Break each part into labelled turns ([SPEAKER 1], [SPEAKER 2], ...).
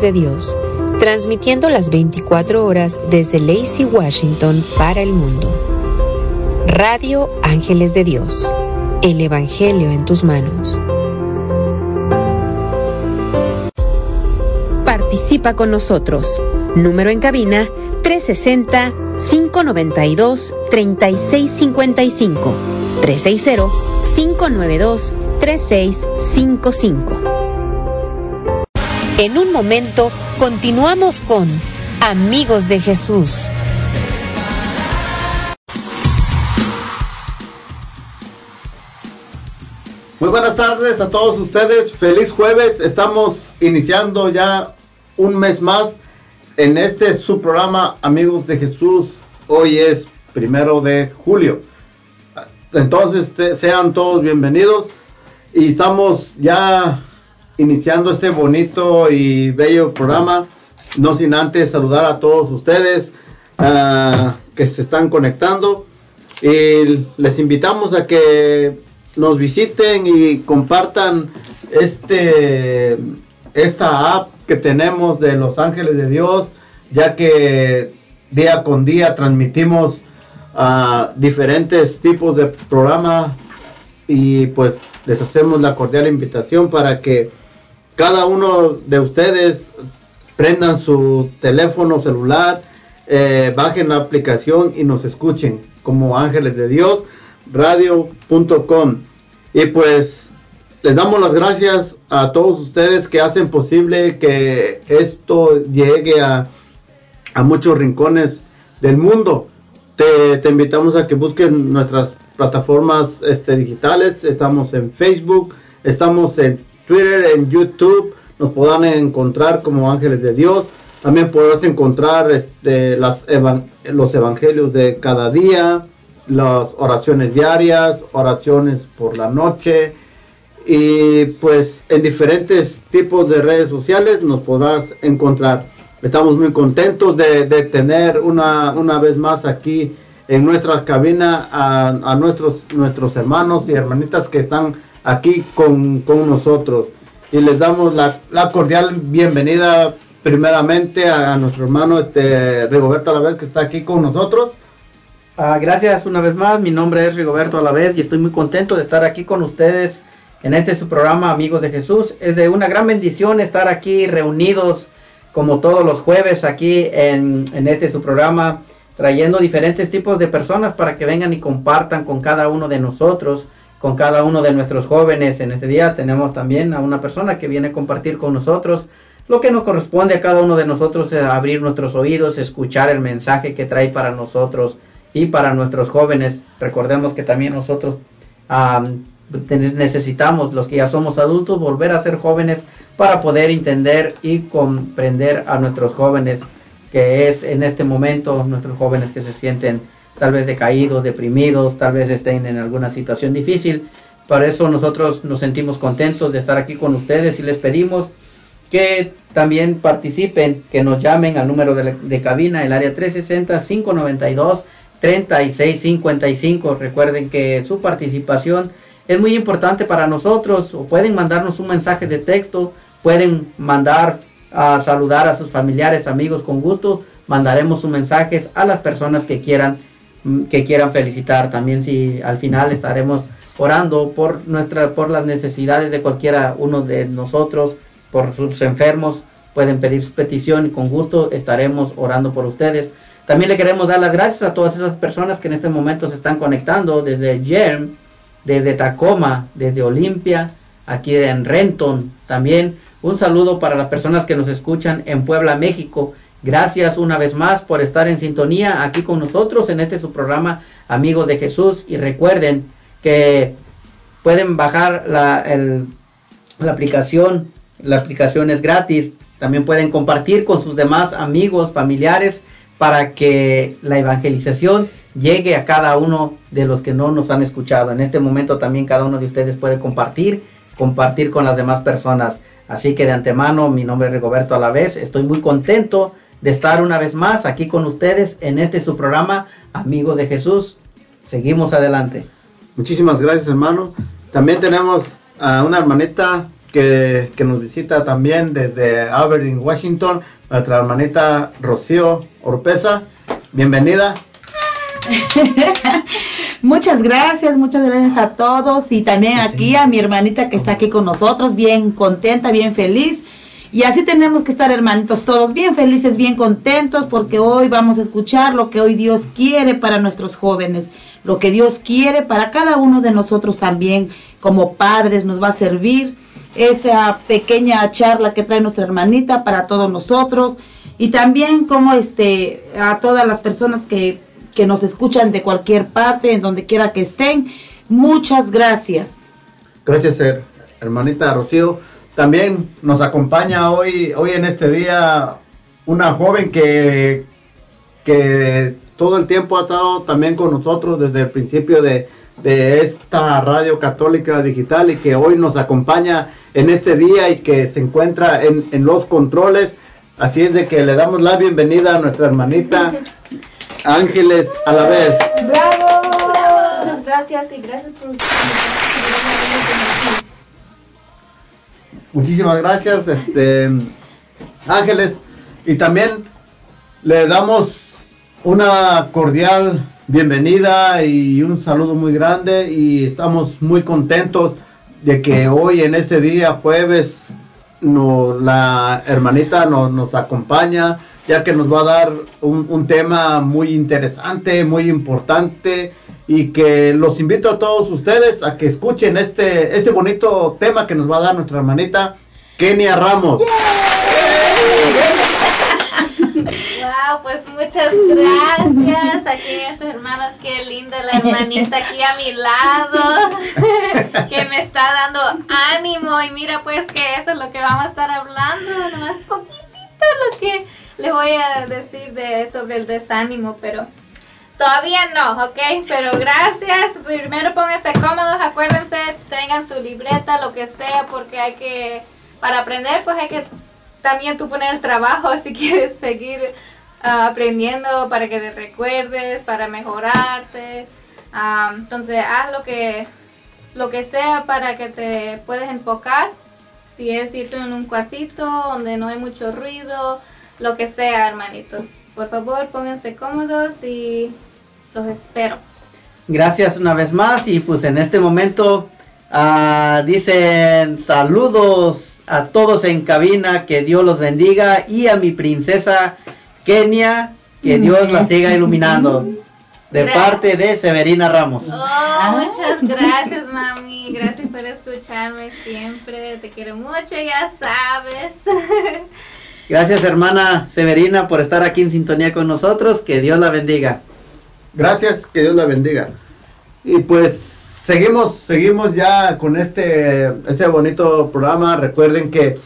[SPEAKER 1] De Dios,
[SPEAKER 2] transmitiendo las 24 horas desde Lacey, Washington para el mundo. Radio Ángeles de Dios, el Evangelio en tus manos. Participa con nosotros. Número en cabina 360-592-3655. 360-592-3655. En un momento continuamos con Amigos de Jesús.
[SPEAKER 3] Muy buenas tardes a todos ustedes. Feliz jueves. Estamos iniciando ya un mes más en este su programa Amigos de Jesús. Hoy es primero de julio. Entonces sean todos bienvenidos y estamos ya iniciando este bonito y bello programa. No sin antes saludar a todos ustedes ah, que se están conectando y les invitamos a que nos visiten y compartan este esta app que tenemos de Los Ángeles de Dios, ya que día con día transmitimos a diferentes tipos de programas y pues les hacemos la cordial invitación para que cada uno de ustedes prendan su teléfono celular, eh, bajen la aplicación y nos escuchen como Ángeles de Dios, radio.com. Y pues les damos las gracias a todos ustedes que hacen posible que esto llegue a, a muchos rincones del mundo. Te, invitamos a que busquen nuestras plataformas este, digitales. Estamos en Facebook, estamos en Twitter, en YouTube. Nos podrán encontrar como Ángeles de Dios. También podrás encontrar este, los evangelios de cada día, las oraciones diarias, oraciones por la noche. Y pues en diferentes tipos de redes sociales nos podrás encontrar. Estamos muy contentos de, tener una, una vez más aquí en nuestra cabina a, a nuestros, nuestros hermanos y hermanitas que están aquí con, con nosotros. Y les damos la, la cordial bienvenida primeramente a, nuestro hermano este, Rigoberto Alavés que está aquí con nosotros.
[SPEAKER 4] Ah, gracias una vez más, mi nombre es Rigoberto Alavés y estoy muy contento de estar aquí con ustedes en este su programa Amigos de Jesús. Es de una gran bendición estar aquí reunidos como todos los jueves aquí en, en este su programa trayendo diferentes tipos de personas para que vengan y compartan con cada uno de nosotros, con cada uno de nuestros jóvenes. En este día tenemos también a una persona que viene a compartir con nosotros lo que nos corresponde a cada uno de nosotros es abrir nuestros oídos, escuchar el mensaje que trae para nosotros y para nuestros jóvenes. Recordemos que también nosotros necesitamos, los que ya somos adultos, volver a ser jóvenes para poder entender y comprender a nuestros jóvenes que es en este momento nuestros jóvenes que se sienten tal vez decaídos, deprimidos, tal vez estén en alguna situación difícil. Por eso nosotros nos sentimos contentos de estar aquí con ustedes y les pedimos que también participen, que nos llamen al número de, cabina, el área 360-592-3655. Recuerden que su participación es muy importante para nosotros o pueden mandarnos un mensaje de texto, pueden mandar a saludar a sus familiares, amigos con gusto. Mandaremos sus mensajes a las personas que quieran que quieran felicitar. También si al final estaremos orando por nuestra por las necesidades de cualquiera uno de nosotros, por sus enfermos, pueden pedir su petición y con gusto estaremos orando por ustedes. También le queremos dar las gracias a todas esas personas que en este momento se están conectando desde Yerm, desde Tacoma, desde Olimpia, aquí en Renton también. Un saludo para las personas que nos escuchan en Puebla, México. Gracias una vez más por estar en sintonía aquí con nosotros en este su programa Amigos de Jesús. Y recuerden que pueden bajar la, la aplicación. La aplicación es gratis. También pueden compartir con sus demás amigos, familiares, para que la evangelización llegue a cada uno de los que no nos han escuchado. En este momento también cada uno de ustedes puede compartir, compartir con las demás personas. Así que de antemano, mi nombre es Rigoberto Alavés. Estoy muy contento de estar una vez más aquí con ustedes en este su programa, Amigos de Jesús. Seguimos adelante.
[SPEAKER 3] Muchísimas gracias, hermano. También tenemos a una hermanita que, que nos visita también desde Aberdeen, Washington, nuestra hermanita Rocío Orpeza. Bienvenida.
[SPEAKER 5] muchas gracias, muchas gracias a todos y también aquí a mi hermanita que está aquí con nosotros, bien contenta, bien feliz. Y así tenemos que estar hermanitos todos bien felices, bien contentos, porque hoy vamos a escuchar lo que hoy Dios quiere para nuestros jóvenes, lo que Dios quiere para cada uno de nosotros también como padres nos va a servir esa pequeña charla que trae nuestra hermanita para todos nosotros y también como este a todas las personas que que nos escuchan de cualquier parte, en donde quiera que estén. Muchas gracias.
[SPEAKER 3] Gracias, hermanita Rocío. También nos acompaña hoy, hoy en este día una joven que, que todo el tiempo ha estado también con nosotros desde el principio de, de esta radio católica digital y que hoy nos acompaña en este día y que se encuentra en, en los controles. Así es de que le damos la bienvenida a nuestra hermanita Ángeles a la vez.
[SPEAKER 6] ¡Bravo! Muchas gracias y gracias por
[SPEAKER 3] Muchísimas gracias, este Ángeles. Y también le damos una cordial bienvenida y un saludo muy grande y estamos muy contentos de que hoy en este día jueves no, la hermanita nos acompaña ya que nos va a dar un, tema muy interesante, muy importante y que los invito a todos ustedes a que escuchen este, este bonito tema que nos va a dar nuestra hermanita Kenia Ramos.
[SPEAKER 6] Pues muchas gracias. Aquí estos hermanos, qué linda la hermanita aquí a mi lado, que me está dando ánimo. Y mira, pues que eso es lo que vamos a estar hablando, nomás poquitito lo que les voy a decir de sobre el desánimo, pero todavía no, ¿ok? Pero gracias. Primero pónganse cómodos, acuérdense, tengan su libreta, lo que sea, porque hay que, para aprender, pues hay que también tú poner el trabajo si quieres seguir aprendiendo para que te recuerdes, para mejorarte. Ah, entonces, haz lo que, lo que sea para que te puedas enfocar Si es irte en un cuartito donde no hay mucho ruido, lo que sea, hermanitos. Por favor, pónganse cómodos y los espero.
[SPEAKER 4] Gracias una vez más y pues en este momento ah, dicen saludos a todos en cabina, que Dios los bendiga y a mi princesa Kenia, que Dios la siga iluminando. De
[SPEAKER 6] Gracias.
[SPEAKER 4] parte de Severina Ramos.
[SPEAKER 6] Oh, muchas gracias, mami. Gracias por escucharme siempre. Te quiero mucho, ya sabes.
[SPEAKER 4] Gracias hermana Severina por estar aquí en sintonía con nosotros. Que Dios la bendiga.
[SPEAKER 3] Gracias, que Dios la bendiga. Y pues seguimos, seguimos ya con este, este bonito programa. Recuerden que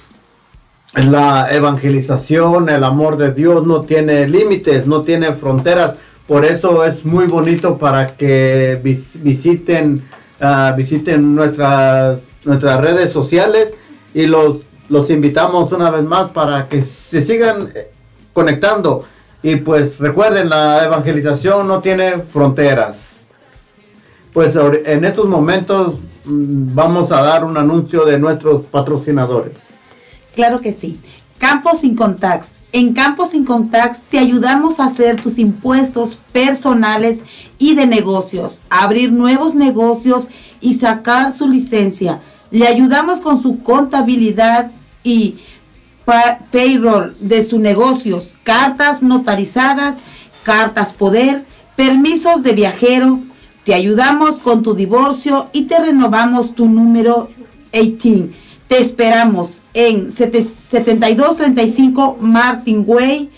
[SPEAKER 3] la evangelización, el amor de Dios no tiene límites, no tiene fronteras. Por eso es muy bonito para que vis- visiten, ah, visiten nuestras nuestras redes sociales y los, los invitamos una vez más para que se sigan eh, conectando. Y pues recuerden, la evangelización no tiene fronteras. Pues en estos momentos mm, vamos a dar un anuncio de nuestros patrocinadores.
[SPEAKER 5] Claro que sí. Campos sin Contact. En Campos sin Contact te ayudamos a hacer tus impuestos personales y de negocios, abrir nuevos negocios y sacar su licencia. Le ayudamos con su contabilidad y pa- payroll de sus negocios, cartas notarizadas, cartas poder, permisos de viajero. Te ayudamos con tu divorcio y te renovamos tu número 18. Te esperamos en sete- 7235 Martin Way,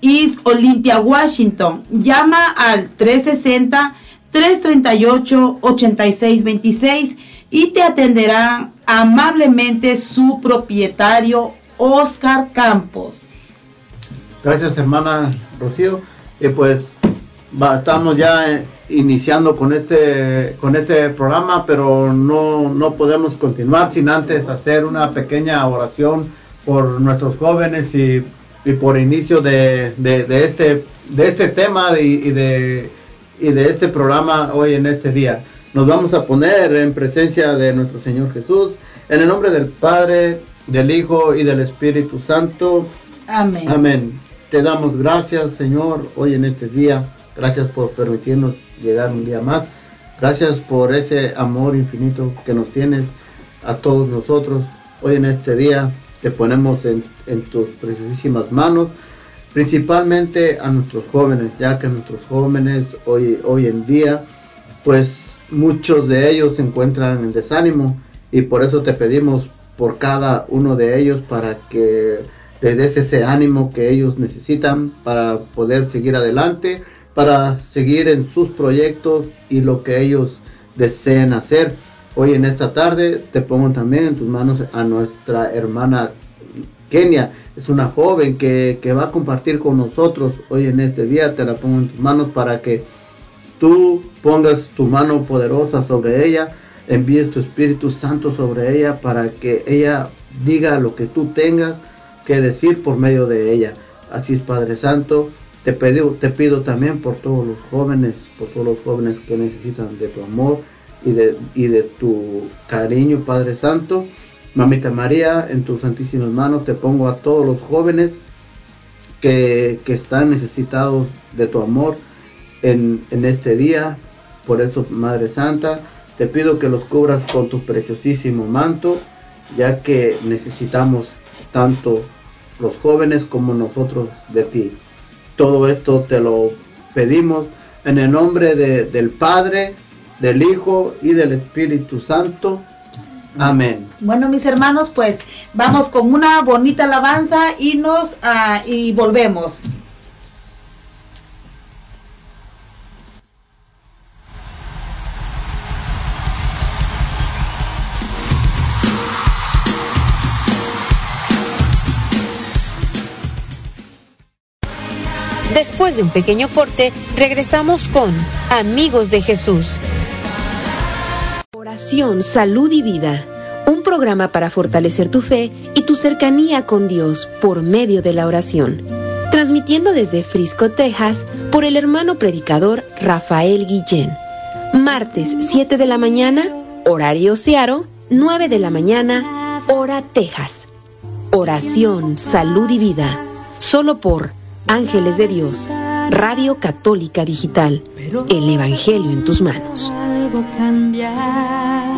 [SPEAKER 5] East Olympia, Washington. Llama al 360-338-8626 y te atenderá amablemente su propietario Oscar Campos.
[SPEAKER 3] Gracias hermana Rocío. Y pues estamos ya eh, iniciando con este con este programa, pero no, no podemos continuar sin antes hacer una pequeña oración por nuestros jóvenes y, y por inicio de, de- de este de este tema y, y de y de este programa hoy en este día. Nos vamos a poner en presencia de nuestro Señor Jesús, en el nombre del Padre, del Hijo y del Espíritu Santo.
[SPEAKER 5] Amén.
[SPEAKER 3] Amén. Te damos gracias, Señor, hoy en este día. Gracias por permitirnos llegar un día más. Gracias por ese amor infinito que nos tienes a todos nosotros. Hoy en este día te ponemos en, tus preciosísimas manos, principalmente a nuestros jóvenes, ya que nuestros jóvenes hoy, hoy en día, pues muchos de ellos se encuentran en desánimo y por eso te pedimos por cada uno de ellos para que les des ese ánimo que ellos necesitan para poder seguir adelante, para seguir en sus proyectos y lo que ellos deseen hacer. Hoy en esta tarde te pongo también en tus manos a nuestra hermana Kenia. Es una joven que, que va a compartir con nosotros hoy en este día. Te la pongo en tus manos para que tú pongas tu mano poderosa sobre ella, envíes tu Espíritu Santo sobre ella para que ella diga lo que tú tengas que decir por medio de ella. Así es, Padre Santo. Te pido, te pido también por todos los jóvenes, por todos los jóvenes que necesitan de tu amor y de, y de tu cariño, Padre Santo. Mamita María, en tus santísimas manos te pongo a todos los jóvenes que, que están necesitados de tu amor en, en este día. Por eso, Madre Santa, te pido que los cubras con tu preciosísimo manto, ya que necesitamos tanto los jóvenes como nosotros de ti. Todo esto te lo pedimos en el nombre de- del Padre, del Hijo y del Espíritu Santo. Amén.
[SPEAKER 5] Bueno, mis hermanos, pues vamos con una bonita alabanza y nos ah, y volvemos.
[SPEAKER 2] Después de un pequeño corte, regresamos con Amigos de Jesús. Oración, salud y vida. Un programa para fortalecer tu fe y tu cercanía con Dios por medio de la oración. Transmitiendo desde Frisco, Texas, por el hermano predicador Rafael Guillén. Martes 7 de la mañana, horario Searo, 9 de la mañana, Ora Texas. Oración, salud y vida. Solo por Ángeles de Dios, Radio Católica Digital. El Evangelio en tus manos.
[SPEAKER 7] algo cambiar.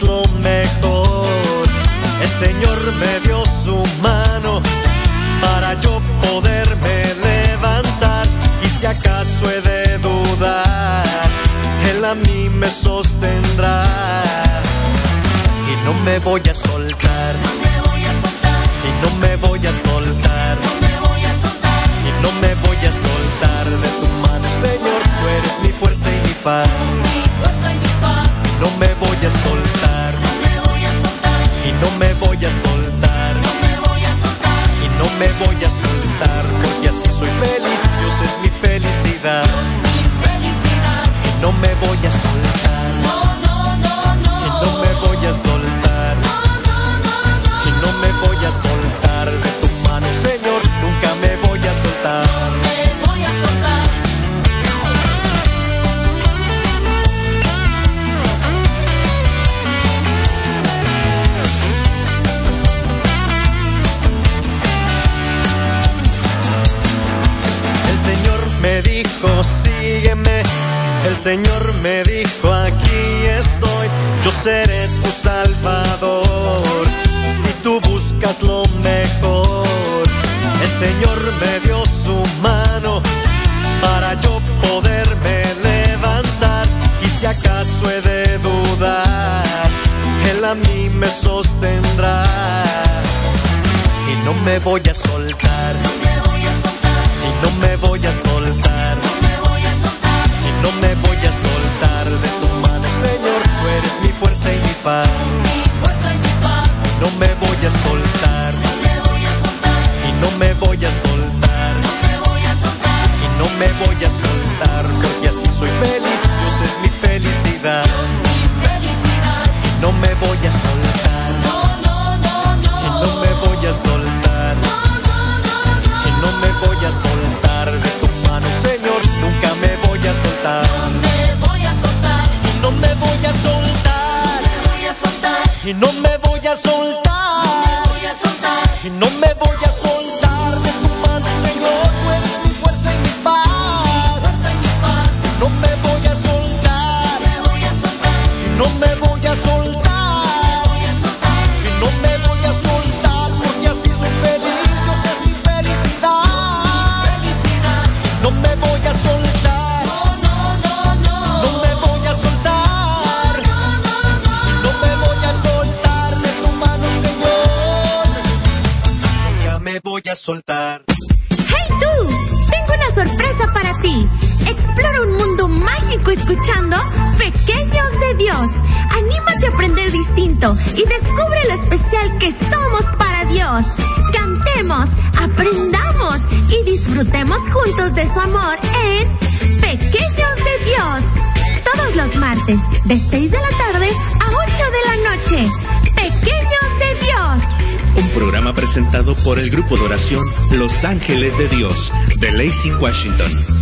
[SPEAKER 8] Lo mejor. El Señor me dio su mano para yo poderme levantar. Y si acaso he de dudar, Él a mí me sostendrá. Y no me voy a soltar. Y no me voy a soltar. Y no me voy a soltar de tu mano, Señor. Tú eres mi fuerza y mi paz. Y no me voy a soltar. Y no me voy a soltar. Y no me voy a soltar. Porque así soy feliz. Dios es mi felicidad. Y no me voy a soltar. Y no me voy a soltar. Me voy a soltar. Y no me voy a soltar. Y no me voy a soltar de tu mano, Señor. Tú eres mi fuerza y mi paz. Y no me voy a soltar. Y no me voy a soltar. Y no me voy a soltar. Porque así soy feliz. Dios es mi felicidad. Y no me voy a soltar. Y no me voy a soltar. No me voy a soltar de tu mano, Señor. Nunca me voy a soltar. Y no me voy a soltar. Y no me voy a soltar. Y no me voy a soltar de tu mano, Señor. Y
[SPEAKER 9] descubre lo especial que somos para Dios. Cantemos, aprendamos y disfrutemos juntos de su amor en Pequeños de Dios. Todos los martes, de 6 de la tarde a 8 de la noche. Pequeños de Dios.
[SPEAKER 10] Un programa presentado por el grupo de oración Los Ángeles de Dios de Lacey, Washington.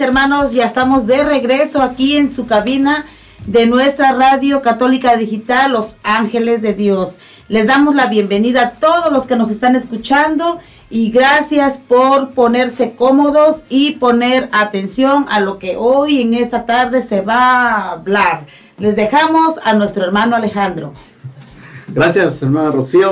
[SPEAKER 5] Hermanos, ya estamos de regreso aquí en su cabina de nuestra radio católica digital Los Ángeles de Dios. Les damos la bienvenida a todos los que nos están escuchando y gracias por ponerse cómodos y poner atención a lo que hoy en esta tarde se va a hablar. Les dejamos a nuestro hermano Alejandro.
[SPEAKER 3] Gracias, hermana Rocío.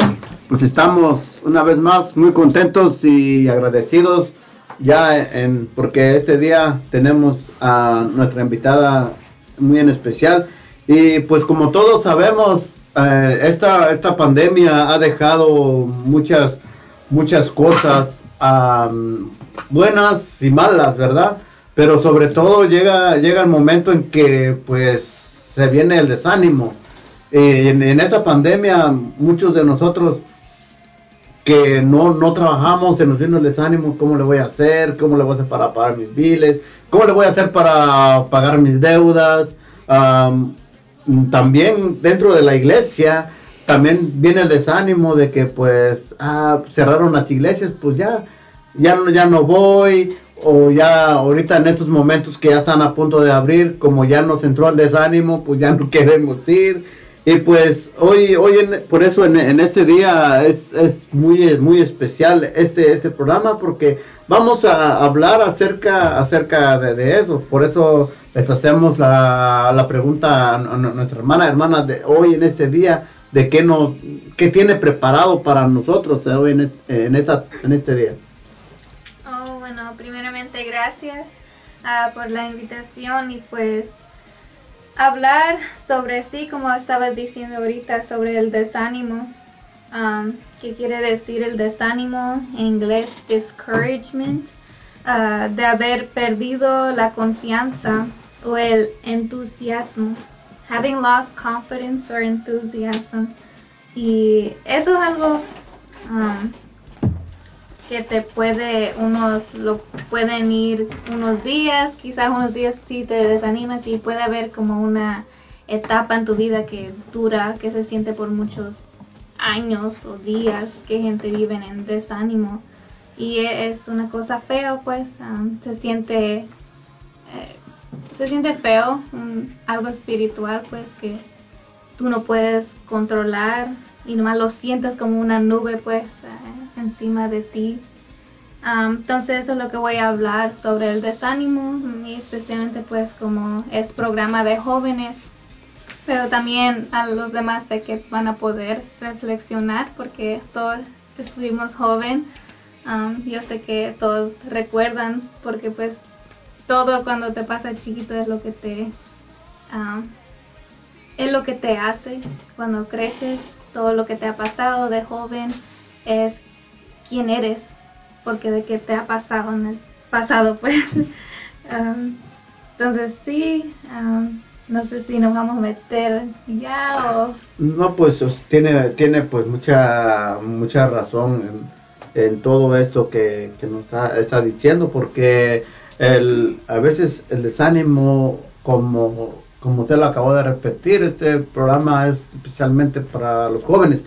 [SPEAKER 3] Pues estamos una vez más muy contentos y agradecidos ya en porque este día tenemos a nuestra invitada muy en especial y pues como todos sabemos eh, esta esta pandemia ha dejado muchas muchas cosas am, buenas y malas, ¿verdad? Pero sobre todo llega llega el momento en que pues se viene el desánimo. Eh, en esta pandemia muchos de nosotros que no, no trabajamos, se nos vino el desánimo, ¿cómo le voy a hacer? ¿Cómo le voy a hacer para pagar mis biles? ¿Cómo le voy a hacer para pagar mis deudas? Am, también dentro de la iglesia, también viene el desánimo de que pues ah, cerraron las iglesias, pues ya, ya, no- ya no voy, o ya ahorita en estos momentos que ya están a punto de abrir, como ya nos entró el desánimo, pues ya no queremos ir. Y pues hoy, hoy en- por eso en, este día es, es muy, muy especial este, este programa porque vamos a hablar acerca, acerca de, eso. Por eso les hacemos la, la pregunta a, nu- nu- nuestra hermana, hermana de hoy en este día de qué, nos, qué tiene preparado para nosotros eh, hoy en, este- en, esta, en este día.
[SPEAKER 6] Oh, bueno, primeramente gracias ah, por la invitación y pues hablar sobre sí, como estabas diciendo ahorita, sobre el desánimo. Um, ¿Qué quiere decir el desánimo? En inglés, discouragement. ah, de haber perdido la confianza o el entusiasmo. Having lost confidence or enthusiasm. Y eso es algo um, que te puede, unos lo pueden ir unos días, quizás unos días sí te desanimas y puede haber como una etapa en tu vida que dura, que se siente por muchos años o días que gente vive en desánimo. Y e- es una cosa feo pues um, se siente eh, se siente feo algo espiritual pues que tú no puedes controlar y nomás lo sientes como una nube pues eh, encima de ti. Am, entonces eso es lo que voy a hablar sobre el desánimo especialmente pues como es programa de jóvenes, pero también a los demás sé que van a poder reflexionar porque todos estuvimos joven. Yo sé que todos recuerdan porque pues todo cuando te pasa chiquito es lo que te am, es lo que te hace cuando creces, todo lo que te ha pasado de joven es quién eres, porque de qué te ha pasado en el pasado, pues. Entonces sí, um, no sé si nos vamos a meter ya o...
[SPEAKER 3] No, pues tiene, tiene pues mucha, mucha razón en, todo esto que, nos está, está diciendo, porque el, a veces el desánimo, como, como usted lo acabó de repetir, este programa es especialmente para los jóvenes,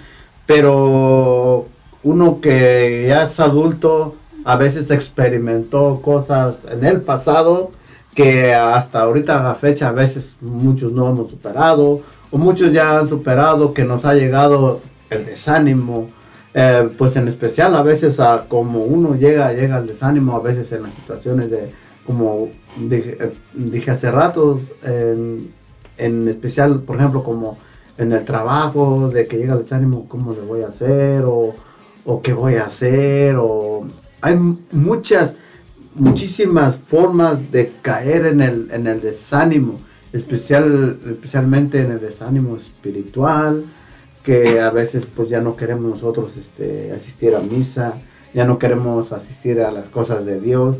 [SPEAKER 3] pero uno que ya es adulto, a veces experimentó cosas en el pasado que hasta ahorita a la fecha a veces muchos no hemos superado o muchos ya han superado que nos ha llegado el desánimo. Eh, pues en especial a veces a como uno llega llega al desánimo a veces en las situaciones de como dije, eh, dije hace rato en, en especial por ejemplo como en el trabajo de que llega el desánimo cómo le voy a hacer o, o qué voy a hacer o hay muchas muchísimas formas de caer en el, en el desánimo, especial, especialmente en el desánimo espiritual, que a veces pues ya no queremos nosotros este, asistir a misa, ya no queremos asistir a las cosas de Dios,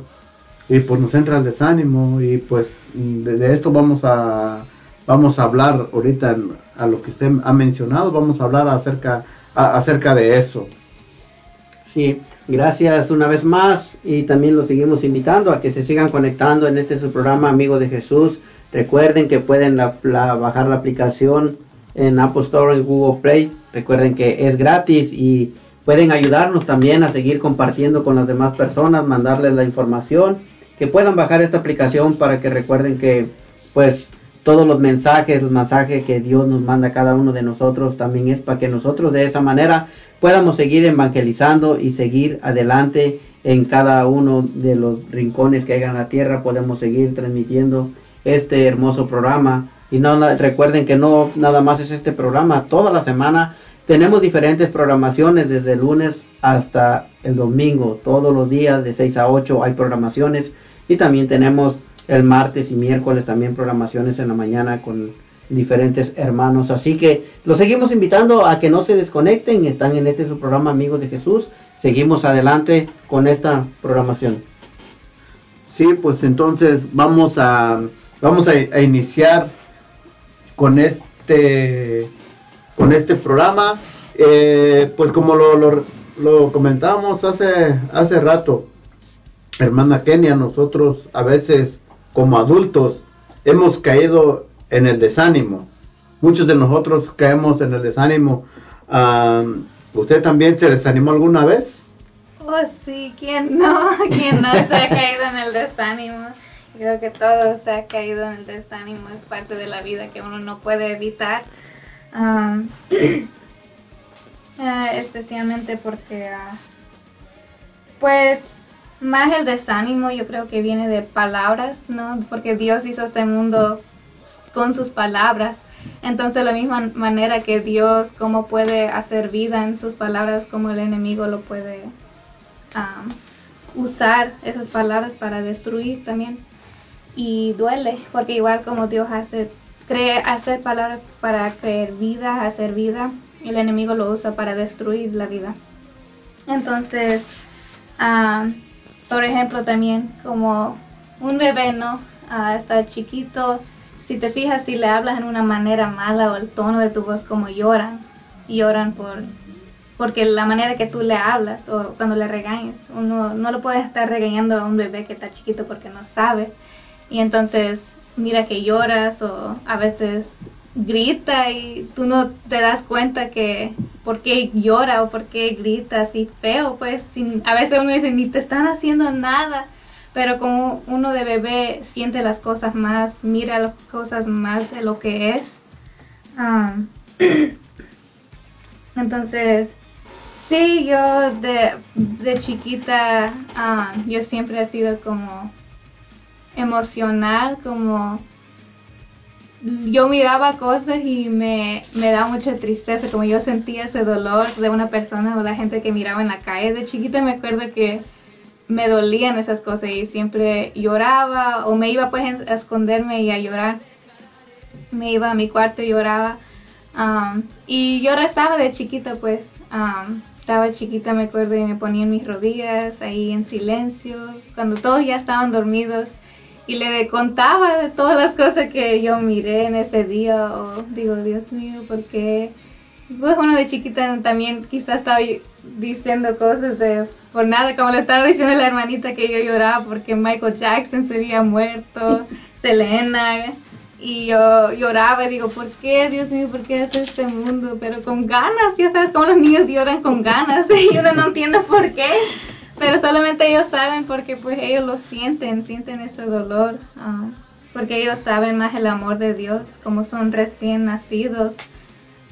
[SPEAKER 3] y pues nos entra el desánimo, y pues de, esto vamos a, vamos a hablar ahorita a lo que usted ha mencionado, vamos a hablar acerca, acerca de eso.
[SPEAKER 4] Sí, gracias una vez más y también los seguimos invitando a que se sigan conectando en este su programa Amigos de Jesús. Recuerden que pueden bajar la aplicación en Apple Store en Google Play. Recuerden que es gratis y pueden ayudarnos también a seguir compartiendo con las demás personas, mandarles la información, que puedan bajar esta aplicación para que recuerden que pues todos los mensajes, los mensajes que Dios nos manda a cada uno de nosotros también es para que nosotros de esa manera podamos seguir evangelizando y seguir adelante en cada uno de los rincones que hay en la tierra, podemos seguir transmitiendo este hermoso programa. Y no recuerden que no nada más es este programa, toda la semana tenemos diferentes programaciones desde el lunes hasta el domingo, todos los días de 6 a 8 hay programaciones. Y también tenemos el martes y miércoles también programaciones en la mañana con diferentes hermanos. Así que los seguimos invitando a que no se desconecten, están en este su programa Amigos de Jesús. Seguimos adelante con esta programación.
[SPEAKER 3] Sí, pues entonces vamos a vamos a, iniciar con este con este programa. Eh, pues como lo, lo, comentamos hace hace rato, hermana Kenia, nosotros a veces como adultos hemos caído en el desánimo. Muchos de nosotros caemos en el desánimo. ¿Usted también se desanimó alguna vez?
[SPEAKER 6] Oh, sí, ¿quién no? ¿Quién no se ha caído en el desánimo? Creo que todos se ha caído en el desánimo, es parte de la vida que uno no puede evitar. Ah, especialmente porque, ah, pues, más el desánimo yo creo que viene de palabras, ¿no? Porque Dios hizo este mundo con sus palabras. Entonces, la misma manera que Dios, cómo puede hacer vida en sus palabras, como el enemigo lo puede am, usar esas palabras para destruir también. Y duele, porque igual como Dios hace, cree, hacer palabras para creer vida, hacer vida, el enemigo lo usa para destruir la vida. Entonces, am, por ejemplo, también como un bebé, ¿no? Ah, está chiquito, si te fijas, si le hablas en una manera mala o el tono de tu voz como lloran, lloran por porque la manera que tú le hablas o cuando le regañas, uno no lo puedes estar regañando a un bebé que está chiquito porque no sabe. Y entonces mira que lloras o a veces grita y tú no te das cuenta que por qué llora o por qué grita así feo, pues sin, a veces uno dice ni te están haciendo nada, pero como uno de bebé siente las cosas más, mira las cosas más de lo que es. Entonces, sí, yo de, de chiquita, ah, yo siempre he sido como emocional, como yo miraba cosas y me, me daba mucha tristeza, como yo sentía ese dolor de una persona o la gente que miraba en la calle. De chiquita me acuerdo que me dolían esas cosas y siempre lloraba o me iba pues a esconderme y a llorar. Me iba a mi cuarto y lloraba. Um, y yo rezaba de chiquita pues. um, estaba chiquita me acuerdo y me ponía en mis rodillas ahí en silencio cuando todos ya estaban dormidos y le contaba de todas las cosas que yo miré en ese día o digo Dios mío ¿por qué? pues uno de chiquita también quizás estaba diciendo cosas de por nada como le estaba diciendo la hermanita que yo lloraba porque Michael Jackson se había muerto Selena y yo lloraba y digo, ¿por qué, Dios mío, por qué hace este mundo? Pero con ganas, ya sabes cómo los niños lloran con ganas y uno no entiende por qué. Pero solamente ellos saben porque pues ellos lo sienten, sienten ese dolor. ah, porque ellos saben más el amor de Dios, como son recién nacidos.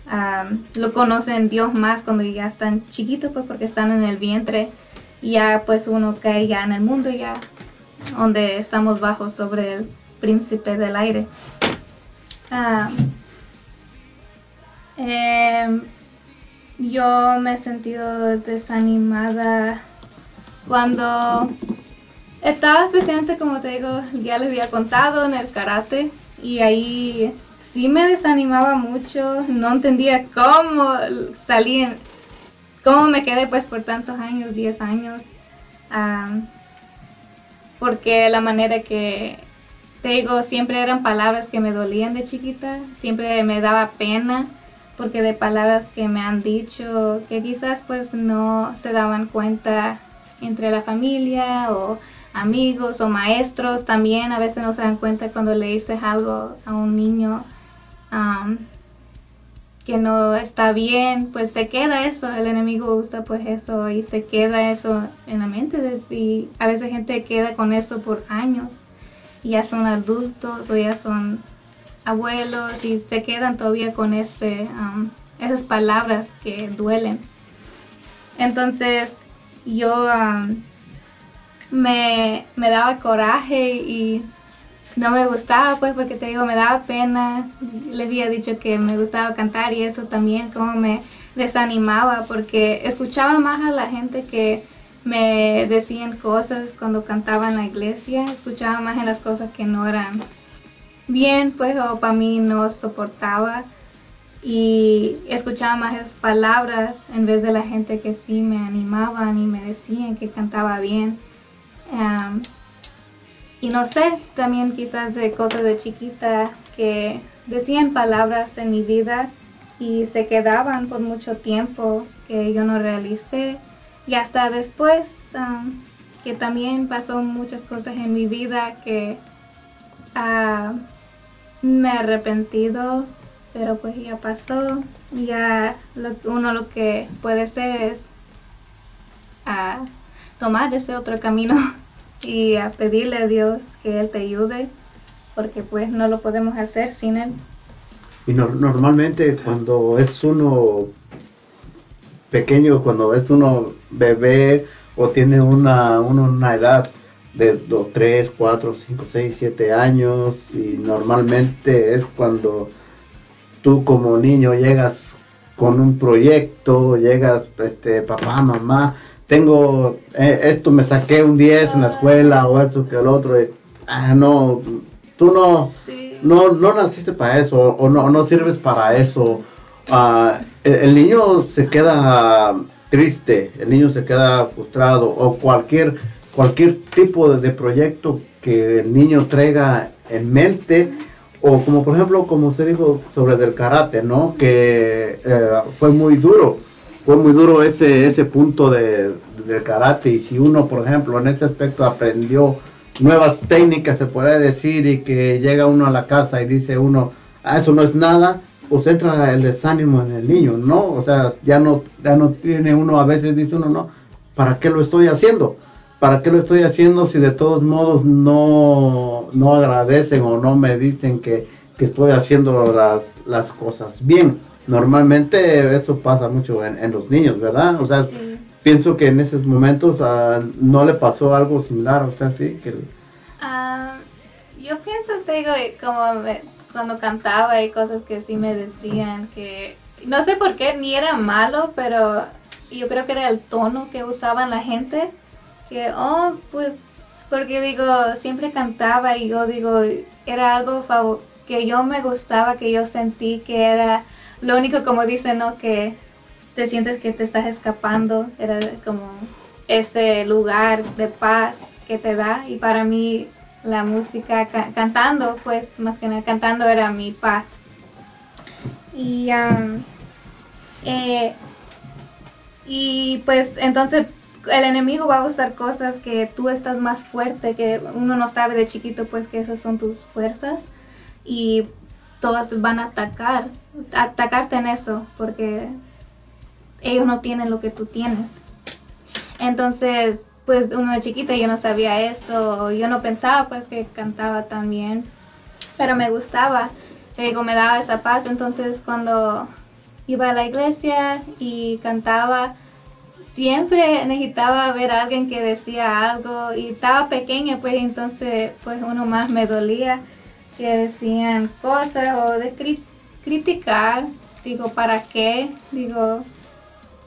[SPEAKER 6] ah, lo conocen Dios más cuando ya están chiquitos, pues porque están en el vientre. Y ya pues uno cae ya en el mundo, ya donde estamos bajo sobre el príncipe del aire. Ah, em, yo me he sentido desanimada cuando estaba especialmente como te digo, ya les había contado en el karate y ahí sí me desanimaba mucho, no entendía cómo salí, cómo me quedé pues por tantos años, 10 años, ah, porque la manera que te digo, siempre eran palabras que me dolían de chiquita, siempre me daba pena porque de palabras que me han dicho que quizás pues no se daban cuenta entre la familia o amigos o maestros también a veces no se dan cuenta cuando le dices algo a un niño um, que no está bien, pues se queda eso, el enemigo usa pues eso y se queda eso en la mente y a veces gente queda con eso por años y ya son adultos o ya son abuelos y se quedan todavía con ese, um, esas palabras que duelen. Entonces yo um, me, me daba coraje y no me gustaba pues porque te digo me daba pena. Le había dicho que me gustaba cantar y eso también como me desanimaba porque escuchaba más a la gente que me decían cosas cuando cantaba en la iglesia escuchaba más en las cosas que no eran bien pues o para mí no soportaba y escuchaba más palabras en vez de la gente que sí me animaban y me decían que cantaba bien y no sé, también quizás de cosas de chiquita que decían palabras en mi vida y se quedaban por mucho tiempo que yo no realicé. Y hasta después, um, que también pasó muchas cosas en mi vida que uh, me he arrepentido, pero pues ya pasó. Ya lo, uno lo que puede hacer es uh, tomar ese otro camino y a pedirle a Dios que Él te ayude, porque pues no lo podemos hacer sin Él.
[SPEAKER 3] Y no- normalmente cuando es uno pequeño, cuando es uno bebé o tiene una, una edad de 2, 3, 4, 5, 6, 7 años y normalmente es cuando tú como niño llegas con un proyecto, llegas, este, papá, mamá, tengo eh, esto, me saqué un 10 en la escuela o esto que el otro, y, ah, no, tú no, no, no naciste para eso o no, no sirves para eso. Ah, el, el niño se queda triste, el niño se queda frustrado o cualquier, cualquier tipo de, de proyecto que el niño traiga en mente o como por ejemplo, como usted dijo sobre del karate, ¿no? Que eh, fue muy duro, fue muy duro ese, ese punto de, del karate y si uno, por ejemplo, en ese aspecto aprendió nuevas técnicas, se podría decir, y que llega uno a la casa y dice uno, ah, eso no es nada, pues entra el desánimo en el niño, ¿no? O sea, ya no, ya no tiene uno, a veces dice uno, no, ¿para qué lo estoy haciendo? ¿Para qué lo estoy haciendo si de todos modos no, no agradecen o no me dicen que, que estoy haciendo las, las cosas bien? Normalmente eso pasa mucho en, en los niños, ¿verdad? O sea, pienso que en esos momentos ah, no le pasó algo similar a usted, ¿sí? Que,
[SPEAKER 6] Ah, yo pienso, te digo, como me- cuando cantaba y cosas que sí me decían que no sé por qué ni era malo, pero yo creo que era el tono que usaban la gente. Que, oh, pues, porque digo, siempre cantaba y yo digo, era algo fav- que yo me gustaba, que yo sentí que era lo único, como dicen, ¿no? Que te sientes que te estás escapando, era como ese lugar de paz que te da y para mí la música ca- cantando pues más que nada cantando era mi paz y am, eh, y pues entonces el enemigo va a usar cosas que tú estás más fuerte que uno no sabe de chiquito pues que esas son tus fuerzas. Y todas van a atacar atacarte en eso porque ellos no tienen lo que tú tienes. Entonces, pues uno de chiquita yo no sabía eso, yo no pensaba pues que cantaba tan bien, pero me gustaba, digo, me daba esa paz, entonces cuando iba a la iglesia y cantaba, siempre necesitaba ver a alguien que decía algo y estaba pequeña pues entonces pues uno más me dolía que decían cosas o de cri- criticar, digo, ¿para qué? Digo,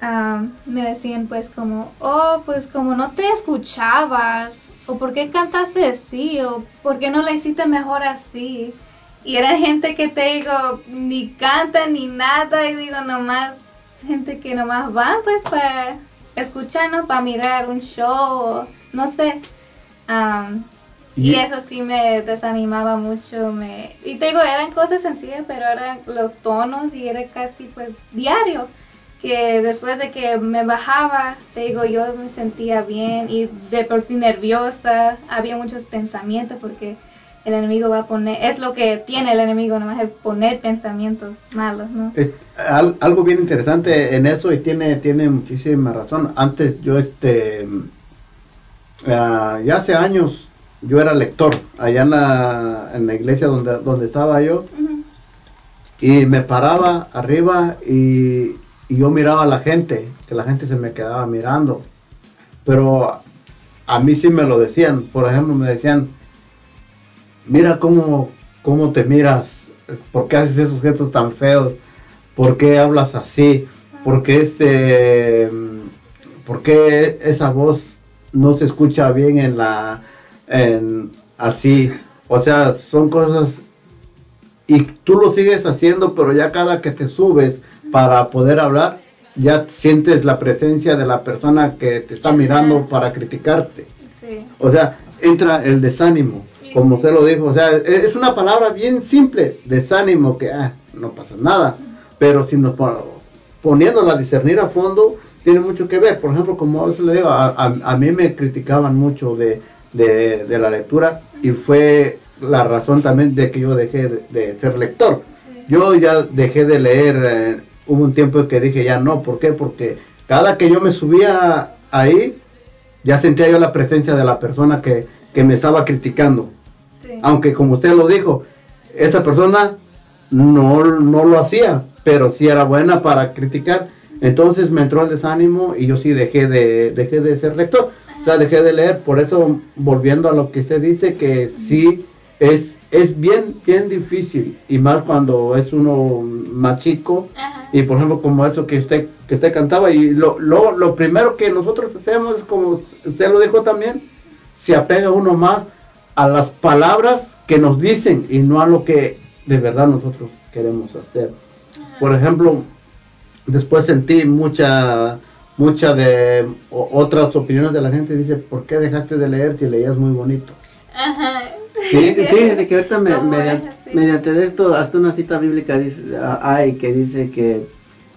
[SPEAKER 6] ah, me decían pues como, oh, pues como no te escuchabas, o por qué cantaste así, o por qué no la hiciste mejor así. Y era gente que te digo, ni canta ni nada, y digo nomás, gente que nomás van pues para escuchar, ¿no? Para mirar un show, no sé. Am, y
[SPEAKER 3] Y-
[SPEAKER 6] eso sí me desanimaba mucho. Me, y te digo, eran cosas sencillas, pero eran los tonos y era casi pues diario. Que después de que me bajaba, te digo, yo me sentía bien y de por sí nerviosa. Había muchos pensamientos porque el enemigo va a poner, es lo que tiene el enemigo, nomás es poner pensamientos malos, ¿no?
[SPEAKER 3] Es al- algo bien interesante en eso y tiene tiene muchísima razón. Antes yo este ah, ya hace años yo era lector allá en la, en la iglesia donde donde estaba yo. Y me paraba arriba y, y yo miraba a la gente, que la gente se me quedaba mirando. Pero a mí sí me lo decían, por ejemplo, me decían, mira cómo, cómo te miras, por qué haces esos gestos tan feos, por qué hablas así, por qué este, por qué esa voz no se escucha bien en la, en, así, o sea, son cosas y tú lo sigues haciendo, pero ya cada que te subes para poder hablar, ya sientes la presencia de la persona que te está mirando para criticarte.
[SPEAKER 6] Sí.
[SPEAKER 3] O sea, entra el desánimo, como usted lo dijo. O sea, e- es una palabra bien simple, desánimo, que ah, no pasa nada. Pero si nos pon- poniéndola a discernir a fondo, tiene mucho que ver. Por ejemplo, como yo le digo, a, a- a mí me criticaban mucho de, de- de la lectura y fue la razón también de que yo dejé de, de ser lector. Yo ya dejé de leer, eh, hubo un tiempo que dije ya no, ¿por qué? Porque cada que yo me subía ahí, ya sentía yo la presencia de la persona que, que me estaba criticando.
[SPEAKER 6] Sí.
[SPEAKER 3] Aunque como usted lo dijo, esa persona no, no lo hacía, pero sí era buena para criticar. Entonces me entró el desánimo y yo sí dejé de, dejé de ser lector. O sea, dejé de leer. Por eso, volviendo a lo que usted dice, que sí es, es bien, bien difícil. Y más cuando es uno más chico.
[SPEAKER 6] Ajá.
[SPEAKER 3] Y por ejemplo, como eso que usted, que usted cantaba. Y lo, lo, lo primero que nosotros hacemos es como usted lo dijo también, se apega uno más a las palabras que nos dicen y no a lo que de verdad nosotros queremos hacer. Por ejemplo, después sentí mucha mucha de o- otras opiniones de la gente dice, ¿por qué dejaste de leer si leías muy bonito?
[SPEAKER 6] Ajá.
[SPEAKER 4] Sí, fíjate que ahorita mediante esto, hasta una cita bíblica dice, ah, hay que dice que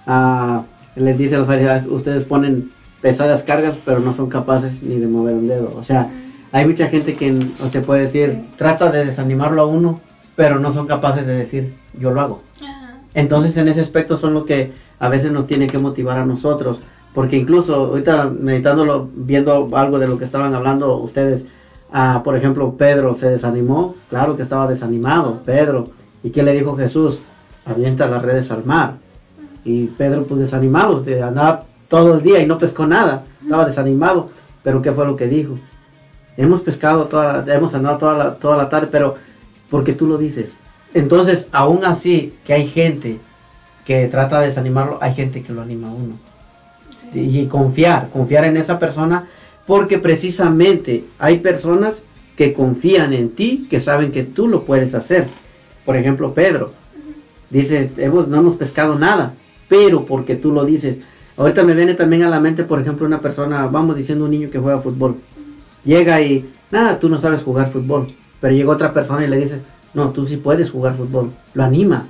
[SPEAKER 4] ah, les dice a los fariseos, ustedes ponen pesadas cargas, pero no son capaces ni de mover un dedo. O sea, hay mucha gente que, o se puede decir, trata de desanimarlo a uno, pero no son capaces de decir, yo lo hago.
[SPEAKER 6] Ajá.
[SPEAKER 4] Entonces en ese aspecto son lo que a veces nos tiene que motivar a nosotros, porque incluso ahorita meditándolo, viendo algo de lo que estaban hablando ustedes, ah, por ejemplo, Pedro se desanimó, claro que estaba desanimado, Pedro, ¿y qué le dijo Jesús? Avienta las redes al mar. Y Pedro pues desanimado, de- andaba todo el día y no pescó nada, estaba desanimado, pero ¿qué fue lo que dijo? Hemos pescado, toda, hemos andado toda la, toda la tarde, pero porque tú lo dices. Entonces, aún así, que hay gente que trata de desanimarlo, hay gente que lo anima a uno. Y confiar, confiar en esa persona, porque precisamente hay personas que confían en ti, que saben que tú lo puedes hacer. Por ejemplo, Pedro dice, hemos, no hemos pescado nada, pero porque tú lo dices. Ahorita me viene también a la mente, por ejemplo, una persona, vamos diciendo un niño que juega fútbol. Llega y, nada, tú no sabes jugar fútbol. Pero llega otra persona y le dice, no, tú sí puedes jugar fútbol. Lo anima.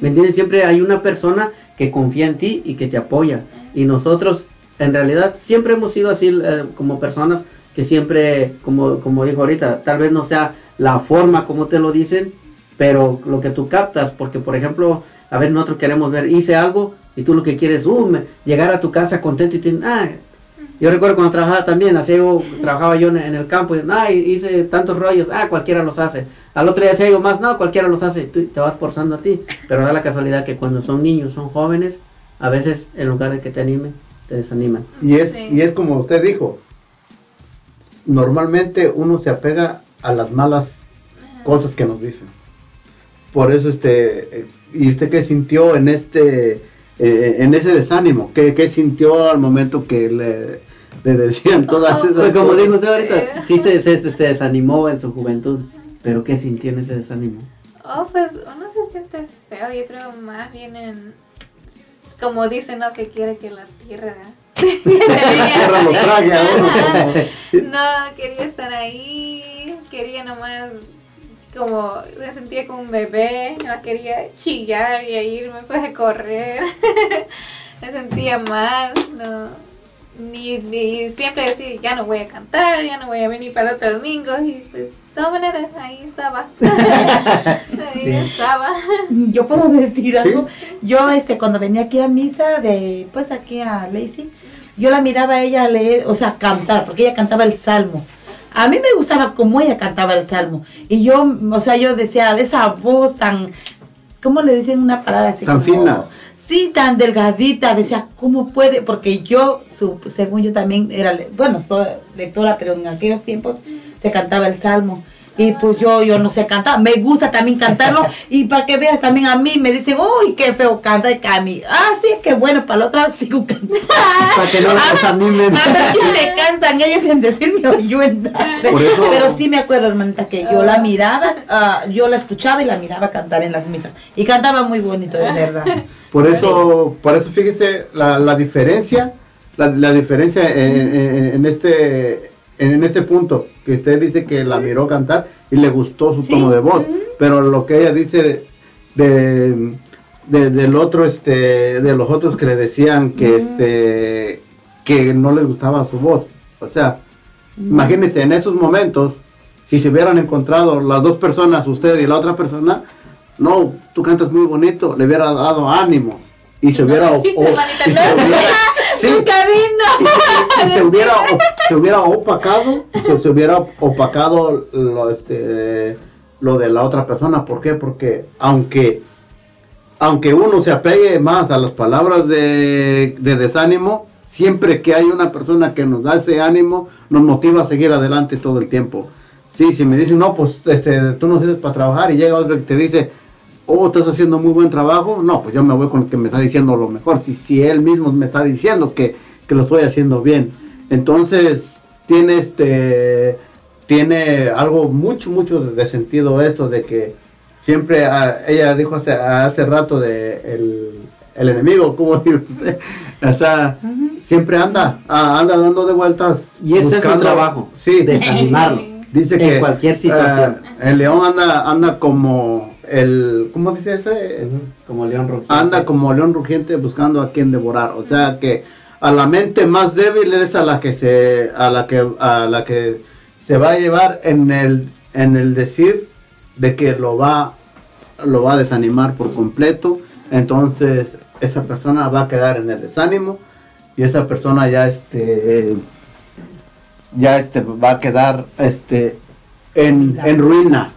[SPEAKER 4] ¿Me entiendes? Siempre hay una persona que confía en ti y que te apoya. Y nosotros, en realidad, siempre hemos sido así eh, como personas que siempre, como, como dijo ahorita, tal vez no sea la forma como te lo dicen, pero lo que tú captas, porque por ejemplo, a ver, nosotros queremos ver, hice algo y tú lo que quieres, uh, me- llegar a tu casa contento y te ah, yo recuerdo cuando trabajaba también, así yo, trabajaba yo en, en el campo, y, ah, hice tantos rollos, ah, cualquiera los hace. Al otro día hacía algo más, no, cualquiera los hace, tú te vas forzando a ti. Pero da la casualidad que cuando son niños, son jóvenes, a veces en lugar de que te animen, te desaniman.
[SPEAKER 3] Y es,
[SPEAKER 6] Sí.
[SPEAKER 3] y es como usted dijo, normalmente uno se apega a las malas cosas que nos dicen. Por eso este, eh, ¿y usted qué sintió en este, eh, en ese desánimo? ¿Qué, qué sintió al momento que le, le decían todas esas
[SPEAKER 4] Pues como dijo usted ahorita, sí se, se, se desanimó en su juventud, pero ¿qué sintió en ese desánimo?
[SPEAKER 6] Oh, pues uno se siente feo, yo creo más bien en, como dicen, ¿no? Que quiere que la tierra...
[SPEAKER 3] La tierra lo trague a uno. Como-
[SPEAKER 6] No, quería estar ahí, quería nomás, como, me sentía como un bebé, no quería chillar y irme pues a correr, me sentía mal, no, ni, ni siempre decía, ya no voy a cantar, ya no voy a venir para el otro domingo, y pues, de todas maneras, ahí estaba, ahí
[SPEAKER 4] Sí.
[SPEAKER 6] estaba.
[SPEAKER 5] Yo puedo decir algo. Yo, este, cuando venía aquí a misa, de, pues aquí a Lacey, yo la miraba a ella leer, o sea, cantar, porque ella cantaba el salmo. A mí me gustaba cómo ella cantaba el salmo. Y yo, o sea, yo decía, esa voz tan, ¿cómo le dicen una palabra así?
[SPEAKER 3] Tan
[SPEAKER 5] como-
[SPEAKER 3] fina.
[SPEAKER 5] Sí, tan delgadita, decía, ¿cómo puede? Porque yo, su, según yo también era, bueno, soy lectora, pero en aquellos tiempos se cantaba el salmo. Y pues yo, yo no sé cantar, me gusta también cantarlo. y para que veas también a mí, me dicen, uy, qué feo canta y Cami. Ah, sí, qué bueno, para la otra sigo cantando.
[SPEAKER 4] Para que no desanimen.
[SPEAKER 5] A ver si le cansan ellos en decirme o yo en
[SPEAKER 3] eso-
[SPEAKER 5] Pero sí me acuerdo, hermanita, que yo la miraba, ah, yo la escuchaba y la miraba cantar en las misas. Y cantaba muy bonito, de verdad.
[SPEAKER 3] Por eso, por eso fíjese la, la diferencia, la, la diferencia en, en- en este en, en este punto que usted dice que la miró cantar y le gustó su
[SPEAKER 5] Sí.
[SPEAKER 3] tono de voz, pero lo que ella dice de, de- del otro este de los otros que le decían que este que no les gustaba su voz, o sea, imagínense en esos momentos si se hubieran encontrado las dos personas, usted y la otra persona, no, tú cantas muy bonito, le hubiera dado ánimo y se hubiera, se hubiera- se hubiera opacado se, se hubiera opacado lo este lo de la otra persona. ¿por qué? porque aunque aunque uno se apegue más a las palabras de, de desánimo siempre que hay una persona que nos da ese ánimo nos motiva a seguir adelante todo el tiempo. Sí si me dicen no pues este tú no sirves para trabajar y llega otro que te dice oh, estás haciendo muy buen trabajo, no, pues yo me voy con el que me está diciendo lo mejor, si, si él mismo me está diciendo que, que lo estoy haciendo bien. Entonces, tiene este, tiene algo mucho, mucho de sentido esto de que siempre, ah, ella dijo hace, hace rato de el, el enemigo, como dice usted, o sea, siempre anda, ah, anda dando de vueltas.
[SPEAKER 4] Y ese es su trabajo,
[SPEAKER 3] sí,
[SPEAKER 4] desanimarlo.
[SPEAKER 3] Dice
[SPEAKER 4] En
[SPEAKER 3] que
[SPEAKER 4] cualquier situación.
[SPEAKER 3] ah, el león anda anda como el ¿cómo dice ese?
[SPEAKER 4] Como león rugiente.
[SPEAKER 3] Anda como león rugiente buscando a quien devorar. O sea que a la mente más débil es a la que se a la que a la que se va a llevar en el en el decir de que lo va lo va a desanimar por completo. Entonces esa persona va a quedar en el desánimo y esa persona ya este ya este va a quedar este en, en ruina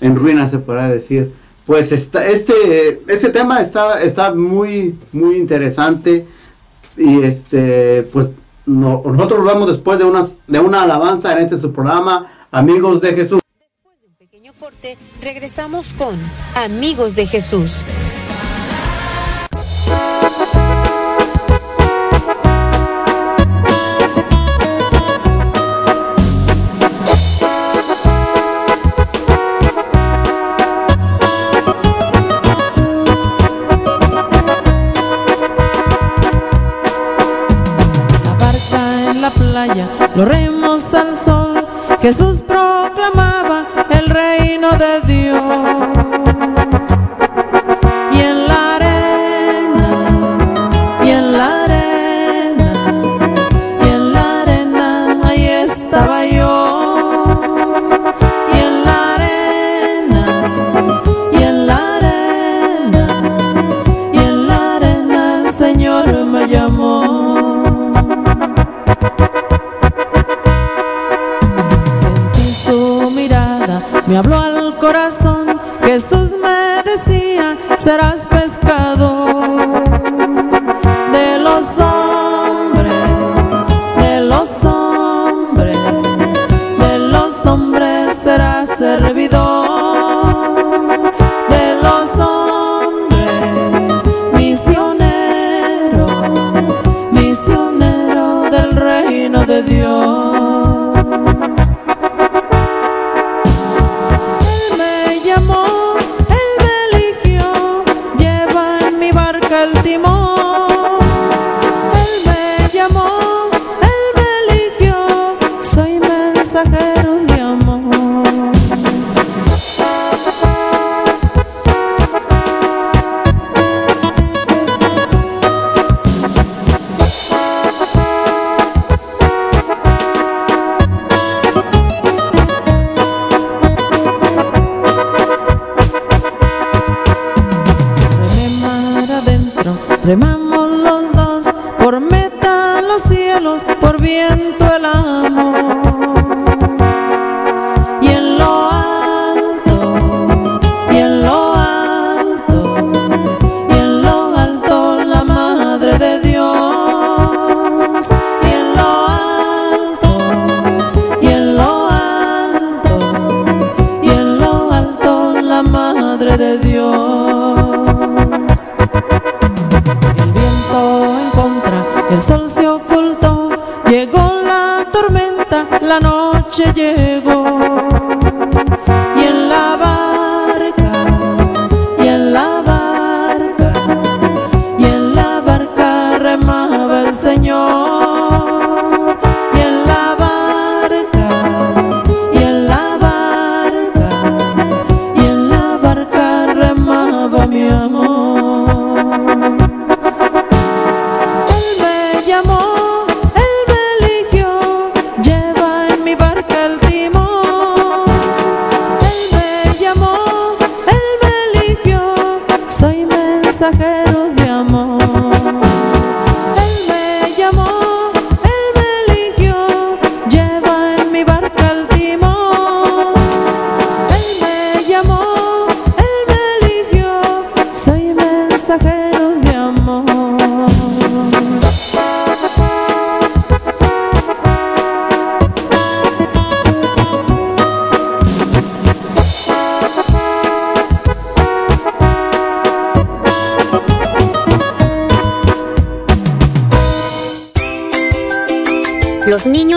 [SPEAKER 3] en ruina se podrá decir pues este este tema está está muy muy interesante y este pues no- nosotros lo vemos después de una de una alabanza en este su programa amigos de Jesús
[SPEAKER 2] Pequeño corte, regresamos con Amigos de Jesús.
[SPEAKER 11] Los remos al sol. Jesús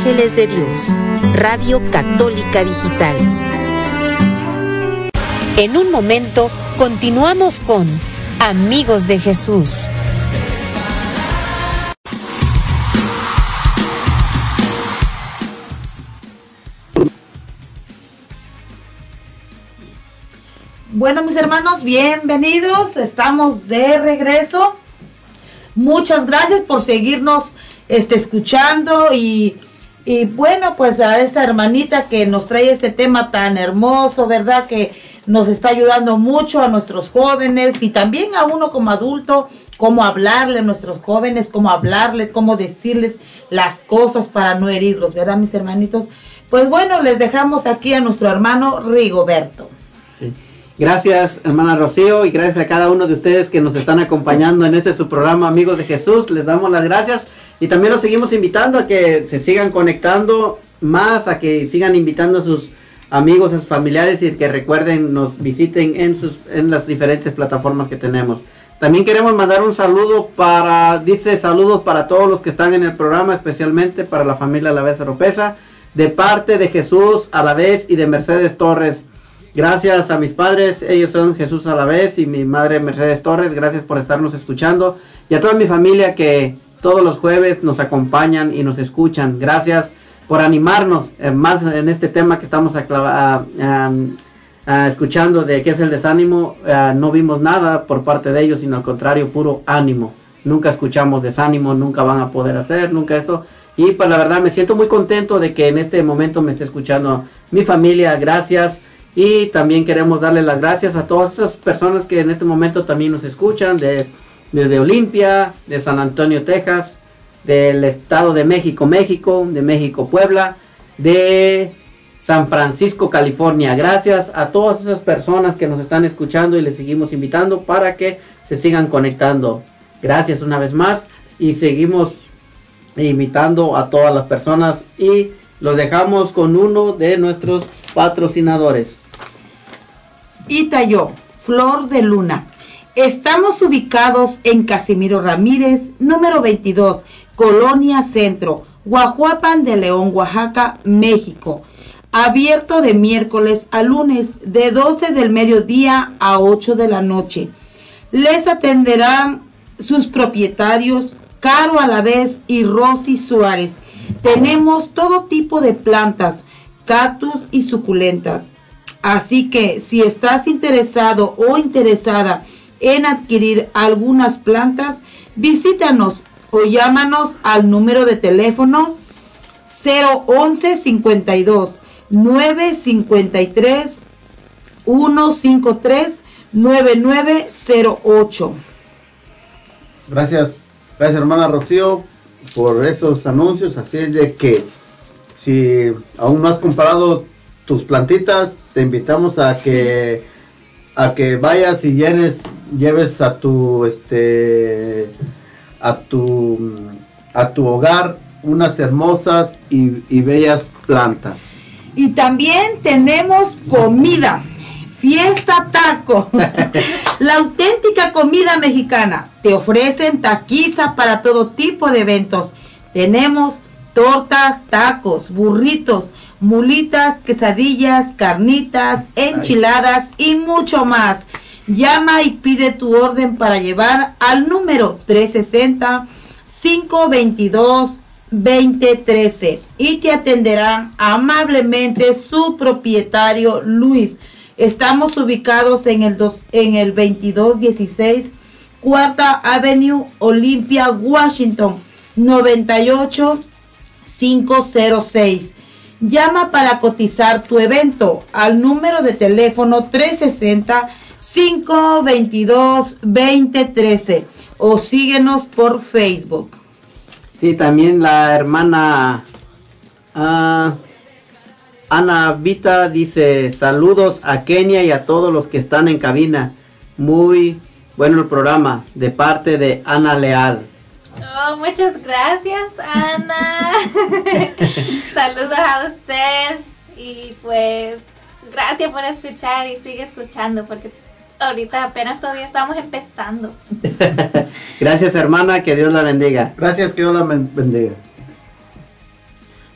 [SPEAKER 2] Ángeles de Dios, Radio Católica Digital. En un momento, continuamos con Amigos de Jesús.
[SPEAKER 5] Bueno, mis hermanos, bienvenidos. Estamos de regreso. Muchas gracias por seguirnos este, escuchando y, y bueno, pues a esta hermanita que nos trae este tema tan hermoso, ¿verdad? Que nos está ayudando mucho a nuestros jóvenes y también a uno como adulto, cómo hablarle a nuestros jóvenes, cómo hablarles, cómo decirles las cosas para no herirlos, ¿verdad, mis hermanitos? Pues bueno, les dejamos aquí a nuestro hermano Rigoberto.
[SPEAKER 4] Gracias, hermana Rocío, y gracias a cada uno de ustedes que nos están acompañando en este su programa Amigos de Jesús. Les damos las gracias y también los seguimos invitando a que se sigan conectando más, a que sigan invitando a sus amigos, a sus familiares y que recuerden, nos visiten en, sus, en las diferentes plataformas que tenemos. También queremos mandar un saludo para, dice saludos para todos los que están en el programa, especialmente para la familia Alavés Oropesa, de parte de Jesús a la vez y de Mercedes Torres. Gracias a mis padres, ellos son Jesús a la vez y mi madre Mercedes Torres, gracias por estarnos escuchando y a toda mi familia que todos los jueves nos acompañan y nos escuchan. Gracias por animarnos eh, más en este tema que estamos escuchando de qué es el desánimo. Eh, no vimos nada por parte de ellos, sino al contrario, puro ánimo. Nunca escuchamos desánimo, nunca van a poder hacer, nunca esto. Y pues la verdad me siento muy contento de que en este momento me esté escuchando mi familia. Gracias. Y también queremos darle las gracias a todas esas personas que en este momento también nos escuchan, de, desde Olimpia, de San Antonio, Texas, del Estado de México, México, de México, Puebla, de San Francisco, California. Gracias a todas esas personas que nos están escuchando y les seguimos invitando para que se sigan conectando. Gracias una vez más y seguimos invitando a todas las personas y los dejamos con uno de nuestros patrocinadores.
[SPEAKER 5] Itayo, Flor de Luna. Estamos ubicados en Casimiro Ramírez, número 22, Colonia Centro, Guajuapan de León, Oaxaca, México. Abierto de miércoles a lunes de 12 del mediodía a 8 de la noche. Les atenderán sus propietarios Caro Alavés y Rosy Suárez. Tenemos todo tipo de plantas, cactus y suculentas. Así que si estás interesado o interesada en adquirir algunas plantas, visítanos o llámanos al número de teléfono 011 52 953 153 9908.
[SPEAKER 3] Gracias, gracias hermana Rocío por esos anuncios. Así es de que si aún no has comprado tus plantitas, te invitamos a que a que vayas y llenes, lleves a tu este a tu a tu hogar unas hermosas y, y bellas plantas.
[SPEAKER 5] Y también tenemos comida. Fiesta Taco. La auténtica comida mexicana. Te ofrecen taquiza para todo tipo de eventos. Tenemos tortas, tacos, burritos, mulitas, quesadillas, carnitas, enchiladas y mucho más. Llama y pide tu orden para llevar al número 360 522 2013 y te atenderá amablemente su propietario Luis. Estamos ubicados en el, dos, en el 2216 Cuarta Avenue, Olympia, Washington, 98506. Llama para cotizar tu evento al número de teléfono 360 522 2013 o síguenos por Facebook.
[SPEAKER 4] Sí, también la hermana ah, Ana Vita dice saludos a Kenia y a todos los que están en cabina. Muy bueno el programa de parte de Ana Leal.
[SPEAKER 6] Oh, muchas gracias, Ana. Saludos a usted y pues gracias por escuchar y sigue escuchando porque ahorita apenas todavía estamos empezando.
[SPEAKER 4] Gracias hermana, que Dios la bendiga.
[SPEAKER 3] Gracias, que Dios la ben- bendiga.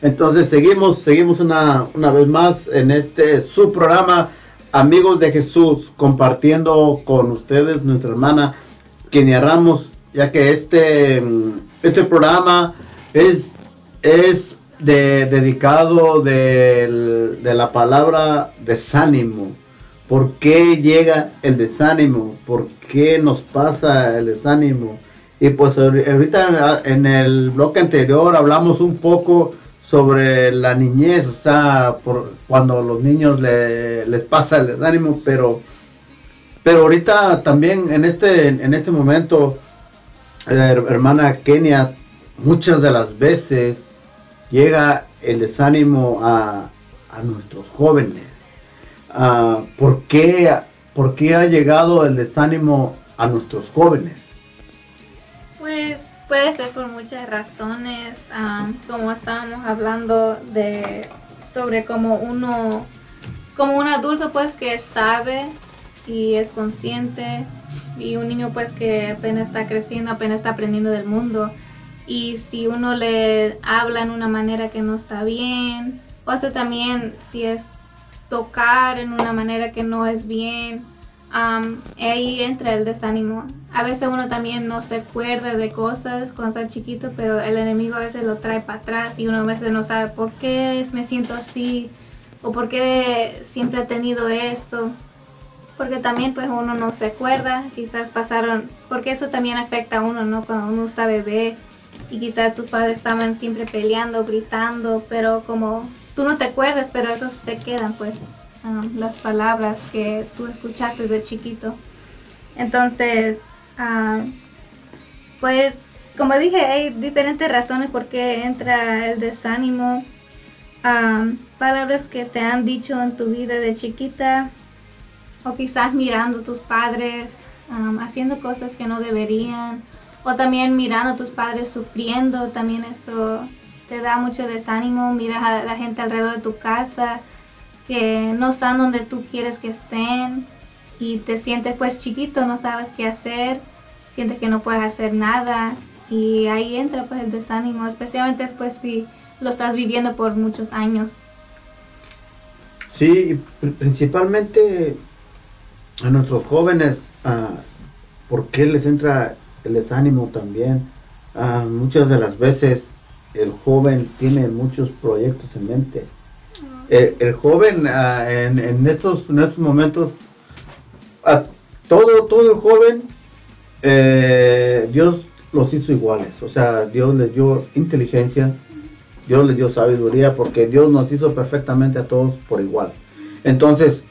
[SPEAKER 3] Entonces seguimos, seguimos una, una vez más en este su programa Amigos de Jesús, compartiendo con ustedes nuestra hermana Kenia Ramos, ya que este, mm, este programa es, es de, dedicado del- de la palabra desánimo. ¿Por qué llega el desánimo? ¿Por qué nos pasa el desánimo? Y pues ahori- ahorita en el bloque anterior hablamos un poco sobre la niñez, o sea, por cuando los niños le- les pasa el desánimo, pero pero ahorita también en este en este momento hermana Kenia muchas de las veces llega el desánimo a, a nuestros jóvenes. Ah, ¿por, qué, ¿Por qué ha llegado el desánimo a nuestros jóvenes?
[SPEAKER 6] Pues puede ser por muchas razones, am, como estábamos hablando de sobre cómo uno, como un adulto pues que sabe y es consciente y un niño pues que apenas está creciendo, apenas está aprendiendo del mundo y si uno le habla en una manera que no está bien o hasta también si es tocar en una manera que no es bien Am, ahí entra el desánimo. A veces uno también no se acuerda de cosas cuando está chiquito, pero el enemigo a veces lo trae para atrás y uno a veces no sabe por qué me siento así o por qué siempre he tenido esto. Porque también pues uno no se acuerda, quizás pasaron, porque eso también afecta a uno, ¿no? Cuando uno está bebé y quizás tus padres estaban siempre peleando, gritando, pero como tú no te acuerdas, pero esos se quedan pues um, las palabras que tú escuchaste de chiquito. Entonces, ah, pues como dije, hay diferentes razones por qué entra el desánimo. Ah, palabras que te han dicho en tu vida de chiquita o quizás mirando tus padres um, haciendo cosas que no deberían. O también mirando a tus padres sufriendo, también eso te da mucho desánimo, miras a la gente alrededor de tu casa que no están donde tú quieres que estén y te sientes pues chiquito, no sabes qué hacer, sientes que no puedes hacer nada y ahí entra pues el desánimo, especialmente después si lo estás viviendo por muchos años.
[SPEAKER 3] Sí, principalmente a nuestros jóvenes, ah, ¿por qué les entra el desánimo también? muchas de las veces el joven tiene muchos proyectos en mente. Eh, el joven ah, en, en estos, en estos momentos, a todo, todo el joven, eh, Dios los hizo iguales. O sea, Dios les dio inteligencia, Dios les dio sabiduría, porque Dios nos hizo perfectamente a todos por igual. Entonces,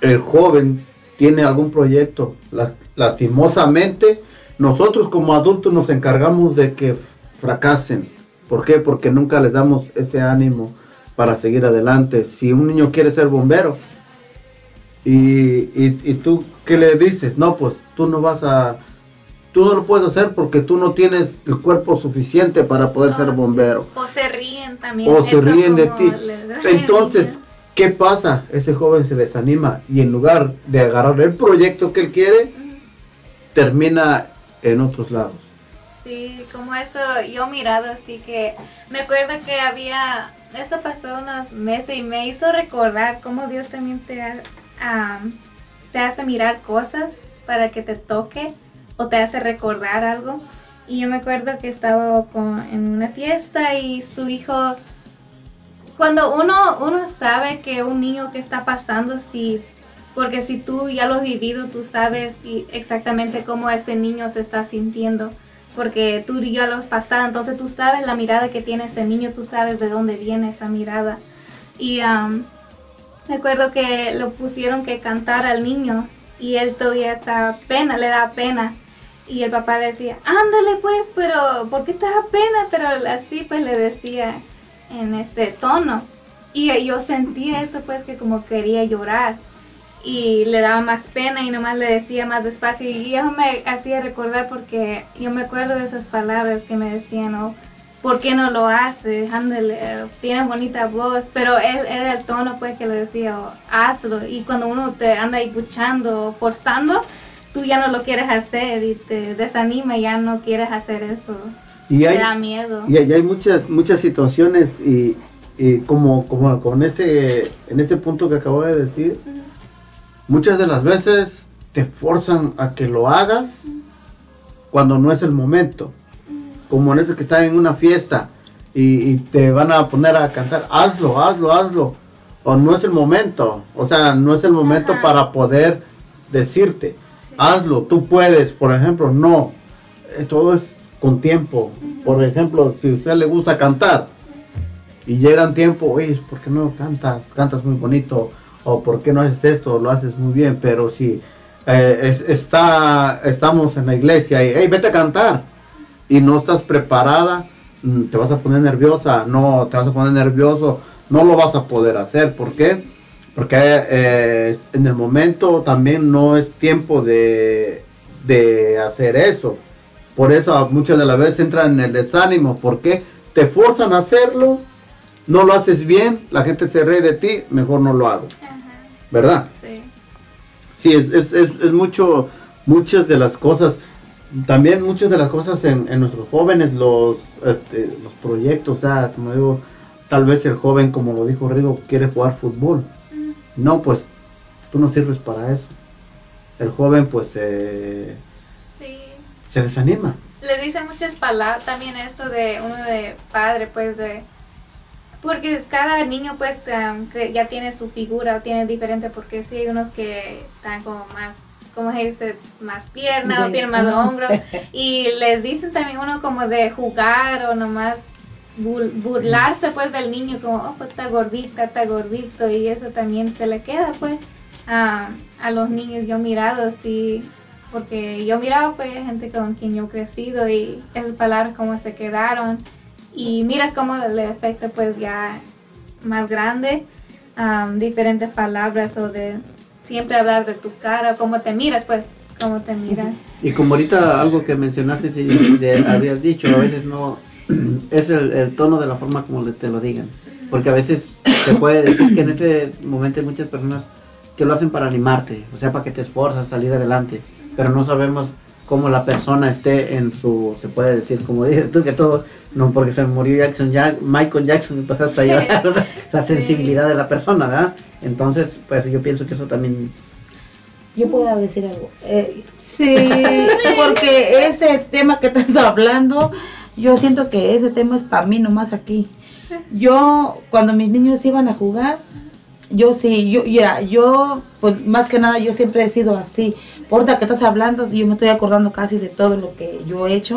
[SPEAKER 3] el joven tiene algún proyecto, las- lastimosamente, nosotros como adultos nos encargamos de que fracasen. ¿Por qué? Porque nunca les damos ese ánimo para seguir adelante. Si un niño quiere ser bombero y, y, y tú, ¿qué le dices? No, pues tú no vas a... Tú no lo puedes hacer porque tú no tienes el cuerpo suficiente para poder ser bombero.
[SPEAKER 6] O se ríen también.
[SPEAKER 3] O se ríen de ti. Entonces. ¿Qué pasa? Ese joven se desanima y en lugar de agarrar el proyecto que él quiere, termina en otros lados.
[SPEAKER 6] Sí, como eso yo he mirado, así que me acuerdo que había, esto pasó unos meses y me hizo recordar cómo Dios también te, am, te hace mirar cosas para que te toque o te hace recordar algo. Y yo me acuerdo que estaba con- en una fiesta y su hijo, cuando uno, uno sabe que un niño que está pasando, si porque si tú ya lo has vivido, tú sabes exactamente cómo ese niño se está sintiendo. Porque tú ya lo has pasado, entonces tú sabes la mirada que tiene ese niño, tú sabes de dónde viene esa mirada. Y am, me acuerdo que lo pusieron que cantar al niño y él todavía está pena, le da pena. Y el papá le decía, ándale pues, pero ¿por qué te da pena? Pero así pues le decía en este tono. Y yo sentía eso pues que como quería llorar y le daba más pena y nomás le decía más despacio y eso me hacía recordar porque yo me acuerdo de esas palabras que me decían, oh, ¿por qué no lo haces? Ándale, tienes bonita voz, pero él era el tono pues que le decía, hazlo y cuando uno te anda escuchando, forzando, tú ya no lo quieres hacer y te desanima ya no quieres hacer eso.
[SPEAKER 3] Y hay,
[SPEAKER 6] te da miedo.
[SPEAKER 3] y hay, hay muchas muchas situaciones y, y como, como con este, en este punto que acabo de decir, muchas de las veces te forzan a que lo hagas cuando no es el momento. Como en ese que está en una fiesta y, y te van a poner a cantar, hazlo, hazlo, hazlo. O no es el momento. O sea, no es el momento para poder decirte, hazlo, tú puedes. Por ejemplo, no. Eh, Todo es con tiempo. Por ejemplo, si a usted le gusta cantar y llega tiempo, oye, ¿por qué no cantas? Cantas muy bonito. O ¿por qué no haces esto? Lo haces muy bien. Pero si eh, es- está, estamos en la iglesia y, hey, vete a cantar. Y no estás preparada, mm, te vas a poner nerviosa. No, te vas a poner nervioso. No lo vas a poder hacer. ¿Por qué? Porque eh, en el momento también no es tiempo de, de hacer eso. Por eso muchas de las veces entran en el desánimo. porque Te forzan a hacerlo, no lo haces bien, la gente se ríe de ti, mejor no lo hago. ¿Verdad?
[SPEAKER 6] Sí.
[SPEAKER 3] Sí, es, es, es, es mucho, muchas de las cosas, también muchas de las cosas en, en nuestros jóvenes, los, este, los proyectos, o sea, como digo, tal vez el joven, como lo dijo Rigo, quiere jugar fútbol. No, pues tú no sirves para eso. El joven, pues, eh,
[SPEAKER 6] Sí.
[SPEAKER 3] Se desanima.
[SPEAKER 6] le dicen muchas palabras también eso de uno de padre pues de porque cada niño pues um, ya tiene su figura o tiene diferente porque sí hay unos que están como más como se dice más pierna o tienen más hombros. Y les dicen también uno como de jugar o nomás bur- burlarse pues del niño como oh pues está gordita está gordito y eso también se le queda pues a, a los niños yo he mirado así porque yo miraba pues gente con quien yo he crecido y esas palabras como se quedaron. Y miras cómo le afecta pues ya más grande am, diferentes palabras o de siempre hablar de tu cara cómo te miras pues cómo te miras.
[SPEAKER 4] Y como ahorita algo que mencionaste, sí, de- habías dicho, a veces no, es el, tono de la forma como te lo digan. Porque a veces se puede decir que en ese momento hay muchas personas que lo hacen para animarte, o sea, para que te esfuerzas salir adelante, pero no sabemos cómo la persona esté en su, se puede decir, como dices tú, que todo, no porque se murió Jackson, ya, Michael Jackson, pues ahí va, ¿verdad? la sensibilidad de la persona, ¿verdad? Entonces, pues yo pienso que eso también
[SPEAKER 5] Yo puedo decir algo. Eh, sí, porque ese tema que estás hablando, yo siento que ese tema es para mí nomás aquí. Yo, cuando mis niños iban a jugar, yo sí, yo, ya, yo, pues más que nada, yo siempre he sido así. Por lo que estás hablando, yo me estoy acordando casi de todo lo que yo he hecho.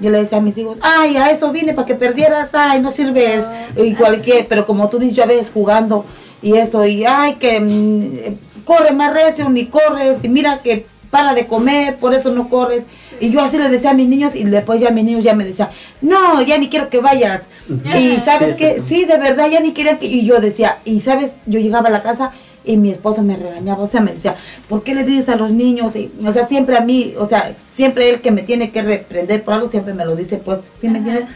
[SPEAKER 5] Yo le decía a mis hijos, ay, a eso vine para que perdieras, ay, no sirves, y cualquier, pero como tú dices, yo a veces jugando y eso, y ay, que mm, corre más recio, ni corres, y mira que para de comer, por eso no corres. Y yo así le decía a mis niños y después ya mis niños ya me decían, no, ya ni quiero que vayas. Y sabes que, sí, de verdad, ya ni querían que... Y yo decía, y sabes, yo llegaba a la casa y mi esposo me regañaba, o sea, me decía, ¿por qué le dices a los niños? Y, o sea, siempre a mí, o sea, siempre él que me tiene que reprender por algo, siempre me lo dice, pues, ¿sí me entiendes?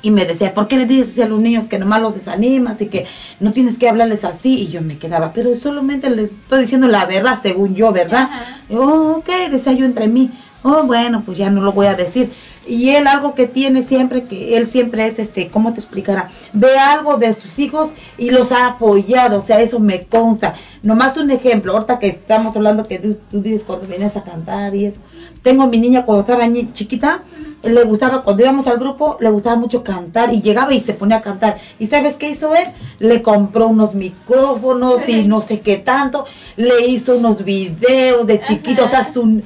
[SPEAKER 5] Y me decía, ¿por qué le dices a los niños que nomás los desanimas y que no tienes que hablarles así? Y yo me quedaba, pero solamente les estoy diciendo la verdad, según yo, ¿verdad? Y, oh, ok, decía yo entre mí. Oh, bueno, pues ya no lo voy a decir. Y él algo que tiene siempre, que él siempre es, este, ¿cómo te explicará? Ve algo de sus hijos y los ha apoyado, o sea, eso me consta. Nomás un ejemplo, ahorita que estamos hablando que tú, tú dices cuando vienes a cantar y eso. Tengo mi niña cuando estaba ñi- chiquita, le gustaba, cuando íbamos al grupo, le gustaba mucho cantar y llegaba y se ponía a cantar. ¿Y sabes qué hizo él? Le compró unos micrófonos y no sé qué tanto, le hizo unos videos de chiquito, o sea, su,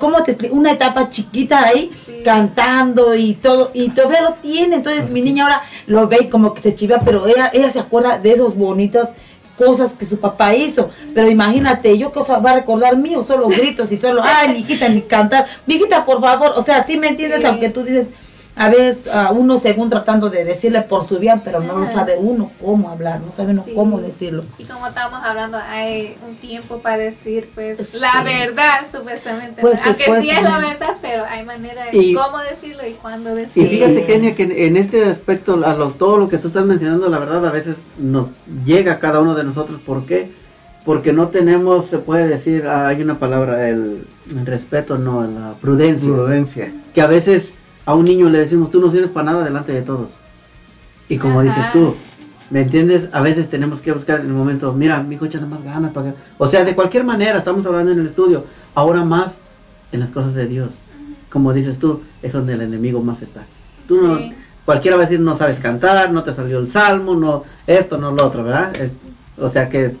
[SPEAKER 5] cómo te una etapa chiquita ahí, cantando y todo, y todavía lo tiene. Entonces mi niña ahora lo ve y como que se chivea, pero ella, ella se acuerda de esos bonitos cosas que su papá hizo. Pero imagínate, yo cosa va a recordar mío, solo gritos y solo, ay, mi hijita, ni cantar. Mi hijita, por favor, o sea, sí me entiendes, aunque tú dices, a veces a uno según tratando de decirle por su bien, pero no lo sabe uno cómo hablar, no sabe uno
[SPEAKER 6] Sí.
[SPEAKER 5] cómo decirlo.
[SPEAKER 6] Y como estábamos hablando, hay un tiempo para decir, pues,
[SPEAKER 5] Sí.
[SPEAKER 6] la verdad, supuestamente.
[SPEAKER 5] Pues,
[SPEAKER 6] Aunque sí es la
[SPEAKER 5] supuestamente.
[SPEAKER 6] verdad, pero hay manera de
[SPEAKER 4] Y-
[SPEAKER 6] cómo decirlo y cuándo
[SPEAKER 4] Y
[SPEAKER 6] decirlo.
[SPEAKER 4] fíjate, Kenia, que en este aspecto, a lo, todo lo que tú estás mencionando, la verdad, a veces nos llega a cada uno de nosotros. ¿Por qué? Porque no tenemos, se puede decir, ah, hay una palabra, el, el respeto, no, la prudencia.
[SPEAKER 3] Prudencia.
[SPEAKER 4] Que a veces a un niño le decimos, tú no sirves para nada delante de todos. Y como
[SPEAKER 6] Ajá.
[SPEAKER 4] dices tú, ¿me entiendes? A veces tenemos que buscar en el momento, mira, mi hijo echa más ganas para que-". O sea, de cualquier manera, estamos hablando en el estudio, ahora más en las cosas de Dios. Como dices tú, es donde el enemigo más está. Tú no, cualquiera va a decir, no sabes cantar, no te salió el salmo, no esto, no lo otro, ¿verdad? Es- o sea que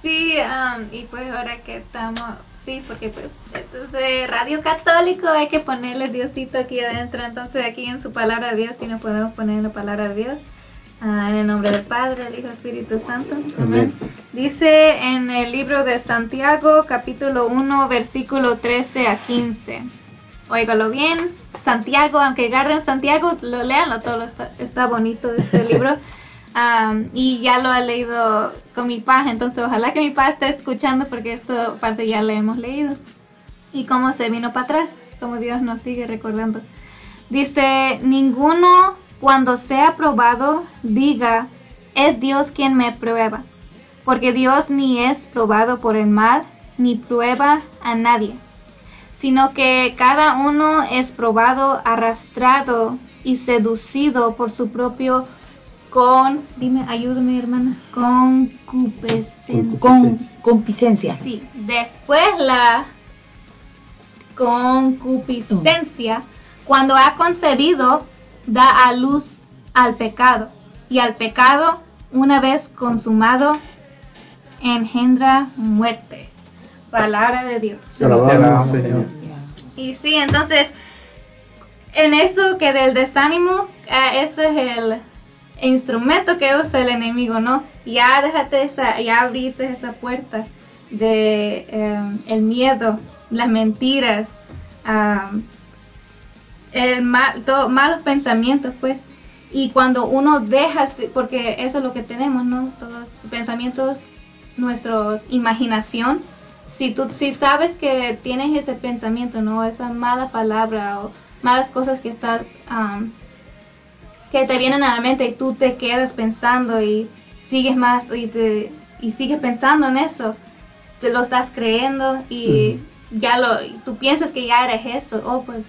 [SPEAKER 6] Sí, am, y pues ahora que estamos, sí, porque pues esto es de Radio Católico, hay que ponerle Diosito aquí adentro, entonces aquí en su palabra de Dios sí nos podemos poner la palabra de Dios. Ah, en el nombre del Padre, del Hijo, Espíritu Santo. Amén. Dice en el libro de Santiago, capítulo 1, versículo 13 a 15. Óigalo bien. Santiago, aunque agarren Santiago, lo leanlo todo, está, está bonito este libro. Am, y ya lo ha leído con mi pa, entonces ojalá que mi pa esté escuchando porque esto parte ya le hemos leído. Y cómo se vino para atrás, como Dios nos sigue recordando. Dice, ninguno cuando sea probado diga, es Dios quien me prueba, porque Dios ni es probado por el mal, ni prueba a nadie, sino que cada uno es probado, arrastrado y seducido por su propio con, dime, ayúdame hermana, concupiscencia.
[SPEAKER 5] Con compicencia.
[SPEAKER 6] Sí, después la concupiscencia, cuando ha concebido, da a luz al pecado. Y al pecado, una vez consumado, engendra muerte. Palabra de Dios.
[SPEAKER 3] Alabamos, Señor.
[SPEAKER 6] Y sí, entonces, en eso que del desánimo, eh, ese es el instrumento que usa el enemigo, ¿no? Ya déjate esa, ya abriste esa puerta de eh, el miedo, las mentiras, am, el mal, todo, malos pensamientos, pues. Y cuando uno deja, porque eso es lo que tenemos, ¿no? Todos pensamientos, nuestra imaginación. Si tú si sabes que tienes ese pensamiento, ¿no? Esa mala palabra o malas cosas que estás am, que te vienen a la mente y tú te quedas pensando y sigues más y te y sigues pensando en eso, te lo estás creyendo y ya lo tú piensas que ya eres eso, oh pues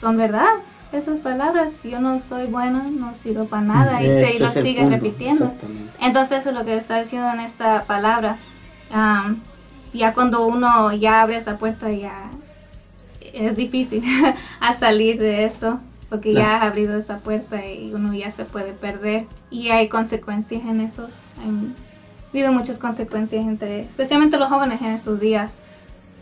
[SPEAKER 6] son verdad. Esas palabras, yo no soy bueno, no sirvo para nada y, se, y lo sigues
[SPEAKER 4] punto,
[SPEAKER 6] repitiendo. Entonces eso es lo que está diciendo en esta palabra. Am, ya cuando uno ya abre esa puerta ya es difícil a salir de eso porque ya
[SPEAKER 4] Claro.
[SPEAKER 6] has abrido esa puerta y uno ya se puede perder y hay consecuencias en eso. Hay habido muchas consecuencias entre, especialmente los jóvenes en estos días.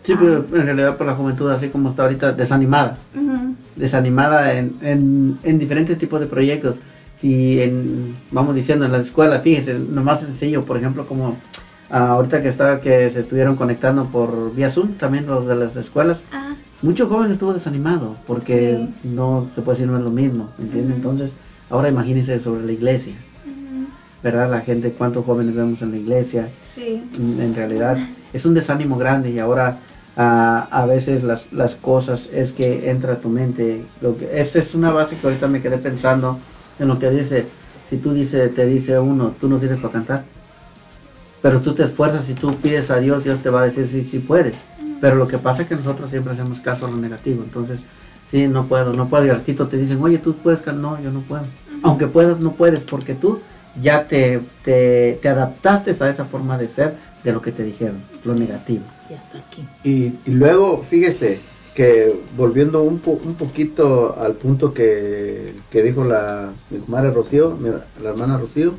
[SPEAKER 4] Sí, pero en realidad por la juventud, así como está ahorita, desanimada.
[SPEAKER 6] Ujú.
[SPEAKER 4] Desanimada en, en, en diferentes tipos de proyectos. Si en, vamos diciendo, en las escuelas, fíjense, lo más sencillo, por ejemplo, como ah, ahorita que está, que se estuvieron conectando por vía Zoom, también los de las escuelas,
[SPEAKER 6] Ah,
[SPEAKER 4] muchos jóvenes estuvo desanimado porque no se puede decir no es lo mismo, ¿entiendes? Entonces, ahora imagínense sobre la iglesia. ¿verdad? La gente, cuántos jóvenes vemos en la iglesia,
[SPEAKER 6] Sí.
[SPEAKER 4] en en realidad es un desánimo grande y ahora ah, a veces las, las cosas es que entra a tu mente. Lo que, esa es una base que ahorita me quedé pensando en lo que dice, si tú dice, te dice uno, tú no sirves para cantar, pero tú te esfuerzas y tú pides a Dios, Dios te va a decir sí, sí puedes. Pero lo que pasa es que nosotros siempre hacemos caso a lo negativo, entonces sí, no puedo, no puedo. Y al ratito te dicen, oye, tú puedes no, yo no puedo. Aunque puedas, no puedes, porque tú ya te, te, te adaptaste a esa forma de ser de lo que te dijeron, lo negativo.
[SPEAKER 5] Ya está aquí.
[SPEAKER 3] Y, y luego, fíjese que volviendo un, po- un poquito al punto que, que dijo la mi comadre Rocío, mi- la hermana Rocío,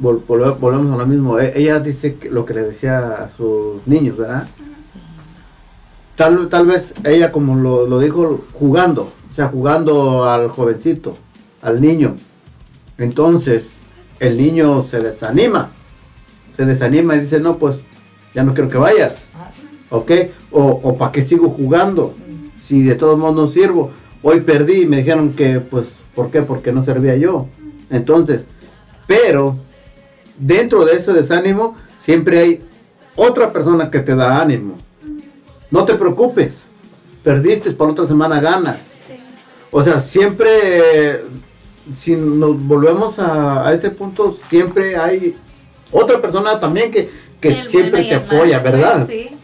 [SPEAKER 3] vol- volve- volvemos a lo mismo. E- Ella dice que lo que le decía a sus niños, ¿verdad? Tal, tal vez ella, como lo, lo dijo, jugando, o sea, jugando al jovencito, al niño. Entonces, el niño se desanima, se desanima y dice, no, pues ya no quiero que vayas. ¿ok? O, o para qué sigo jugando si de todos modos no sirvo. Hoy perdí y me dijeron que, pues, ¿por qué? Porque no servía yo. Entonces, pero dentro de ese desánimo siempre hay otra persona que te da ánimo. No te preocupes, perdiste, para otra semana ganas. O sea, siempre, si nos volvemos a, a este punto, siempre hay otra persona también que, que
[SPEAKER 6] El
[SPEAKER 3] siempre
[SPEAKER 6] bueno
[SPEAKER 3] te apoya,
[SPEAKER 6] malo,
[SPEAKER 3] ¿verdad?
[SPEAKER 6] pues, sí,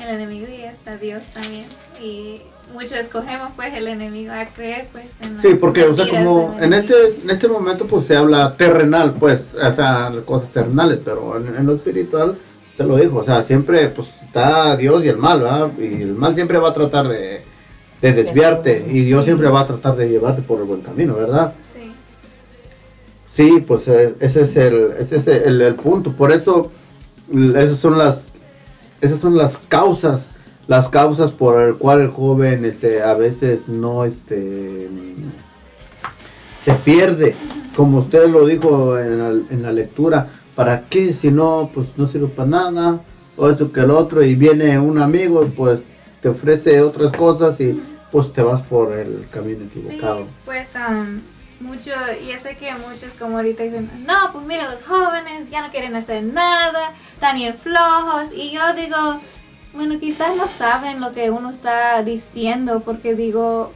[SPEAKER 6] el enemigo y está Dios también. Y muchos escogemos pues el enemigo a creer pues en
[SPEAKER 3] Sí, porque, o sea, como en este, en este momento pues se habla terrenal, pues, o sea, cosas terrenales, pero en, en lo espiritual te lo dijo, o sea, siempre pues está Dios y el mal, ¿verdad? Y el mal siempre va a tratar de, de desviarte y Dios siempre va a tratar de llevarte por el buen camino, ¿verdad?
[SPEAKER 6] Sí.
[SPEAKER 3] Sí, pues eh, ese es el, ese es el, el punto, por eso esas son las, esas son las causas, las causas por el cual el joven, este, a veces no, este, se pierde, como usted lo dijo en la, en la lectura, ¿para qué? Si no, pues no sirve para nada, o eso que el otro, y viene un amigo, pues te ofrece otras cosas y pues te vas por el camino equivocado.
[SPEAKER 6] Sí, pues um, mucho, y sé que muchos como ahorita dicen, no, pues mira, los jóvenes ya no quieren hacer nada, están bien flojos, y yo digo, bueno, quizás no saben lo que uno está diciendo, porque digo,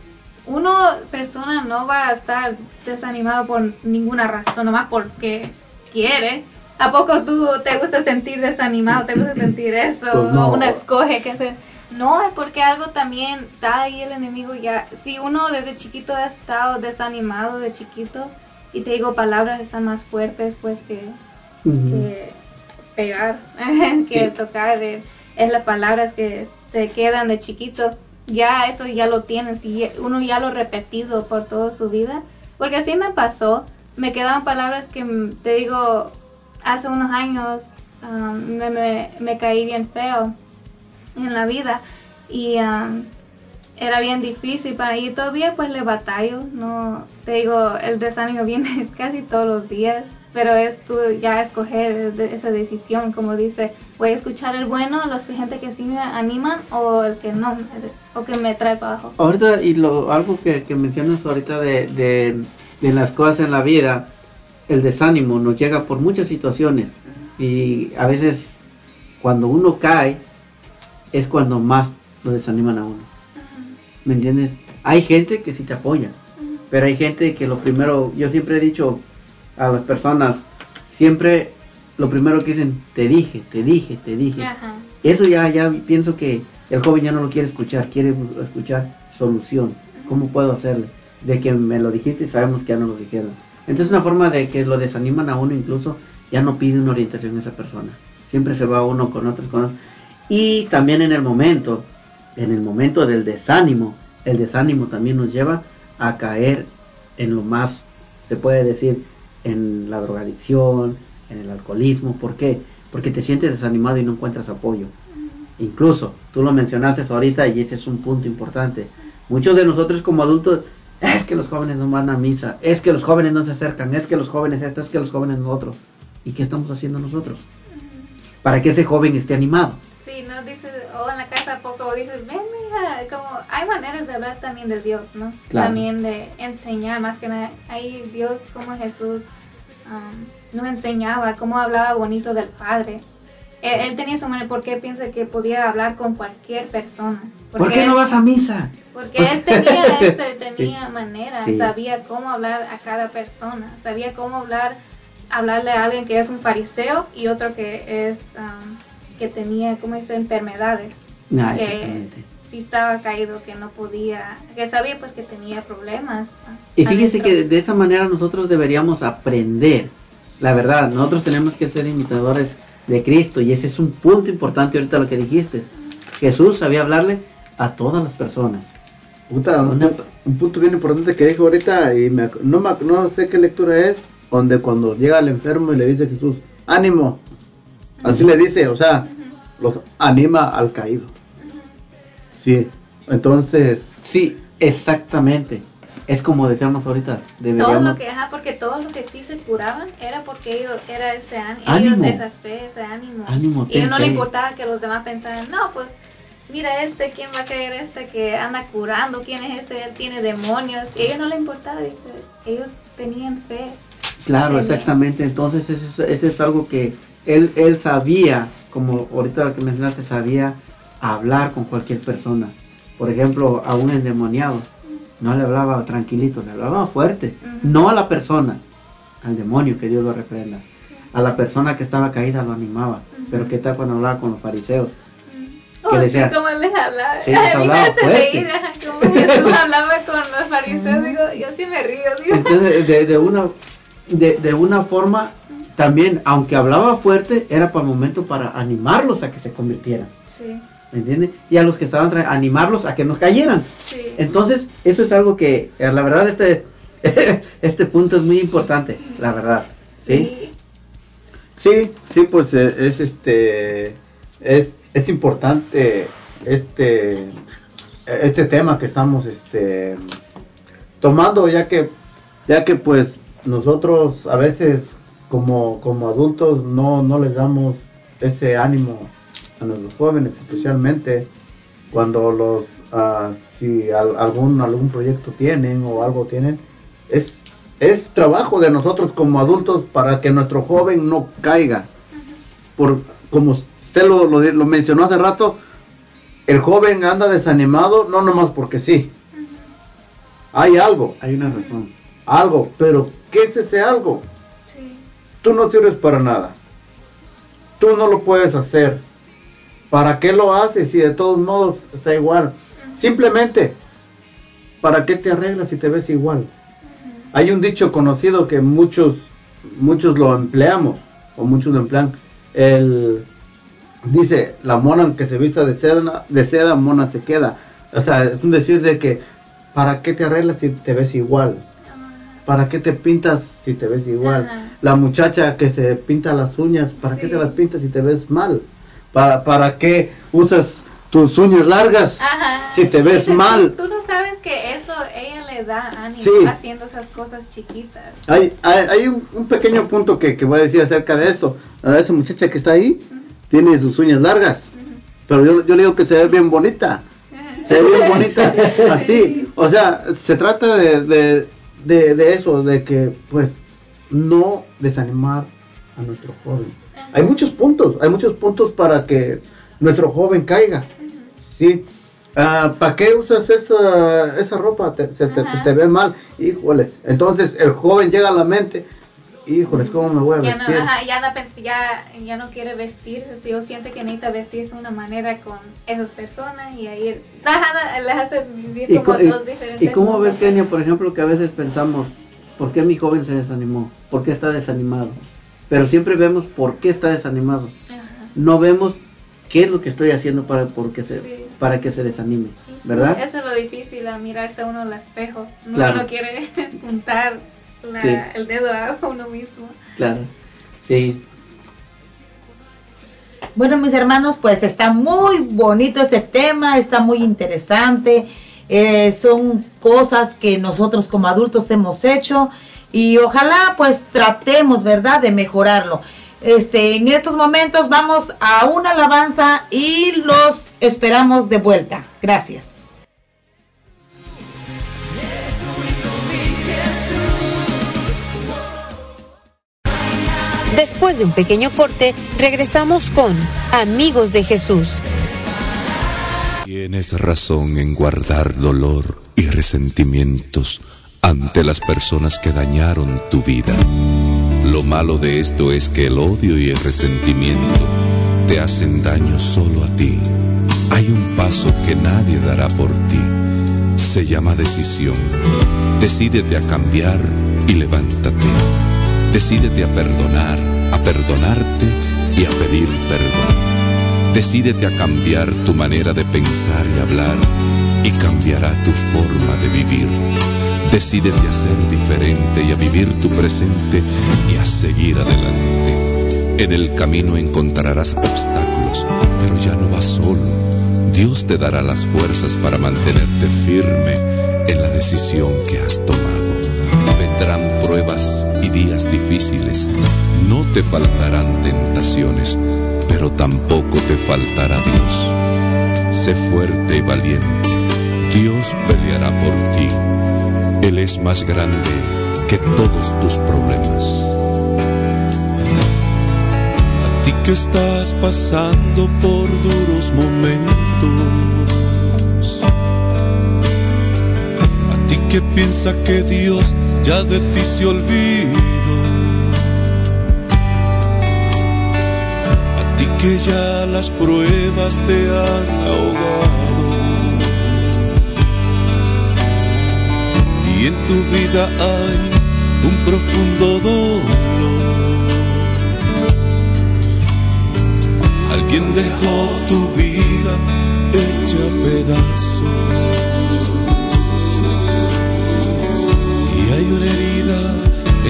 [SPEAKER 6] uno, persona, no va a estar desanimado por ninguna razón, nomás porque quiere. ¿A poco tú te gusta sentir desanimado, te gusta sentir eso,
[SPEAKER 3] Pues no.
[SPEAKER 6] escoge qué hacer? No, es porque algo también está ahí el enemigo ya. Si uno desde chiquito ha estado desanimado de chiquito, y te digo, palabras están más fuertes pues que, que pegar, que
[SPEAKER 4] Sí.
[SPEAKER 6] tocar, eh, es las palabras que se quedan de chiquito. Ya eso ya lo tienen, si uno ya lo ha repetido por toda su vida. Porque así me pasó, me quedaban palabras que mm, te digo, hace unos años um, me, me, me caí bien feo en la vida y um, era bien difícil para y todavía pues le batallo no te digo el desánimo viene casi todos los días pero es tú ya escoger esa decisión como dice voy a escuchar el bueno los gente que sí me animan o el que no o que me trae para abajo.
[SPEAKER 4] Ahorita, y lo, algo que, que mencionas ahorita de, de las cosas en la vida, el desánimo nos llega por muchas situaciones y a veces cuando uno cae es cuando más lo desaniman a uno. ¿Me entiendes? Hay gente que sí te apoya, pero hay gente que lo primero, yo siempre he dicho a las personas, siempre lo primero que dicen, te dije, te dije, te dije.
[SPEAKER 6] Ajá.
[SPEAKER 4] Eso ya, ya pienso que el joven ya no lo quiere escuchar, quiere escuchar solución. ¿Cómo puedo hacerle? De que me lo dijiste y sabemos que ya no lo dijeron. Entonces una forma de que lo desaniman a uno incluso, ya no pide una orientación a esa persona. Siempre se va uno con otros, con otros. Y también en el momento, en el momento del desánimo, el desánimo también nos lleva a caer en lo más, se puede decir, en la drogadicción, en el alcoholismo. ¿Por qué? Porque te sientes desanimado y no encuentras apoyo. Incluso, tú lo mencionaste ahorita y ese es un punto importante. Muchos de nosotros como adultos, es que los jóvenes no van a misa, es que los jóvenes no se acercan, es que los jóvenes esto, es que los jóvenes lo otro. ¿Y qué estamos haciendo nosotros? Para que ese joven esté animado.
[SPEAKER 6] Sí, no dices, o en la casa poco dices, ven, mija, como hay maneras de hablar también de Dios, ¿no?
[SPEAKER 4] Claro.
[SPEAKER 6] También de enseñar, más que nada, ahí Dios como Jesús um, nos enseñaba cómo hablaba bonito del Padre. Él, él tenía su manera, porque piensa que podía hablar con cualquier persona.
[SPEAKER 4] ¿Por qué
[SPEAKER 6] él-
[SPEAKER 4] no vas a misa?
[SPEAKER 6] Porque él tenía, ese, tenía manera,
[SPEAKER 4] Sí.
[SPEAKER 6] sabía cómo hablar a cada persona, sabía cómo hablar, hablarle a alguien que es un fariseo y otro que es, um, que tenía, ¿cómo dice?, enfermedades.
[SPEAKER 4] Ah,
[SPEAKER 6] que sí estaba caído, que no podía, que sabía pues que tenía problemas.
[SPEAKER 4] Y fíjese
[SPEAKER 6] adentro.
[SPEAKER 4] que de esta manera nosotros deberíamos aprender. La verdad, nosotros tenemos que ser imitadores de Cristo y ese es un punto importante ahorita lo que dijiste. Jesús sabía hablarle a todas las personas.
[SPEAKER 3] Puta, un, punto- un punto bien importante que dijo ahorita y me no, me ac- no sé qué lectura es, donde cuando llega el enfermo y le dice a Jesús, ánimo, así le dice, o sea, los anima al caído. Sí, entonces,
[SPEAKER 4] Sí, exactamente. Es como decíamos ahorita,
[SPEAKER 6] Todo
[SPEAKER 4] deberíamos...
[SPEAKER 6] lo que, ajá, porque todo lo que sí se curaban era porque ellos, era ese ánimo, esa fe, ese ánimo.
[SPEAKER 4] Ánimo,
[SPEAKER 6] y no le importaba que los demás pensaran, no, pues mira este, ¿quién va a creer este que anda curando? ¿Quién es este? Él tiene demonios. Y a ellos no le importaba, dice, ellos tenían fe.
[SPEAKER 4] Claro, exactamente. Entonces, eso es, eso es algo que él, él sabía, como ahorita lo que mencionaste, sabía hablar con cualquier persona. Por ejemplo, a un endemoniado, no le hablaba tranquilito, le hablaba fuerte. No a la persona, al demonio, que Dios lo reprenda. A la persona que estaba caída lo animaba. Pero ¿qué tal cuando hablaba con los fariseos?
[SPEAKER 6] Oh,
[SPEAKER 4] Que decía-
[SPEAKER 6] él les hablaba.
[SPEAKER 4] Sí, les
[SPEAKER 6] a mí me hace reír, como Jesús hablaba con los fariseos, digo, yo sí me río, digo.
[SPEAKER 4] Entonces, de, de una, de, de una forma, también, aunque hablaba fuerte, era para el momento para animarlos a que se convirtieran.
[SPEAKER 6] Sí,
[SPEAKER 4] ¿Me entiendes? Y a los que estaban tra- animarlos a que no cayeran.
[SPEAKER 6] sí.
[SPEAKER 4] Entonces, eso es algo que, eh, la verdad, este, este punto es muy importante, la verdad. ¿Sí?
[SPEAKER 3] sí, sí, pues eh, es este, es, es importante este, este tema que estamos este, tomando, ya que, ya que pues nosotros a veces como, como adultos no, no les damos ese ánimo a nuestros jóvenes, especialmente cuando los, ah, si al- algún, algún proyecto tienen o algo tienen, es, es trabajo de nosotros como adultos para que nuestro joven no caiga. Por, como usted lo, lo, lo mencionó hace rato, el joven anda desanimado, no nomás porque sí. Hay algo,
[SPEAKER 4] Hay una razón.
[SPEAKER 3] algo, pero ¿qué es ese algo?
[SPEAKER 6] Sí.
[SPEAKER 3] Tú no sirves para nada. Tú no lo puedes hacer. ¿Para qué lo haces si de todos modos está igual? Simplemente, ¿para qué te arreglas si te ves igual? Hay un dicho conocido que muchos, muchos lo empleamos, o muchos lo emplean. El, dice, la mona que se vista de seda, de seda, mona se queda. O sea, es un decir de que, ¿para qué te arreglas si te ves igual? ¿Para qué te pintas si te ves igual?
[SPEAKER 6] Ajá.
[SPEAKER 3] La muchacha que se pinta las uñas, ¿para qué te las pintas si te ves mal? ¿Para, para qué usas tus uñas largas
[SPEAKER 6] Ajá.
[SPEAKER 3] si te ves mal?
[SPEAKER 6] Tú, tú no sabes que eso ella le da ánimo
[SPEAKER 3] Sí.
[SPEAKER 6] haciendo esas cosas chiquitas.
[SPEAKER 3] Hay, hay, hay un, un pequeño punto que, que voy a decir acerca de esto. A esa muchacha que está ahí tiene sus uñas largas, pero yo, yo le digo que se ve bien bonita. Se ve bien bonita, así. O sea, se trata de, de, de, de eso, de que pues no desanimar a nuestro joven. Hay muchos puntos, hay muchos puntos para que nuestro joven caiga. ¿sí? Ah, ¿Para qué usas esa, esa ropa? Te, se te, ve mal. Híjole. Entonces el joven llega a la mente. Híjoles, ¿cómo me voy a
[SPEAKER 6] Ya no,
[SPEAKER 3] vestir?
[SPEAKER 6] ajá, ya, no ya, ya no quiere vestirse, si o siente que necesita vestirse de una manera con esas personas y ahí ajá, les hace vivir
[SPEAKER 4] ¿Y,
[SPEAKER 6] como dos diferentes
[SPEAKER 4] y cómo ver. Kenia, por ejemplo, que a veces pensamos, ¿por qué mi joven se desanimó? ¿Por qué está desanimado? Pero siempre vemos por qué está desanimado.
[SPEAKER 6] Ajá.
[SPEAKER 4] no vemos qué es lo que estoy haciendo para, porque se,
[SPEAKER 6] Sí.
[SPEAKER 4] para que se desanime, ¿verdad?
[SPEAKER 6] Eso es lo difícil, a mirarse a uno al espejo. No
[SPEAKER 4] Claro.
[SPEAKER 6] uno quiere juntar la-
[SPEAKER 4] Sí.
[SPEAKER 6] el dedo a uno mismo.
[SPEAKER 4] Claro, sí,
[SPEAKER 5] Bueno, mis hermanos, pues está muy bonito este tema, está muy interesante. eh, son cosas que nosotros como adultos hemos hecho y ojalá pues tratemos, ¿verdad?, de mejorarlo. Este, en estos momentos vamos a una alabanza y los esperamos de vuelta. Gracias.
[SPEAKER 2] Después de un pequeño corte, regresamos con Amigos de Jesús.
[SPEAKER 12] Tienes razón en guardar dolor y resentimientos ante las personas que dañaron tu vida. Lo malo de esto es que el odio y el resentimiento te hacen daño solo a ti. Hay un paso que nadie dará por ti. Se llama decisión. Decídete a cambiar y levántate. Decídete a perdonar, a perdonarte y a pedir perdón. Decídete a cambiar tu manera de pensar y hablar y cambiará tu forma de vivir. Decídete a ser diferente y a vivir tu presente y a seguir adelante. En el camino encontrarás obstáculos, pero ya no vas solo. Dios te dará las fuerzas para mantenerte firme en la decisión que has tomado. Vendrán pruebas y días difíciles. No te faltarán tentaciones, pero tampoco te faltará Dios. Sé fuerte y valiente. Dios peleará por ti. Él es más grande que todos tus problemas. A ti que estás pasando por duros momentos. A ti que piensa que Dios ya de ti se olvidó. A ti que ya las pruebas te han ahogado. Tu vida hay un profundo dolor. Alguien dejó tu vida hecha pedazos. Y hay una herida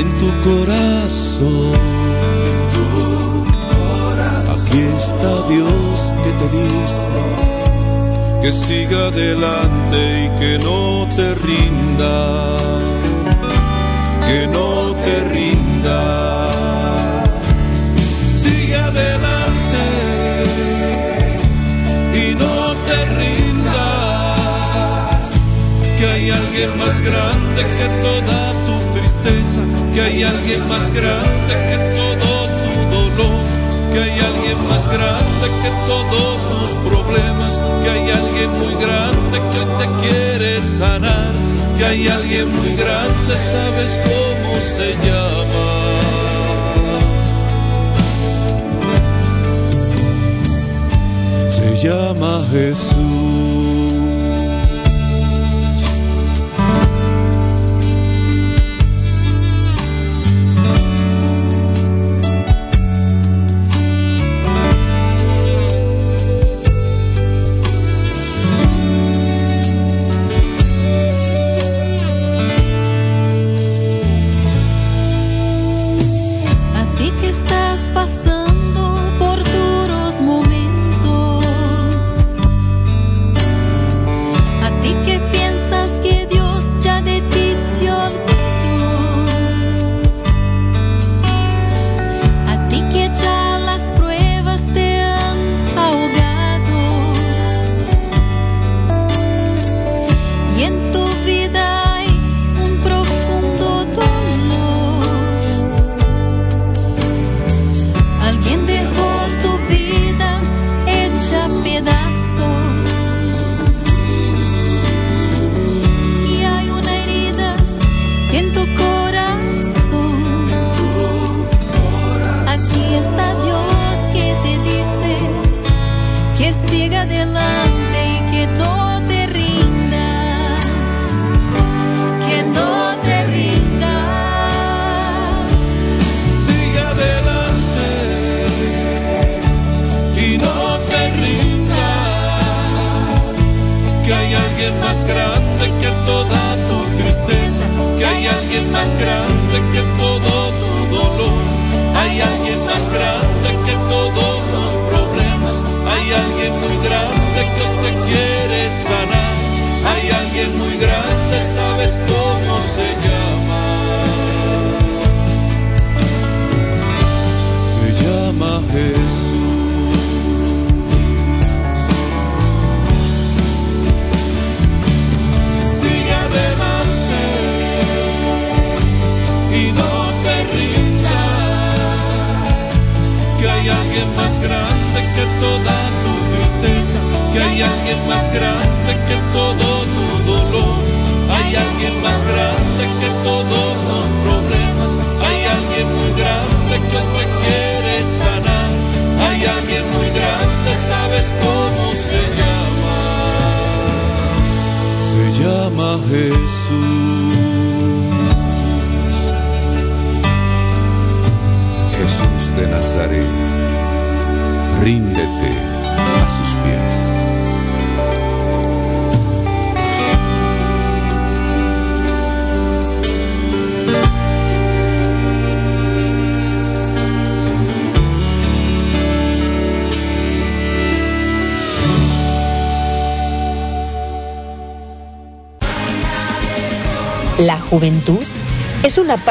[SPEAKER 12] en tu corazón. Aquí está Dios que te dice que siga adelante y que no te rinda, que no te rinda. Sigue adelante y no te rindas, que hay alguien más grande que toda tu tristeza, que hay alguien más grande que que hay alguien más grande que todos tus problemas, que hay alguien muy grande que te quiere sanar, que hay alguien muy grande, sabes cómo se llama. Se llama Jesús.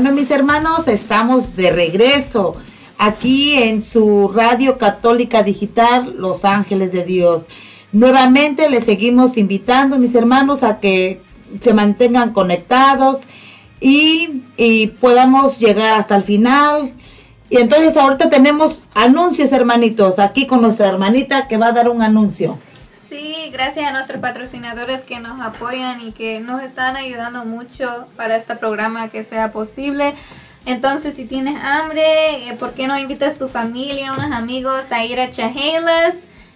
[SPEAKER 5] Bueno, mis hermanos, estamos de regreso aquí en su radio católica digital Los Ángeles de Dios. Nuevamente les seguimos invitando, mis hermanos, a que se mantengan conectados y, y podamos llegar hasta el final. Y entonces ahorita tenemos anuncios, hermanitos, aquí con nuestra hermanita que va a dar un anuncio.
[SPEAKER 6] Sí, gracias a nuestros patrocinadores que nos apoyan y que nos están ayudando mucho para este programa que sea posible. Entonces, si tienes hambre, eh, ¿por qué no invitas tu familia, unos amigos a ir a Chajelas?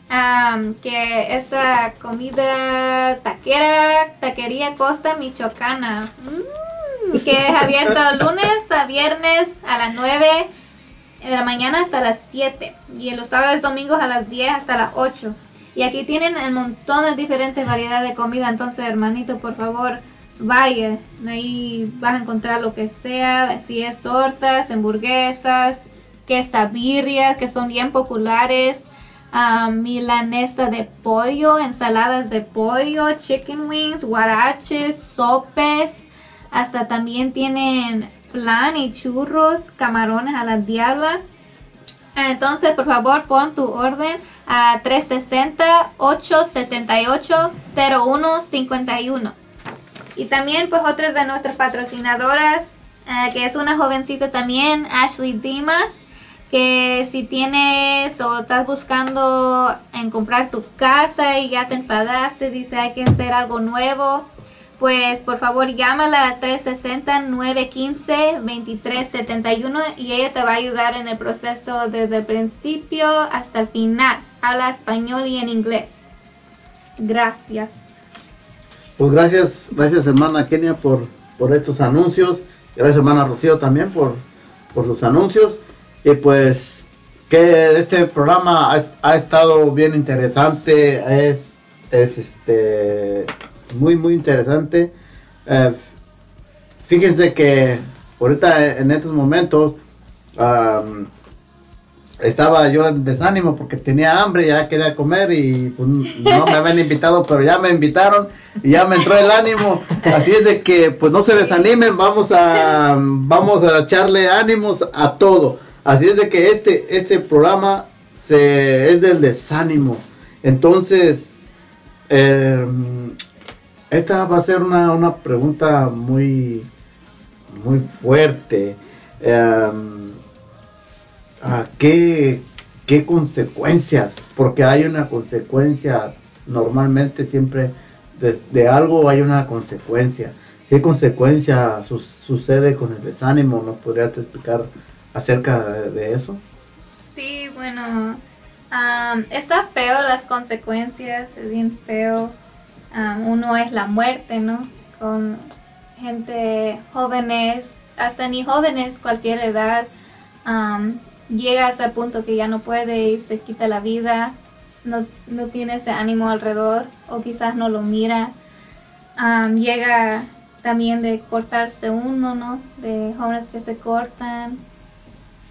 [SPEAKER 6] Am, que esta comida taquera, taquería Costa Michoacana, mm, que es abierto lunes a viernes a las 9 de la mañana hasta las 7 y en los sábados domingos a las 10 hasta las 8. Y aquí tienen un montón de diferentes variedades de comida, entonces hermanito, por favor, vaya, ahí vas a encontrar lo que sea, si es tortas, hamburguesas, quesabirrias, que son bien populares, ah, milanesa de pollo, ensaladas de pollo, chicken wings, guaraches, sopes, hasta también tienen flan y churros, camarones a la diabla. Entonces, por favor, pon tu orden a 360-878-0151. Y también, pues, otras de nuestras patrocinadoras, eh, que es una jovencita también, Ashley Dimas, que si tienes o estás buscando en comprar tu casa y ya te enfadaste, dice hay que hacer algo nuevo, pues por favor llámala a 360-915-2371 y ella te va a ayudar en el proceso desde el principio hasta el final. Habla español y en inglés. Gracias.
[SPEAKER 3] Pues gracias, gracias hermana Kenia por, por estos anuncios. Gracias hermana Rocío también por, por sus anuncios. Y pues que este programa ha, ha estado bien interesante. Es, es este muy muy interesante. Eh, fíjense que ahorita en estos momentos estaba yo en desánimo porque tenía hambre, ya quería comer y pues, no me habían invitado, pero ya me invitaron y ya me entró el ánimo. Así es de que pues no se desanimen, vamos a vamos a echarle ánimos a todo. Así es de que este este programa se, es del desánimo. Entonces, eh, esta va a ser una, una pregunta muy muy fuerte. ¿a qué, qué consecuencias? Porque hay una consecuencia, normalmente siempre de, de algo hay una consecuencia. ¿Qué consecuencia su- sucede con el desánimo? ¿Nos podrías explicar acerca de, eso?
[SPEAKER 6] Sí, bueno, está feo las consecuencias, es bien feo. Am, uno es la muerte, ¿no? Con gente jóvenes, hasta ni jóvenes, cualquier edad, am, llega a ese punto que ya no puede y se quita la vida, no, no tiene ese ánimo alrededor o quizás no lo mira. Am, llega también de cortarse uno, ¿no? De jóvenes que se cortan,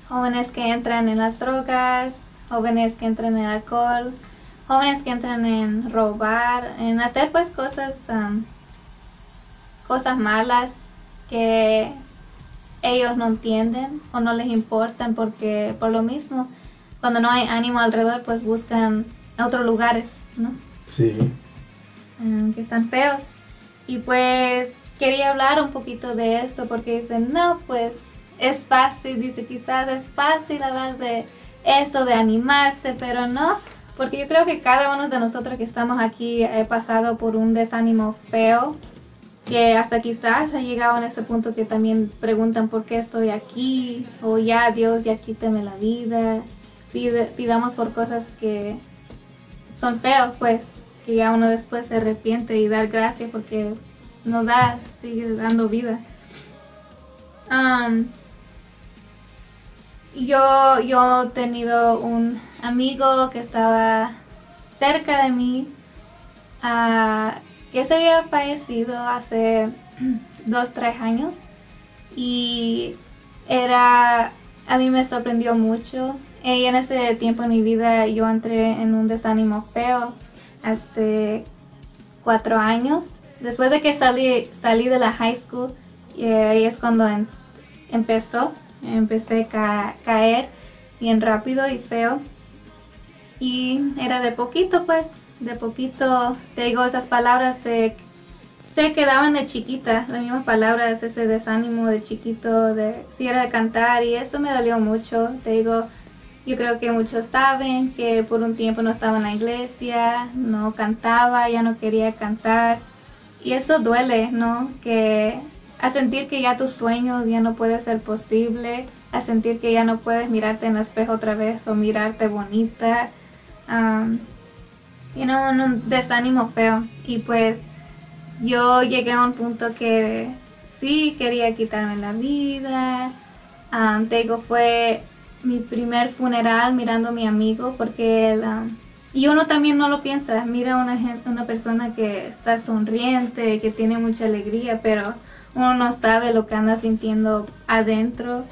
[SPEAKER 6] jóvenes que entran en las drogas, jóvenes que entran en el alcohol, jóvenes que entran en robar, en hacer pues cosas, am, cosas malas que ellos no entienden o no les importan porque por lo mismo, cuando no hay ánimo alrededor, pues buscan otros lugares, ¿no?
[SPEAKER 3] Sí.
[SPEAKER 6] mm, que están feos. Y pues quería hablar un poquito de esto porque dicen, no, pues es fácil, dice quizás es fácil hablar de eso, de animarse, pero no, porque yo creo que cada uno de nosotros que estamos aquí he pasado por un desánimo feo, que hasta quizás ha llegado en ese punto que también preguntan por qué estoy aquí, o ya Dios, ya quíteme la vida, pidamos por cosas que son feos, pues, que ya uno después se arrepiente y dar gracias porque nos da, sigue dando vida. Am, yo, yo he tenido un amigo que estaba cerca de mí, ah, que se había fallecido hace dos, tres años y era, a mí me sorprendió mucho. Y en ese tiempo en mi vida yo entré en un desánimo feo, hace cuatro años. Después de que salí, salí de la high school, y ahí es cuando em- empezó, empecé a ca- caer bien rápido y feo. Y era de poquito, pues, de poquito, te digo, esas palabras se, se quedaban de chiquita, las mismas palabras, ese desánimo de chiquito, de si era de cantar, y eso me dolió mucho, te digo, yo creo que muchos saben que por un tiempo no estaba en la iglesia, no cantaba, ya no quería cantar. Y eso duele, ¿no? Que a sentir que ya tus sueños ya no puede ser posible, a sentir que ya no puedes mirarte en el espejo otra vez o mirarte bonita. Um, you un desánimo feo. Y pues yo llegué a un punto que sí quería quitarme la vida. Um, te digo, fue mi primer funeral mirando a mi amigo porque él, um, y uno también no lo piensa, mira a una, una persona que está sonriente, que tiene mucha alegría, pero uno no sabe lo que anda sintiendo adentro,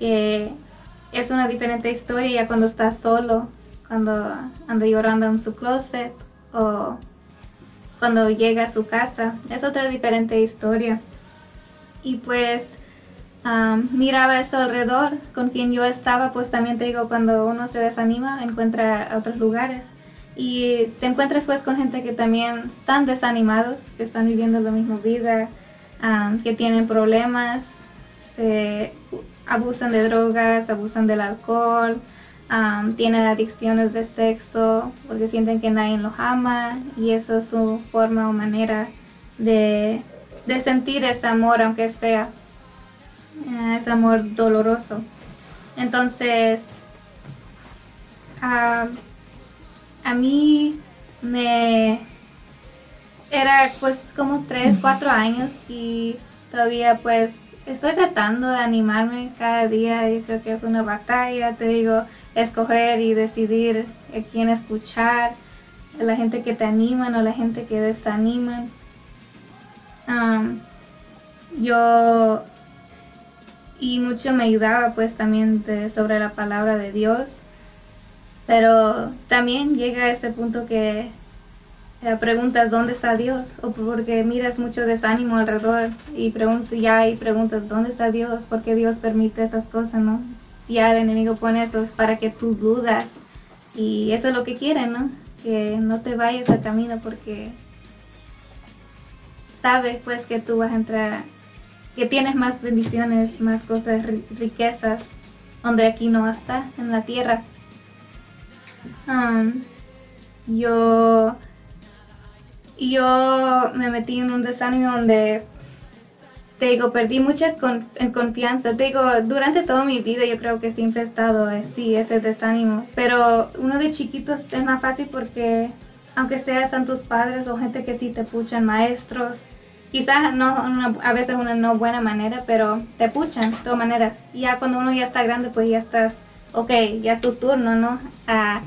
[SPEAKER 6] es una diferente historia ya cuando está solo, cuando anda llorando en su closet o cuando llega a su casa, es otra diferente historia. Y pues Am, miraba eso alrededor, con quien yo estaba, pues también te digo, cuando uno se desanima, encuentra otros lugares. Y te encuentras pues con gente que también están desanimados, que están viviendo la misma vida, am, que tienen problemas, se abusan de drogas, abusan del alcohol, am, tienen adicciones de sexo, porque sienten que nadie los ama y eso es su forma o manera de, de sentir ese amor, aunque sea eh, ese amor doloroso. Entonces, ah, a mí me era pues como 3, 4 años y todavía pues estoy tratando de animarme cada día. Yo creo que es una batalla, te digo, escoger y decidir a quién escuchar, la gente que te animan o la gente que desaniman. Am, yo y mucho me ayudaba pues también sobre la palabra de Dios. Pero también llega a ese punto que eh, preguntas dónde está Dios o porque miras mucho desánimo alrededor y ya y preguntas dónde está Dios porque Dios permite estas cosas no ya el enemigo pone eso para que tú dudas. Y eso es lo que quiere no que no te vayas al camino porque sabes pues que tú vas a entrar que tienes más bendiciones más cosas ri- riquezas donde aquí no está en la tierra. Um, yo yo me metí en un desánimo donde te digo, perdí mucha confianza. Te digo, durante toda mi vida yo creo que siempre he estado así, ese desánimo. Pero uno de chiquitos es más fácil porque aunque sean tus padres o gente que sí te puchan, maestros, quizás no una- a veces una no buena manera, pero te puchan de todas maneras. Ya cuando uno ya está grande, pues ya estás, ok, ya es tu turno, ¿no? A,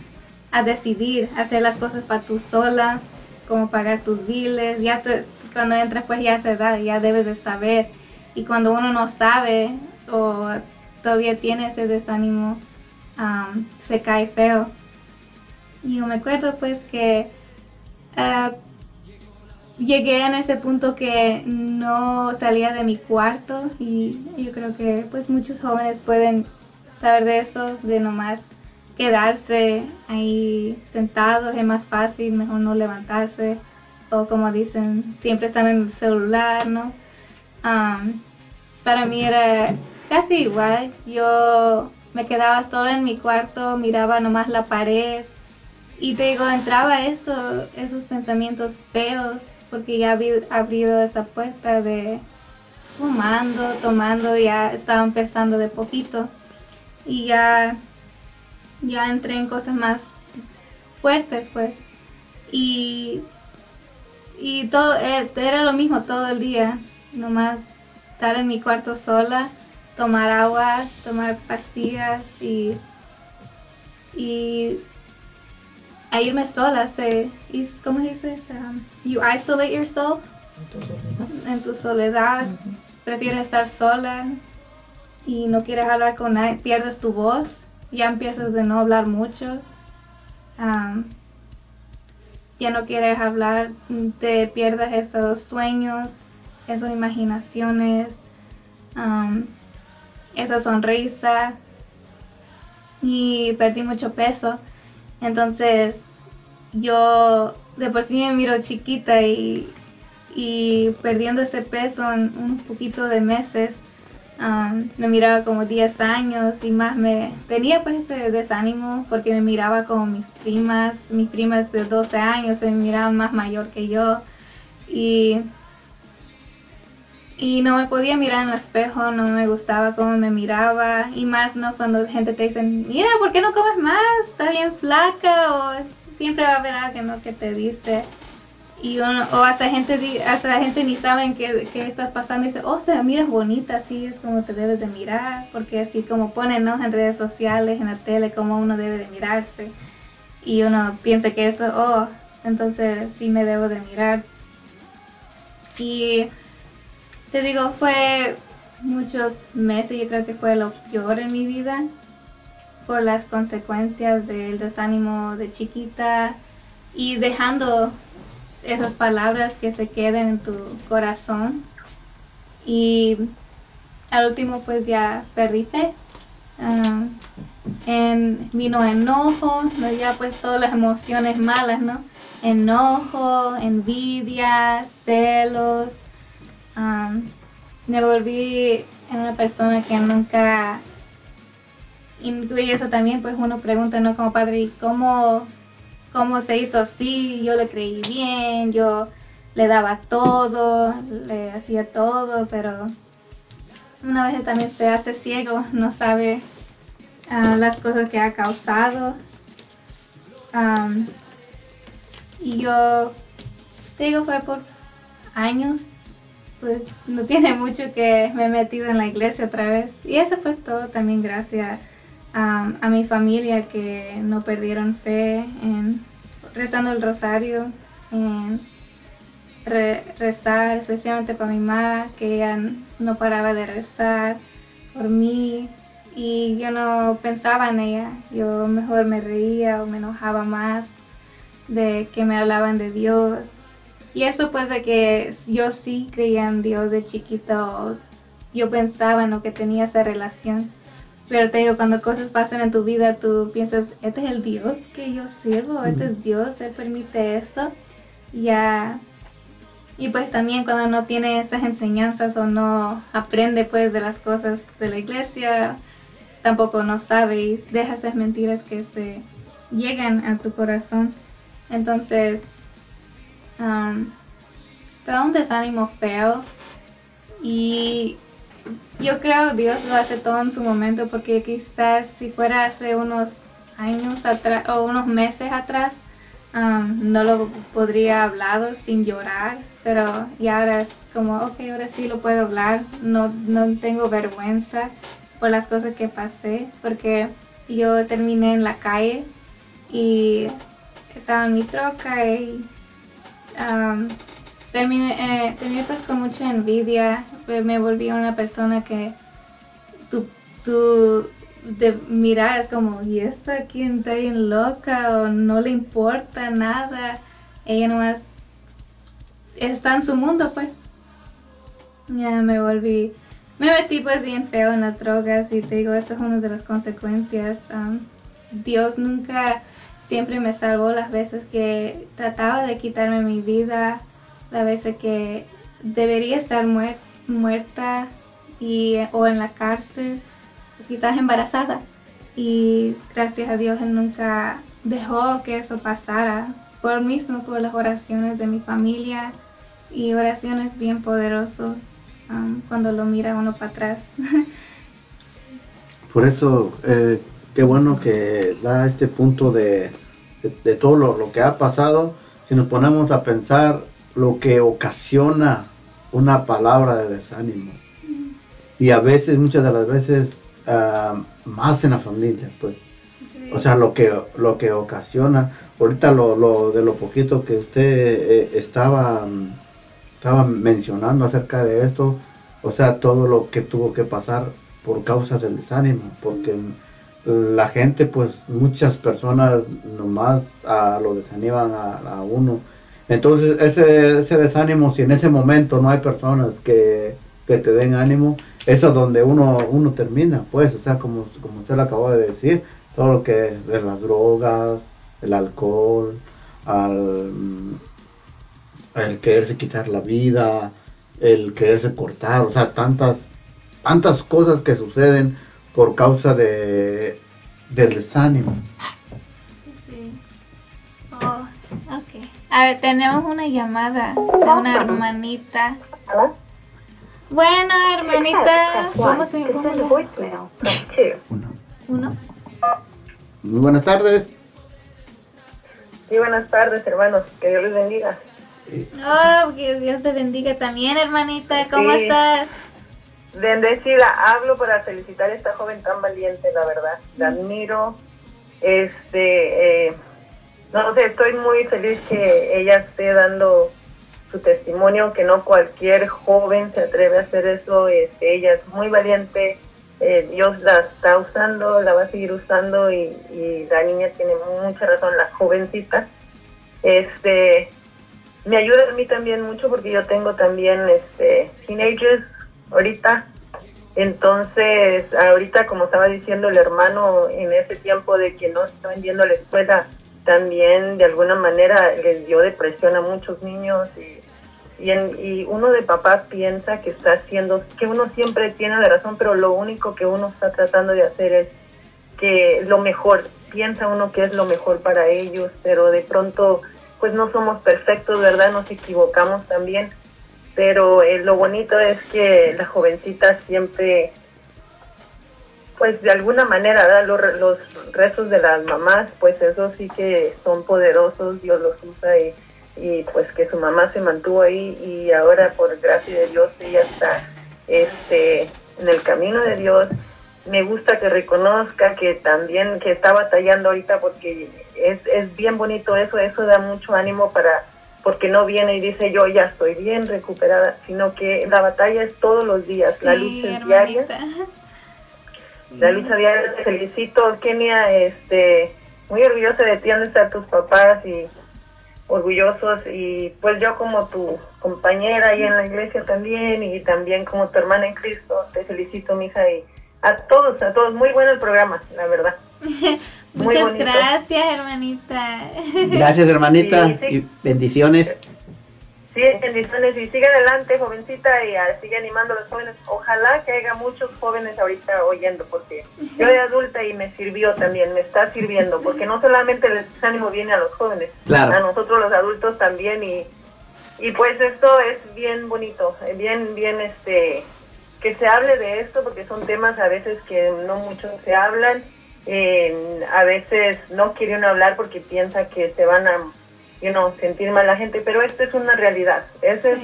[SPEAKER 6] a decidir, hacer las cosas para tú sola, como pagar tus biles, ya te- cuando entras pues ya se da, ya debes de saber. Y cuando uno no sabe o todavía tiene ese desánimo, am, se cae feo. Y yo me acuerdo pues que ah, llegué en ese punto que no salía de mi cuarto y yo creo que pues muchos jóvenes pueden saber de eso, de nomás quedarse ahí sentados es más fácil, mejor no levantarse o como dicen, siempre están en el celular, ¿no? Para mí era casi igual, yo me quedaba sola en mi cuarto, miraba nomás la pared. Y te digo, entraba eso, esos pensamientos feos porque ya había abrido esa puerta de fumando, tomando, ya estaba empezando de poquito. Y ya ya entré en cosas más fuertes pues. Y y todo eh, era lo mismo todo el día nomás estar en mi cuarto sola tomar agua tomar pastillas y y a irme sola se cómo se dice Um, you isolate yourself en tu soledad prefieres estar sola y no quieres hablar con nadie pierdes tu voz ya empiezas de no hablar mucho Am, ya no quieres hablar te pierdes esos sueños esas imaginaciones am, esa sonrisa y perdí mucho peso. Entonces yo de por sí me miro chiquita y, y perdiendo ese peso en un poquito de meses um, me miraba como 10 años y más me tenía pues ese desánimo porque me miraba como mis primas, mis primas de 12 años se me miraban más mayor que yo y y no me podía mirar en el espejo, no me gustaba cómo me miraba y más no cuando gente te dice, mira, ¿por qué no comes más? Está bien flaca o siempre va a haber alguien ¿no? que te dice y uno- o hasta gente hasta la gente ni saben qué, qué estás pasando y dice, oh, se miras bonita, así es como te debes de mirar, porque así como ponen ¿no? en redes sociales, en la tele, como uno debe de mirarse y uno piensa que eso, oh, entonces sí me debo de mirar y te digo, fue muchos meses, yo creo que fue lo peor en mi vida por las consecuencias del desánimo de chiquita y dejando esas palabras que se queden en tu corazón. Y al último pues ya perdí fe. Ah, en, vino enojo, ¿no? ya pues todas las emociones malas, ¿no? Enojo, envidia, celos, Am, me volví una persona que nunca incluye eso también pues uno pregunta no como padre ¿y cómo cómo se hizo así yo le creí bien yo le daba todo le hacía todo pero una vez también se hace ciego no sabe ah, las cosas que ha causado Am, y yo te digo fue por años pues no tiene mucho que me he metido en la iglesia otra vez. Y eso pues todo también gracias a, mi familia que no perdieron fe en rezando el rosario, en re- rezar, especialmente para mi mamá, que ella no paraba de rezar por mí y yo no pensaba en ella. Yo mejor me reía o me enojaba más de que me hablaban de Dios. Y eso pues de que yo sí creía en Dios de chiquito. Yo pensaba en lo que tenía esa relación. Pero te digo, cuando cosas pasan en tu vida, tú piensas, este es el Dios que yo sirvo, este es Dios, Él permite esto. Ya. Y pues también cuando no tiene esas enseñanzas o no aprende pues de las cosas de la iglesia, tampoco no sabe y deja esas mentiras que se llegan a tu corazón. Entonces, um, te da un desánimo feo y yo creo Dios lo hace todo en su momento porque quizás si fuera hace unos años atrás o unos meses atrás um, no lo podría hablado sin llorar pero ya ahora es como ok ahora sí lo puedo hablar no, no tengo vergüenza por las cosas que pasé porque yo terminé en la calle y estaba en mi troca y um, terminé, eh, terminé pues con mucha envidia, me volví una persona que tú, tú como, ¿y esta aquí está bien loca o no le importa nada? Ella nomás está en su mundo pues. Ya me volví, me metí pues bien feo en las drogas y te digo, esa es una de las consecuencias. Dios nunca siempre me salvó las veces que trataba de quitarme mi vida, las veces que debería estar muer- muerta y, o en la cárcel, quizás embarazada. Y gracias a Dios Él nunca dejó que eso pasara por mí, sino por las oraciones de mi familia y oraciones bien poderosas um, cuando lo mira uno para atrás.
[SPEAKER 3] Por eso, eh, qué bueno que da este punto de, de- todo lo, lo que ha pasado. Si nos ponemos a pensar lo que ocasiona una palabra de desánimo. Y a veces, muchas de las veces, ah, más en la familia, pues. O sea, lo que, lo que ocasiona, ahorita lo, lo de lo poquito que usted eh, estaba, estaba mencionando acerca de esto, o sea, todo lo que tuvo que pasar por causa del desánimo, porque la gente, pues muchas personas nomás ah, lo desaniman a, a uno. Entonces, ese, ese desánimo, si en ese momento no hay personas que, te den ánimo, eso es donde uno, uno termina, pues, o sea, como, usted lo acabó de decir, todo lo que de las drogas, el alcohol, al, el quererse quitar la vida, el quererse cortar, o sea, tantas, tantas cosas que suceden por causa de, del desánimo.
[SPEAKER 6] Sí. Oh, ok. A ver, tenemos una llamada de una hermanita. Bueno, hermanita, ¿cómo se cómo le- Uno.
[SPEAKER 3] Muy buenas tardes.
[SPEAKER 13] Sí, buenas tardes, hermanos. Que Dios les bendiga.
[SPEAKER 6] Oh, que Dios te bendiga también, hermanita. ¿Cómo
[SPEAKER 13] Sí.
[SPEAKER 6] estás?
[SPEAKER 13] Bendecida, hablo para felicitar a esta joven tan valiente, la verdad. La admiro. Este, eh, no sé, estoy muy feliz que ella esté dando su testimonio, que no cualquier joven se atreve a hacer eso. Este, ella es muy valiente. eh, Dios la está usando, la va a seguir usando y, y la niña tiene mucha razón, la jovencita. Este, me ayuda a mí también mucho porque yo tengo también este teenagers ahorita. Entonces, ahorita como estaba diciendo el hermano, en ese tiempo de que no estaban yendo a la escuela, también de alguna manera les dio depresión a muchos niños y, y, en- y uno de papá piensa que está haciendo, que uno siempre tiene la razón, pero lo único que uno está tratando de hacer es que lo mejor, piensa uno que es lo mejor para ellos, pero de pronto pues no somos perfectos, ¿verdad? Nos equivocamos también, pero eh, lo bonito es que la jovencita siempre, pues de alguna manera, ¿verdad? Los, los rezos de las mamás, pues eso sí que son poderosos, Dios los usa y, y pues que su mamá se mantuvo ahí y ahora por gracia de Dios ella está este, en el camino de Dios. Me gusta que reconozca que también que está batallando ahorita porque es, es bien bonito eso, eso da mucho ánimo para porque no viene y dice yo ya estoy bien recuperada, sino que la batalla es todos los días, la lucha es diaria. la lucha diaria. Te felicito, Kenia, este, muy orgullosa de ti, donde están tus papás y orgullosos y pues yo como tu compañera ahí en la iglesia también y también como tu hermana en Cristo, te felicito, mija, y a todos, a todos, muy bueno el programa, la verdad.
[SPEAKER 6] Muchas gracias, hermanita.
[SPEAKER 4] Gracias, hermanita,
[SPEAKER 13] Sí, sí.
[SPEAKER 4] y bendiciones.
[SPEAKER 13] Sí, bendiciones y sigue adelante, jovencita, y ah, sigue animando a los jóvenes. Ojalá que haya muchos jóvenes ahorita oyendo, porque yo de adulta y me sirvió también, me está sirviendo, porque no solamente el desánimo viene a los jóvenes,
[SPEAKER 4] Claro.
[SPEAKER 13] a nosotros los adultos también, y, y pues esto es bien bonito, eh, bien, bien, este, que se hable de esto, porque son temas a veces que no mucho se hablan, eh, a veces no quiere uno hablar porque piensa que se van a you know, sentir mal la gente, pero esto es una realidad, eso es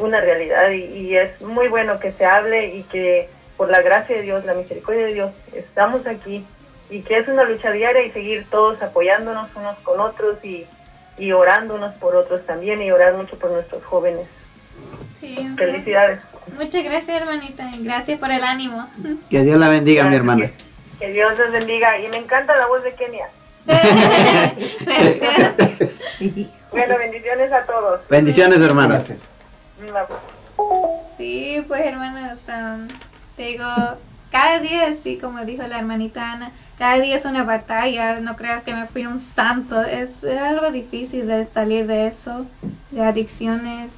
[SPEAKER 13] una realidad y, y es muy bueno que se hable y que por la gracia de Dios, la misericordia de Dios, estamos aquí y que es una lucha diaria y seguir todos apoyándonos unos con otros y, y orando unos por otros también y orar mucho por nuestros jóvenes.
[SPEAKER 6] Sí,
[SPEAKER 13] Felicidades.
[SPEAKER 6] Muchas gracias, hermanita. Gracias por el ánimo.
[SPEAKER 4] Que Dios la bendiga, mi hermana.
[SPEAKER 13] Que Dios les bendiga y me encanta la voz de Kenia. Bueno, bendiciones a todos.
[SPEAKER 4] Bendiciones, hermana.
[SPEAKER 6] Sí, pues hermanos, um, te digo, cada día, así como dijo la hermanita Ana, cada día es una batalla, no creas que me fui un santo, es, es algo difícil de salir de eso, de adicciones,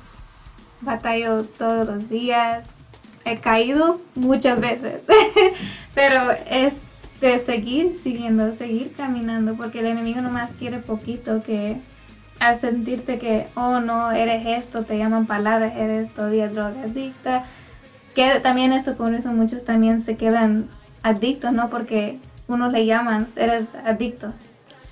[SPEAKER 6] batallo todos los días, he caído muchas veces, pero es de seguir siguiendo, seguir caminando, porque el enemigo nomás quiere poquito que al sentirte que, oh no, eres esto, te llaman palabras, eres todavía drogadicta, que también eso con eso muchos también se quedan adictos, ¿no? Porque unos le llaman, eres adicto.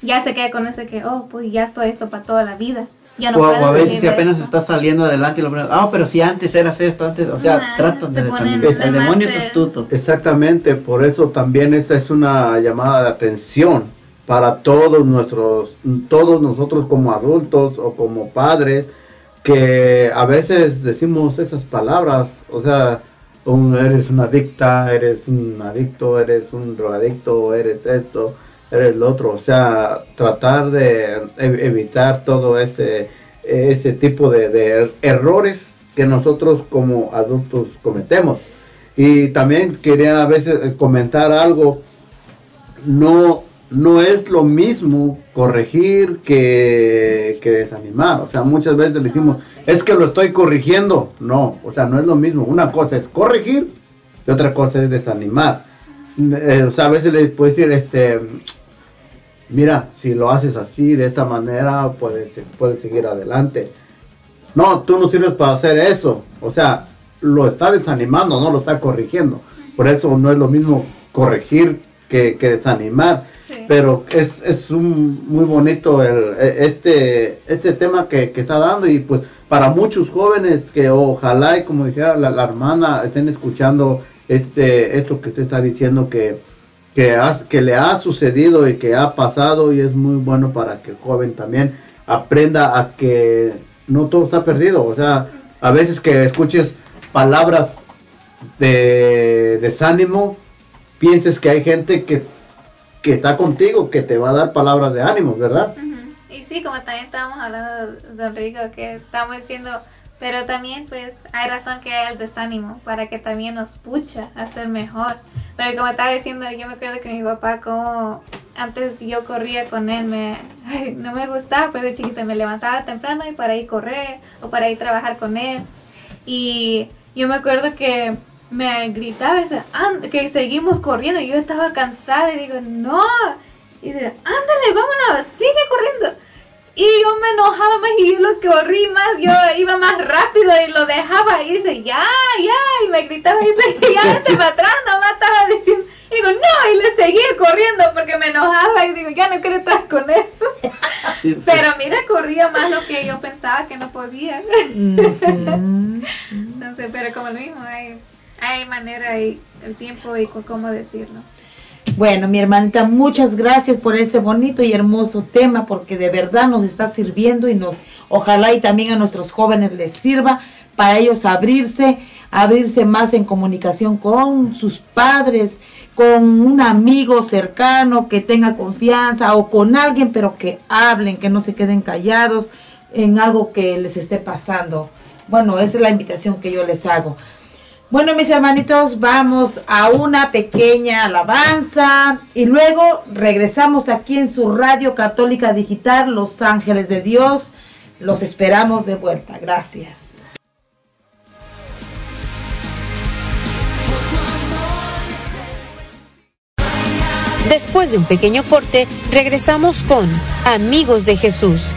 [SPEAKER 6] Ya se queda con ese que, oh, pues ya estoy esto para toda la vida. Ya no
[SPEAKER 4] o, a veces
[SPEAKER 6] salir
[SPEAKER 4] si apenas
[SPEAKER 6] eso.
[SPEAKER 4] estás saliendo adelante y lo primero, ah, pero si antes eras esto, antes, o sea, tratan de desanimar. El
[SPEAKER 6] de
[SPEAKER 4] demonio es astuto.
[SPEAKER 3] Exactamente, por eso también esta es una llamada de atención para todos nuestros, todos nosotros como adultos o como padres, que a veces decimos esas palabras, o sea, un- eres una adicta, eres un adicto, eres un drogadicto, eres esto, lo otro, o sea, tratar de ev- evitar todo ese, ese tipo de, errores que nosotros como adultos cometemos. Y también quería a veces eh, comentar algo, no, no es lo mismo corregir que, que desanimar. O sea, muchas veces decimos, es que lo estoy corrigiendo. No, o sea, no es lo mismo. Una cosa es corregir y otra cosa es desanimar. Eh, o sea, a veces le puedes decir, este, mira, si lo haces así, de esta manera, puedes, puedes seguir adelante. No, tú no sirves para hacer eso. O sea, lo está desanimando, no lo está corrigiendo. Por eso no es lo mismo corregir que, que desanimar. Pero es, es un, muy bonito el, e- este, este tema que, que está dando y pues para muchos jóvenes que ojalá y como dijera la, la hermana estén escuchando este esto que usted está diciendo que que, has- que le ha sucedido y que ha pasado y es muy bueno para que el joven también aprenda a que no todo está perdido. O sea, a veces que escuches palabras de desánimo, pienses que hay gente que, que está contigo, que te va a dar palabras de ánimo, ¿verdad?
[SPEAKER 6] Y sí, como también estábamos hablando, don Rico, que estamos diciendo, pero también pues hay razón que hay el desánimo para que también nos pucha a ser mejor. Pero como estaba diciendo, yo me acuerdo que mi papá como antes yo corría con él, me no me gustaba, pues de chiquita me levantaba temprano y para ir correr o para ir trabajar con él. Y yo me acuerdo que me gritaba ese, "And- que seguimos corriendo yo estaba cansada y digo, no. Y dice, ándale, vámonos, sigue corriendo. Y yo me enojaba más y yo lo corrí más, yo iba más rápido y lo dejaba y dice, ya, ya, y me gritaba y dice, ya, vete para atrás, nomás estaba diciendo, y digo, no, y le seguía corriendo porque me enojaba y digo, ya no quiero estar con él. Pero mira, corría más lo que yo pensaba que no podía. Entonces, pero como lo mismo, hay, hay manera y el tiempo y cómo decirlo.
[SPEAKER 5] Bueno, mi hermanita, muchas gracias por este bonito y hermoso tema, porque de verdad nos está sirviendo y nos, ojalá y también a nuestros jóvenes les sirva para ellos abrirse abrirse más en comunicación con sus padres, con un amigo cercano que tenga confianza o con alguien, pero que hablen, que no se queden callados en algo que les esté pasando. Bueno, esa es la invitación que yo les hago. Bueno, mis hermanitos, vamos a una pequeña alabanza y luego regresamos aquí en su radio católica digital, Los Ángeles de Dios. Los esperamos de vuelta. Gracias.
[SPEAKER 14] Después de un pequeño corte, regresamos con Amigos de Jesús.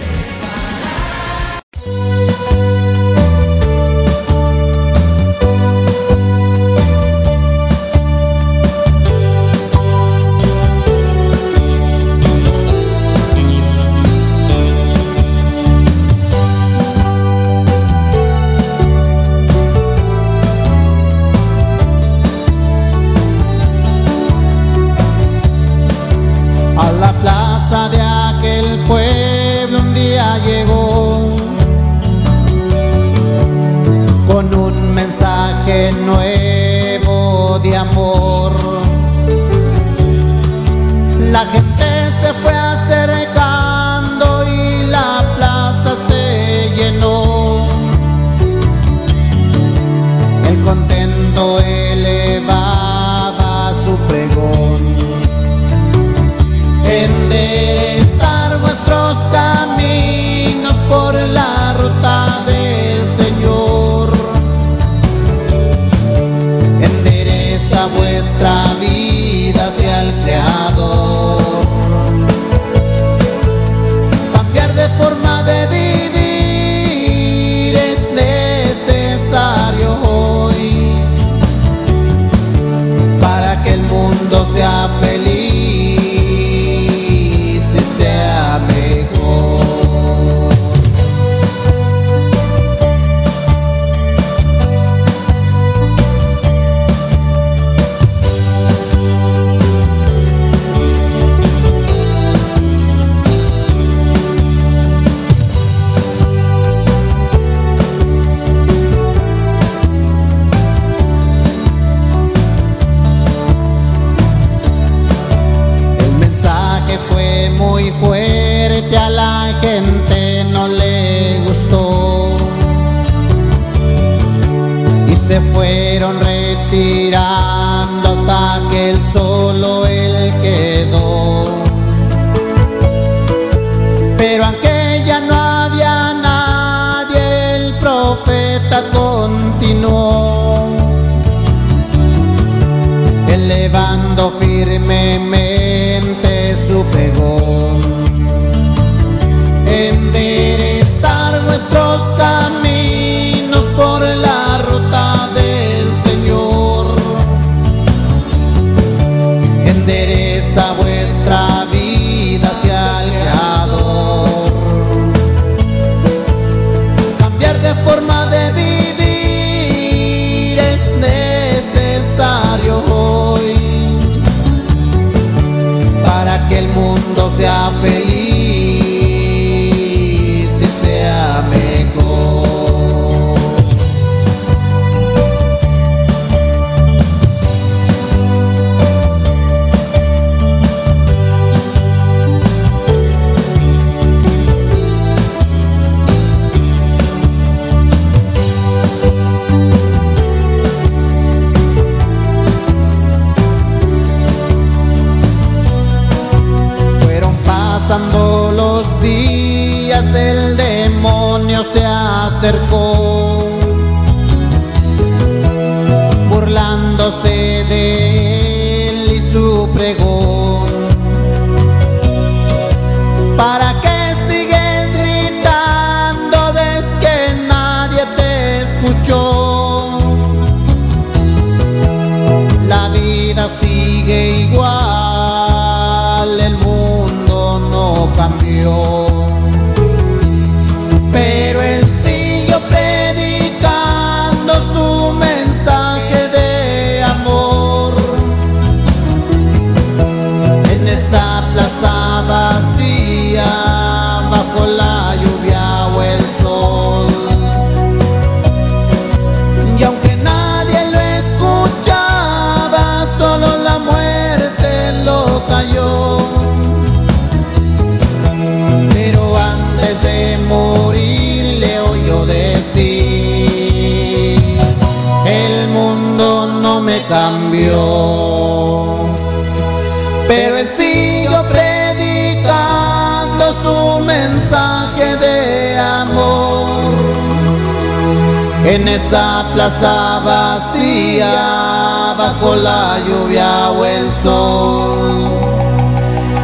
[SPEAKER 14] Bajo la lluvia o el sol.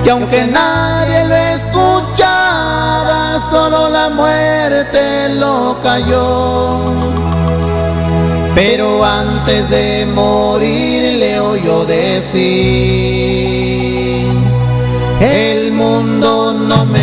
[SPEAKER 14] Y aunque nadie lo escuchaba, solo la muerte lo cayó. Pero antes de morir le oyó decir, el mundo no me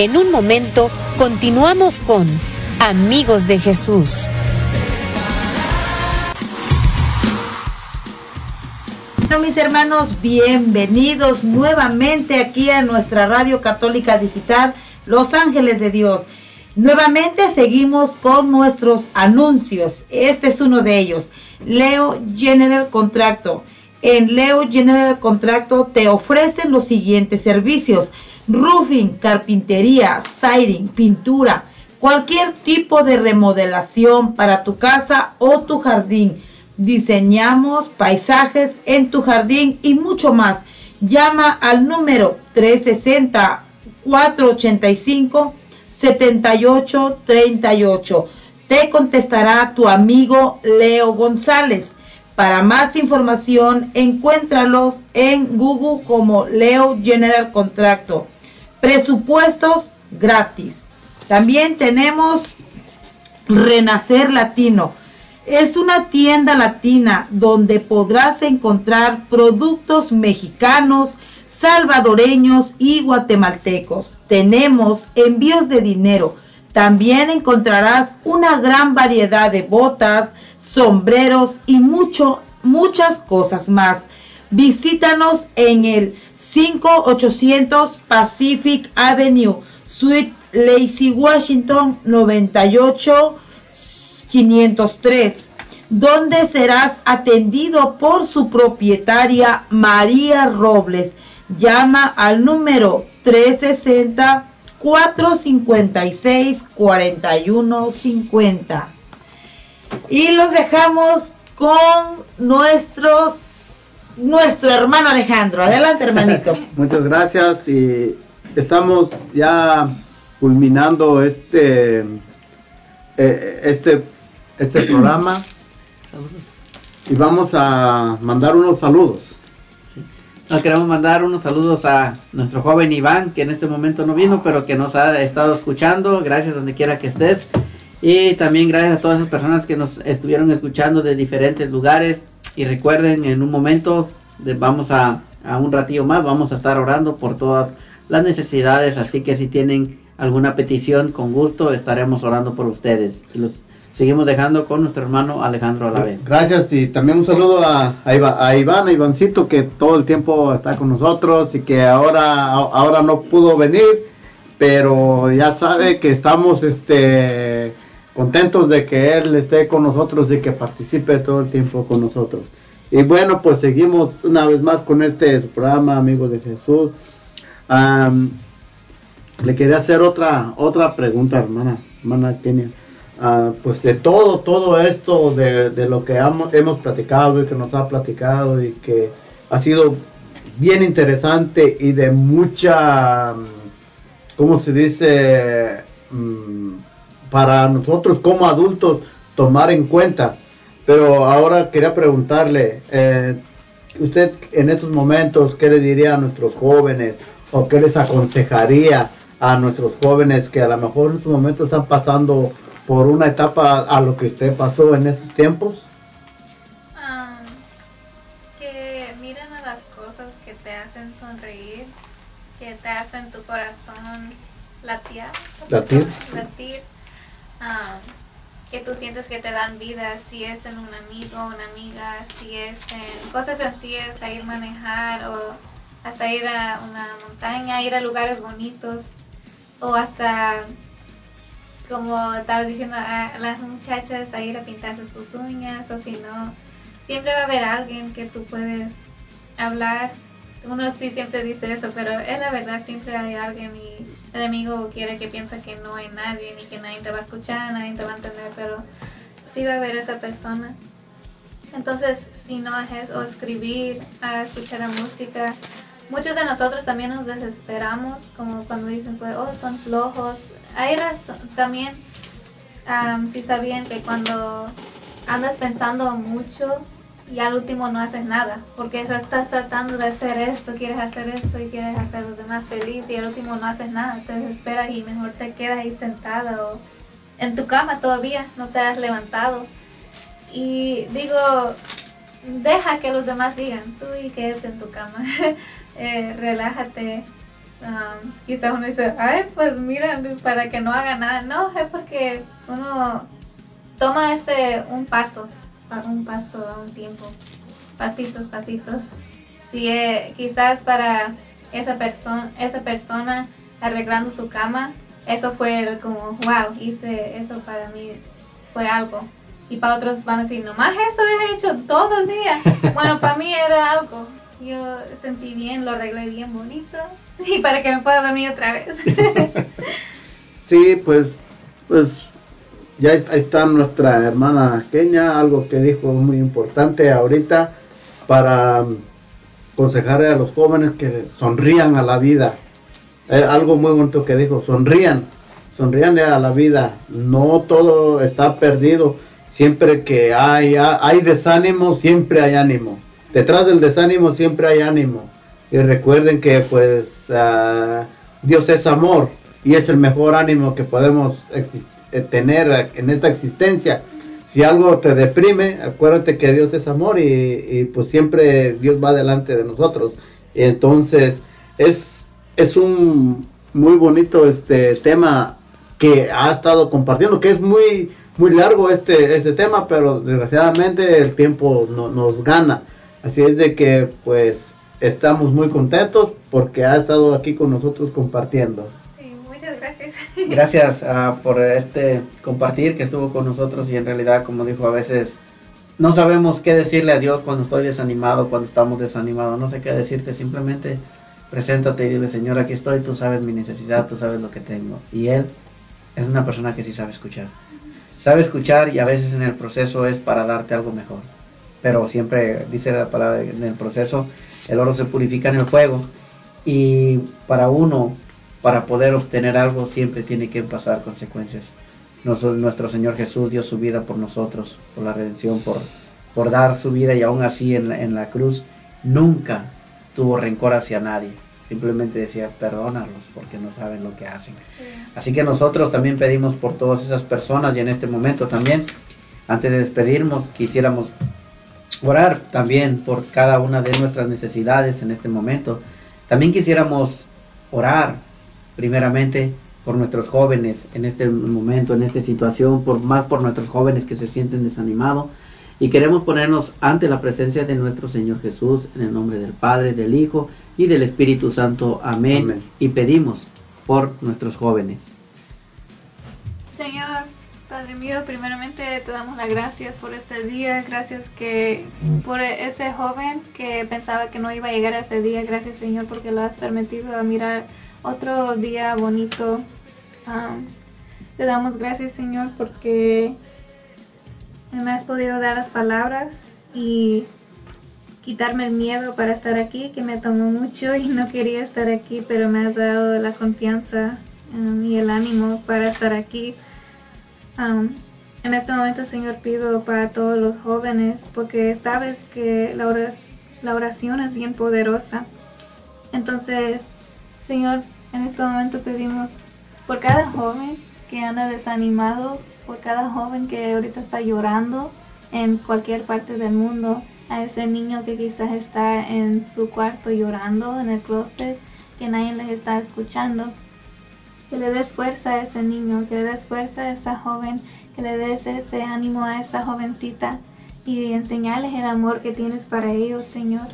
[SPEAKER 2] En un momento continuamos con Amigos de Jesús.
[SPEAKER 5] Bueno, mis hermanos, bienvenidos nuevamente aquí a nuestra radio católica digital Los Ángeles de Dios. Nuevamente seguimos con nuestros anuncios. Este es uno de ellos. Leo General Contracto. En Leo General Contracto te ofrecen los siguientes servicios. Roofing, carpintería, siding, pintura, cualquier tipo de remodelación para tu casa o tu jardín. Diseñamos paisajes en tu jardín y mucho más. Llama al número 360 485 7838. Te contestará tu amigo Leo González. Para más información, encuéntralos en Google como Leo General Contracto. Presupuestos gratis. También tenemos Renacer Latino. Es una tienda latina donde podrás encontrar productos mexicanos, salvadoreños y guatemaltecos. Tenemos envíos de dinero. También encontrarás una gran variedad de botas, sombreros y mucho, muchas cosas más. Visítanos en el 5800 Pacific Avenue, Suite Lacey, Washington 98 503, donde serás atendido por su propietaria María Robles. Llama al número 360 456 4150. Y los dejamos con nuestros nuestro hermano Alejandro. Adelante, hermanito.
[SPEAKER 3] Muchas gracias y estamos ya culminando este eh, este este programa y vamos a mandar unos saludos.
[SPEAKER 4] Nos queremos mandar unos saludos a nuestro joven Iván, que en este momento no vino, pero que nos ha estado escuchando. Gracias donde quiera que estés. Y también gracias a todas las personas que nos estuvieron escuchando de diferentes lugares. Y recuerden, en un momento vamos a, a un ratillo más, vamos a estar orando por todas las necesidades. Así que si tienen alguna petición, con gusto estaremos orando por ustedes. Y los seguimos dejando con nuestro hermano Alejandro a.
[SPEAKER 3] Gracias y también un saludo a, a, Iván, a Ivancito que todo el tiempo está con nosotros y que ahora, ahora no pudo venir, pero ya sabe que estamos este contentos de que él esté con nosotros y que participe todo el tiempo con nosotros. Y bueno, pues seguimos una vez más con este programa, amigos de Jesús. Le quería hacer otra otra pregunta, hermana, hermana Kenia. ah, pues de todo, todo esto, de, de lo que hemos, platicado y que nos ha platicado y que ha sido bien interesante y de mucha, ¿cómo se dice? Mm, para nosotros como adultos tomar en cuenta. Pero ahora quería preguntarle, eh, usted en estos momentos, ¿qué le diría a nuestros jóvenes o qué les aconsejaría a nuestros jóvenes que a lo mejor en estos momentos están pasando por una etapa a lo que usted pasó en esos tiempos?
[SPEAKER 6] Ah, que miren a las cosas que te hacen sonreír, que te hacen tu corazón latir.
[SPEAKER 3] Latir.
[SPEAKER 6] latir. Ah, que tú sientes que te dan vida, si es en un amigo, una amiga, si es en cosas sencillas, a ir a manejar o hasta ir a una montaña, ir a lugares bonitos o hasta como estaba diciendo a las muchachas a ir a pintarse sus uñas o si no siempre va a haber alguien que tú puedes hablar uno sí siempre dice eso pero es la verdad siempre hay alguien y el enemigo quiere que piensa que no hay nadie ni que nadie te va a escuchar nadie te va a entender pero sí va a haber esa persona entonces si no es o escribir a escuchar la música muchos de nosotros también nos desesperamos, como cuando dicen, pues, oh, son flojos. Hay razón, también, am, si sabían que cuando andas pensando mucho y al último no haces nada, porque estás tratando de hacer esto, quieres hacer esto y quieres hacer a los demás feliz y al último no haces nada, te desesperas y mejor te quedas ahí sentada o en tu cama todavía, no te has levantado. Y digo, deja que los demás digan, tú y quédate en tu cama. eh, relájate. Um, quizás uno dice, ay, pues mira, para que no haga nada. No, es porque uno toma este un paso, pa- un paso a un tiempo, pasitos, pasitos. Si eh, quizás para esa persona, esa persona arreglando su cama, eso fue como, wow, hice eso para mí, fue algo. Y para otros van a decir, nomás eso he hecho todo el día. Bueno, para mí era algo. Yo sentí bien, lo arreglé bien bonito. Y para que me pueda dormir otra vez.
[SPEAKER 3] Sí, pues, pues ya está nuestra hermana Kenia, algo que dijo muy importante ahorita para mm, aconsejar a los jóvenes que sonrían a la vida. Eh, algo muy bonito que dijo, sonrían, sonrían a la vida, no todo está perdido, siempre que hay, hay desánimo, siempre hay ánimo. Detrás del desánimo siempre hay ánimo. Y recuerden que pues ah, Dios es amor y es el mejor ánimo que podemos exi- eh, tener en esta existencia. Si algo te deprime, acuérdate que Dios es amor y, y, pues siempre Dios va delante de nosotros. Entonces es, es un muy bonito este tema que ha estado compartiendo, que es muy muy largo este, este tema, pero desgraciadamente el tiempo no- nos gana. Así es de que pues estamos muy contentos porque ha estado aquí con nosotros compartiendo.
[SPEAKER 6] Sí, muchas gracias.
[SPEAKER 4] Gracias ah, por este compartir que estuvo con nosotros y en realidad, como dijo, a veces no sabemos qué decirle a Dios cuando estoy desanimado, cuando estamos desanimados, no sé qué decirte, simplemente preséntate y dile, Señor, aquí estoy, tú sabes mi necesidad, tú sabes lo que tengo. Y Él es una persona que sí sabe escuchar. Sabe escuchar y a veces en el proceso es para darte algo mejor. Pero siempre dice la palabra, en el proceso el oro se purifica en el fuego y para uno, para poder obtener algo, siempre tiene que pasar consecuencias. Nos- nuestro Señor Jesús dio su vida por nosotros, por la redención, por, por dar su vida y aún así en, la- en la cruz nunca tuvo rencor hacia nadie. Simplemente decía, perdónalos porque no saben lo que hacen. Así que nosotros también pedimos por todas esas personas y en este momento también, antes de despedirnos, quisiéramos orar también por cada una de nuestras necesidades en este momento. También quisiéramos orar primeramente por nuestros jóvenes en este momento, en esta situación, por más por nuestros jóvenes que se sienten desanimados. Y queremos ponernos ante la presencia de nuestro Señor Jesús en el nombre del Padre, del Hijo y del Espíritu Santo. Amén.
[SPEAKER 3] Amén.
[SPEAKER 4] Y pedimos por nuestros jóvenes.
[SPEAKER 6] Señor, Padre mío, primeramente te damos las gracias por este día, gracias que por ese joven que pensaba que no iba a llegar a ese día, gracias Señor porque lo has permitido a mirar otro día bonito. Ah, Te damos gracias, Señor, porque me has podido dar las palabras y quitarme el miedo para estar aquí, que me tomó mucho y no quería estar aquí, pero me has dado la confianza um, y el ánimo para estar aquí. Um, en este momento, Señor, pido para todos los jóvenes, porque sabes que oración, la oración es bien poderosa. Entonces, Señor, en este momento pedimos por cada joven que anda desanimado, por cada joven que ahorita está llorando en cualquier parte del mundo, a ese niño que quizás está en su cuarto llorando en el closet, que nadie les está escuchando. Que le des fuerza a ese niño, que le des fuerza a esa joven, que le des ese ánimo a esa jovencita y enseñarles el amor que tienes para ellos, Señor.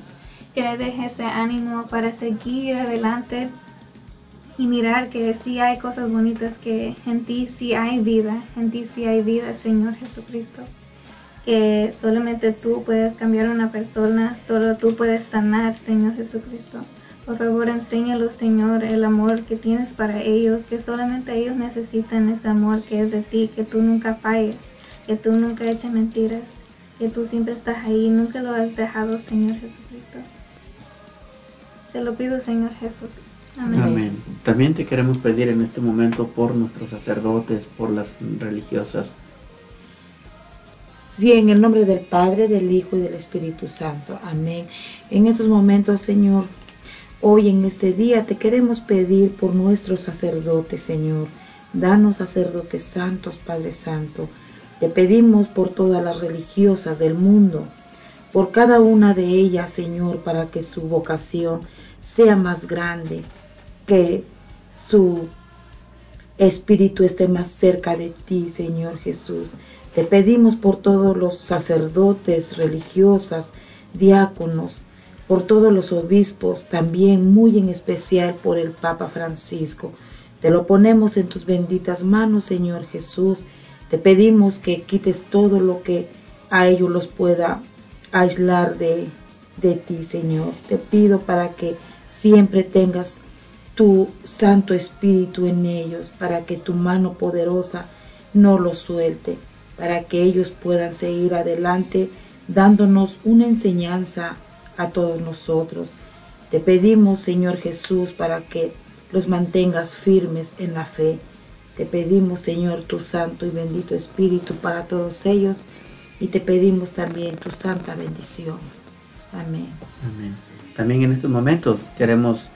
[SPEAKER 6] Que le des ese ánimo para seguir adelante y mirar que sí hay cosas bonitas, que en ti sí hay vida, en ti sí hay vida, Señor Jesucristo que solamente tú puedes cambiar a una persona, solo tú puedes sanar, Señor Jesucristo. Por favor, enséñalos, Señor, el amor que tienes para ellos, que solamente ellos necesitan ese amor que es de ti, que tú nunca falles, que tú nunca eches mentiras, que tú siempre estás ahí, nunca lo has dejado, Señor Jesucristo. Te lo pido, Señor Jesús. Amén.
[SPEAKER 4] Amén. También te queremos pedir en este momento por nuestros sacerdotes, por las religiosas,
[SPEAKER 5] Sí, en el nombre del Padre, del Hijo y del Espíritu Santo. Amén. En estos momentos, Señor, hoy en este día te queremos pedir por nuestros sacerdotes, Señor. Danos sacerdotes santos, Padre Santo. Te pedimos por todas las religiosas del mundo, por cada una de ellas, Señor, para que su vocación sea más grande, que su espíritu esté más cerca de ti, Señor Jesús. Te pedimos por todos los sacerdotes, religiosas, diáconos, por todos los obispos, también muy en especial por el Papa Francisco. Te lo ponemos en tus benditas manos, Señor Jesús. Te pedimos que quites todo lo que a ellos los pueda aislar de, de ti, Señor. Te pido para que siempre tengas tu Santo Espíritu en ellos, para que tu mano poderosa no los suelte para que ellos puedan seguir adelante dándonos una enseñanza a todos nosotros. Te pedimos, Señor Jesús, para que los mantengas firmes en la fe. Te pedimos, Señor, tu santo y bendito Espíritu para todos ellos y te pedimos también tu santa bendición. Amén.
[SPEAKER 4] Amén. También en estos momentos queremos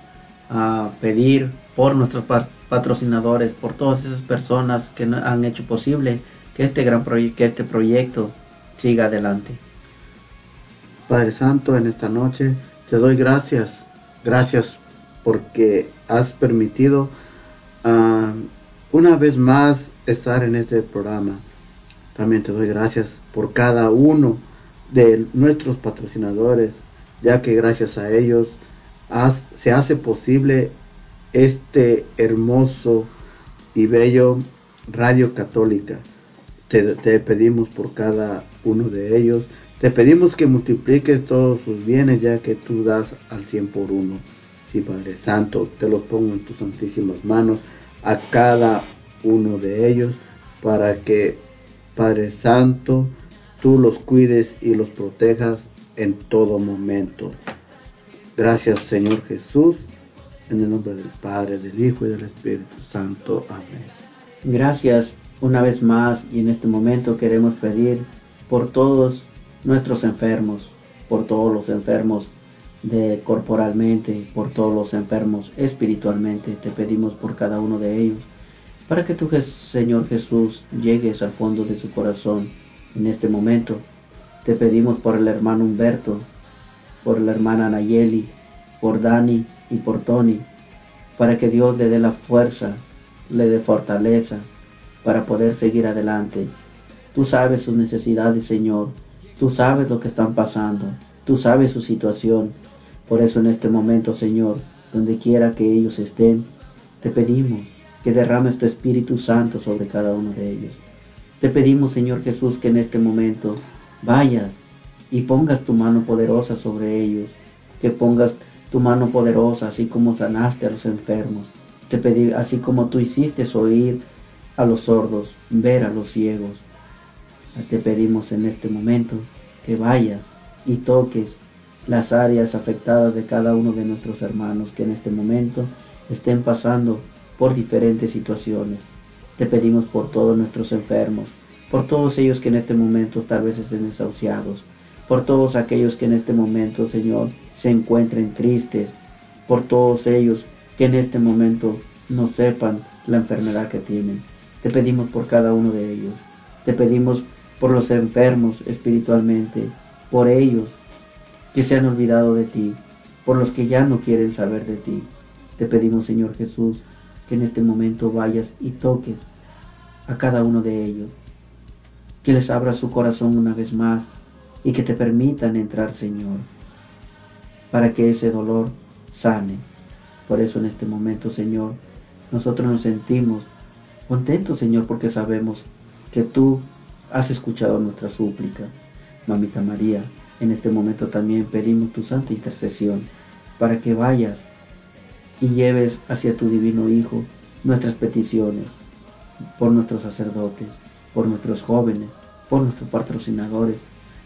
[SPEAKER 4] ah, pedir por nuestros patrocinadores, por todas esas personas que han hecho posible que este gran proyecto, que este proyecto siga adelante.
[SPEAKER 3] Padre Santo, en esta noche te doy gracias, gracias porque has permitido ah, una vez más estar en este programa. También te doy gracias por cada uno de nuestros patrocinadores, ya que gracias a ellos se hace posible este hermoso y bello Radio Católica te, pedimos por cada uno de ellos. Te pedimos que multipliques todos sus bienes ya que tú das al cien por uno. Sí, Padre Santo, te los pongo en tus santísimas manos a cada uno de ellos para que, Padre Santo, tú los cuides y los protejas en todo momento. Gracias, Señor Jesús, en el nombre del Padre, del Hijo y del Espíritu Santo. Amén.
[SPEAKER 4] Gracias, una vez más y en este momento queremos pedir por todos nuestros enfermos, por todos los enfermos de corporalmente, por todos los enfermos espiritualmente. Te pedimos por cada uno de ellos, para que tú, Señor Jesús, llegues al fondo de su corazón en este momento. Te pedimos por el hermano Humberto, por la hermana Nayeli, por Dani y por Tony, para que Dios le dé la fuerza, le dé fortaleza, para poder seguir adelante. Tú sabes sus necesidades, Señor. Tú sabes lo que están pasando. Tú sabes su situación. Por eso en este momento, Señor, donde quiera que ellos estén, te pedimos que derrames tu Espíritu Santo sobre cada uno de ellos. Te pedimos, Señor Jesús, que en este momento vayas y pongas tu mano poderosa sobre ellos, que pongas tu mano poderosa, así como sanaste a los enfermos. Te pedí, así como tú hiciste oír a los sordos, ver a los ciegos. Te pedimos en este momento que vayas y toques las áreas afectadas de cada uno de nuestros hermanos que en este momento estén pasando por diferentes situaciones. Te pedimos por todos nuestros enfermos, por todos ellos que en este momento tal vez estén desahuciados, por todos aquellos que en este momento, Señor, se encuentren tristes, por todos ellos que en este momento no sepan la enfermedad que tienen. Te pedimos por cada uno de ellos. Te pedimos por los enfermos espiritualmente, por ellos que se han olvidado de ti, por los que ya no quieren saber de ti. Te pedimos, Señor Jesús, que en este momento vayas y toques a cada uno de ellos, que les abra su corazón una vez más y que te permitan entrar, Señor, para que ese dolor sane. Por eso en este momento, Señor, nosotros nos sentimos contentos, Señor, porque sabemos que tú has escuchado nuestra súplica. Mamita María, en este momento también pedimos tu santa intercesión para que vayas y lleves hacia tu divino Hijo nuestras peticiones por nuestros sacerdotes, por nuestros jóvenes, por nuestros patrocinadores.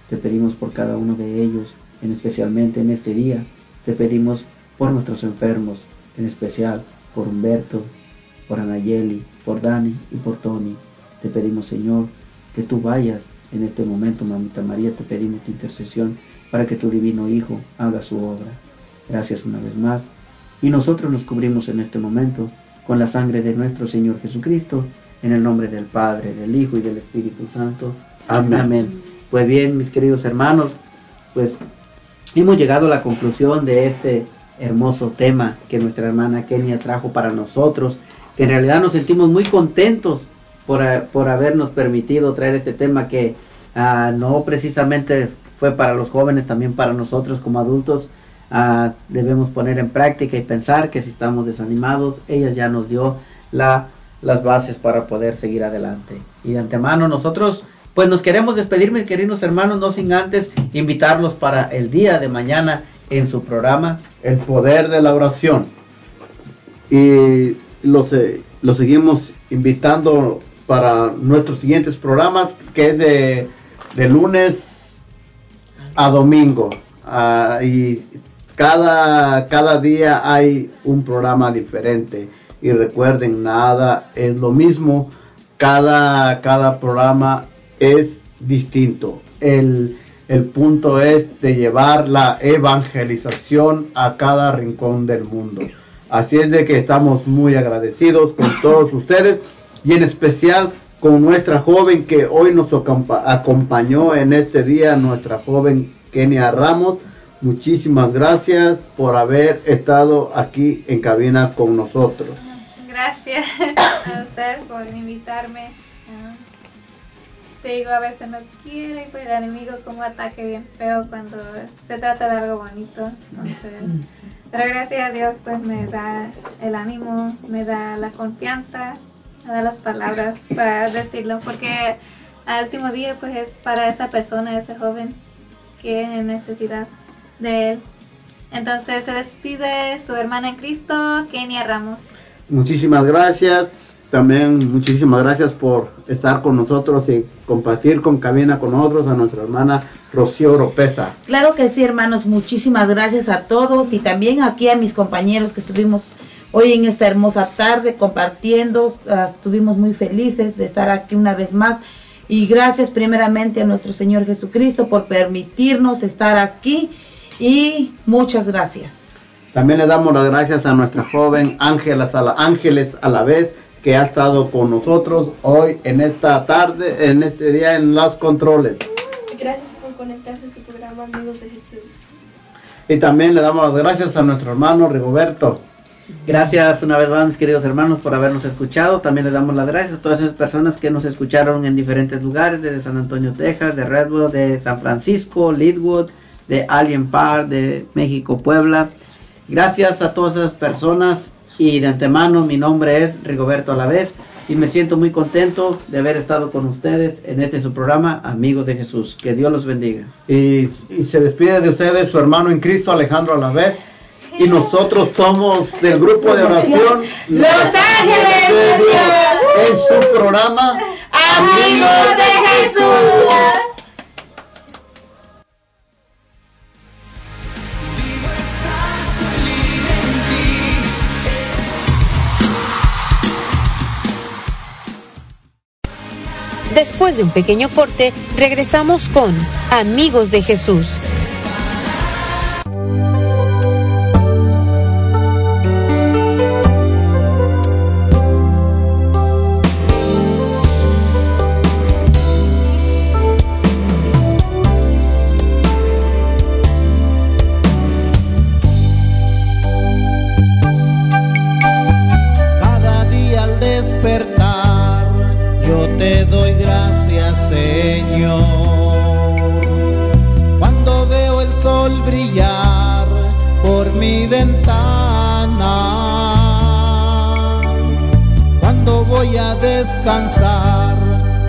[SPEAKER 4] Te pedimos por cada uno de ellos, en especialmente en este día. Te pedimos por nuestros enfermos, en especial por Humberto, por Anayeli, por Dani y por Tony. Te pedimos, Señor, que tú vayas en este momento, Mamita María, te pedimos tu intercesión para que tu divino Hijo haga su obra. Gracias una vez más. Y nosotros nos cubrimos en este momento con la sangre de nuestro Señor Jesucristo, en el nombre del Padre, del Hijo y del Espíritu Santo.
[SPEAKER 3] Amén.
[SPEAKER 4] Pues bien, mis queridos hermanos, pues hemos llegado a la conclusión de este hermoso tema que nuestra hermana Kenia trajo para nosotros, que en realidad nos sentimos muy contentos por, por habernos permitido traer este tema que ah, no precisamente fue para los jóvenes, también para nosotros como adultos. ah, debemos poner en práctica y pensar que si estamos desanimados, ella ya nos dio la, las bases para poder seguir adelante. Y de antemano nosotros pues nos queremos despedir, mis queridos hermanos, no sin antes invitarlos para el día de mañana en su programa.
[SPEAKER 3] El poder de la oración. Y lo, se- lo seguimos invitando para nuestros siguientes programas, que es de, de lunes a domingo. Ah, y cada, cada día hay un programa diferente. Y recuerden, nada es lo mismo. Cada, cada programa es distinto. El, el punto es de llevar la evangelización a cada rincón del mundo. Así es de que estamos muy agradecidos con todos ustedes y en especial con nuestra joven que hoy nos acompa- acompañó en este día, nuestra joven Kenia Ramos. Muchísimas gracias por haber estado aquí en cabina con nosotros.
[SPEAKER 6] Gracias a usted por invitarme. Te digo, a veces no quiero y pues el enemigo como ataque bien feo cuando se trata de algo bonito. Entonces, pero gracias a Dios pues me da el ánimo, me da la confianza, me da las palabras para decirlo, porque al último día pues es para esa persona, ese joven que es en necesidad de él. Entonces se despide su hermana en Cristo, Kenia Ramos.
[SPEAKER 3] Muchísimas gracias. También muchísimas gracias por estar con nosotros y compartir con cabina con nosotros a nuestra hermana Rocío Oropesa.
[SPEAKER 5] Claro que sí, hermanos, muchísimas gracias a todos y también aquí a mis compañeros que estuvimos hoy en esta hermosa tarde compartiendo. Ah, estuvimos muy felices de estar aquí una vez más y gracias primeramente a nuestro Señor Jesucristo por permitirnos estar aquí y muchas gracias.
[SPEAKER 3] También le damos las gracias a nuestra joven Ángeles a la, Ángeles a la vez que ha estado con nosotros hoy en esta tarde, en este día en los controles.
[SPEAKER 15] Gracias por conectarse a su programa Amigos de Jesús.
[SPEAKER 3] Y también le damos las gracias a nuestro hermano Rigoberto.
[SPEAKER 4] Gracias una vez más, mis queridos hermanos, por habernos escuchado. También les damos las gracias a todas esas personas que nos escucharon en diferentes lugares, desde San Antonio, Texas, de Redwood, de San Francisco, Leadwood, de Alien Park, de México, Puebla. Gracias a todas esas personas y de antemano mi nombre es Rigoberto Alavés y me siento muy contento de haber estado con ustedes en este su programa Amigos de Jesús. Que Dios los bendiga.
[SPEAKER 3] Y, y se despide de ustedes su hermano en Cristo Alejandro a la vez. y nosotros somos del grupo de oración
[SPEAKER 5] Los Ángeles de Dios.
[SPEAKER 3] en su programa
[SPEAKER 5] Amigos de Jesús.
[SPEAKER 2] Después de un pequeño corte, regresamos con Amigos de Jesús.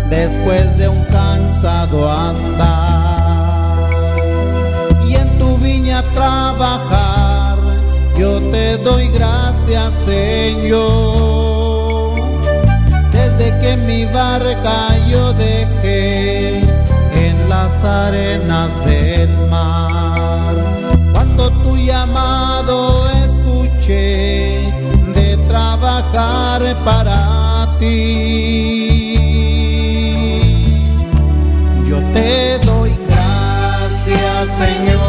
[SPEAKER 14] Después de un cansado andar, y en tu viña trabajar, yo te doy gracias, Señor. Desde que mi barca yo dejé en las arenas del mar. Cuando tu llamado escuché de trabajar para Yo te doy gracias, Señor.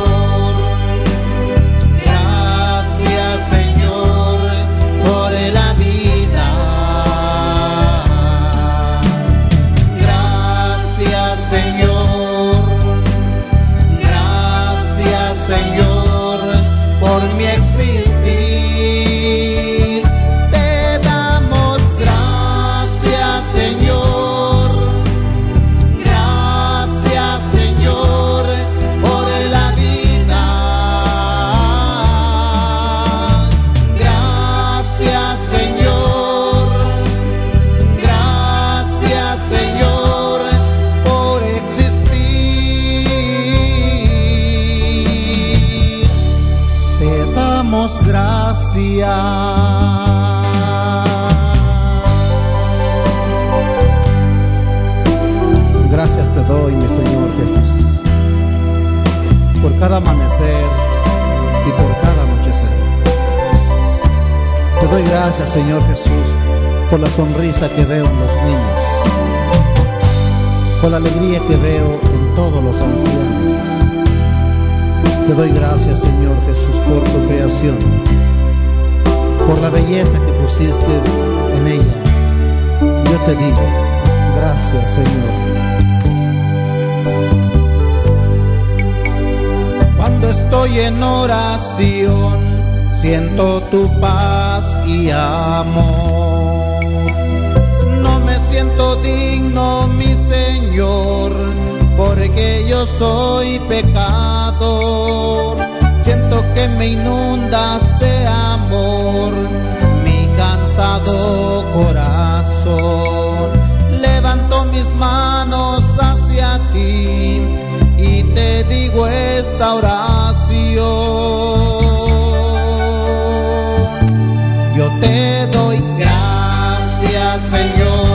[SPEAKER 14] Gracias, Señor Jesús, por la sonrisa que veo en los niños, por la alegría que veo en todos los ancianos. Te doy gracias, Señor Jesús, por tu creación, por la belleza que pusiste en ella. Yo te digo, gracias, Señor. Cuando estoy en oración, siento tu paz amor. No me siento digno, mi Señor, porque yo soy pecador. Siento que me inundas de amor, mi cansado corazón. Levanto mis manos hacia ti y te digo esta oración. Te doy gracias, Señor.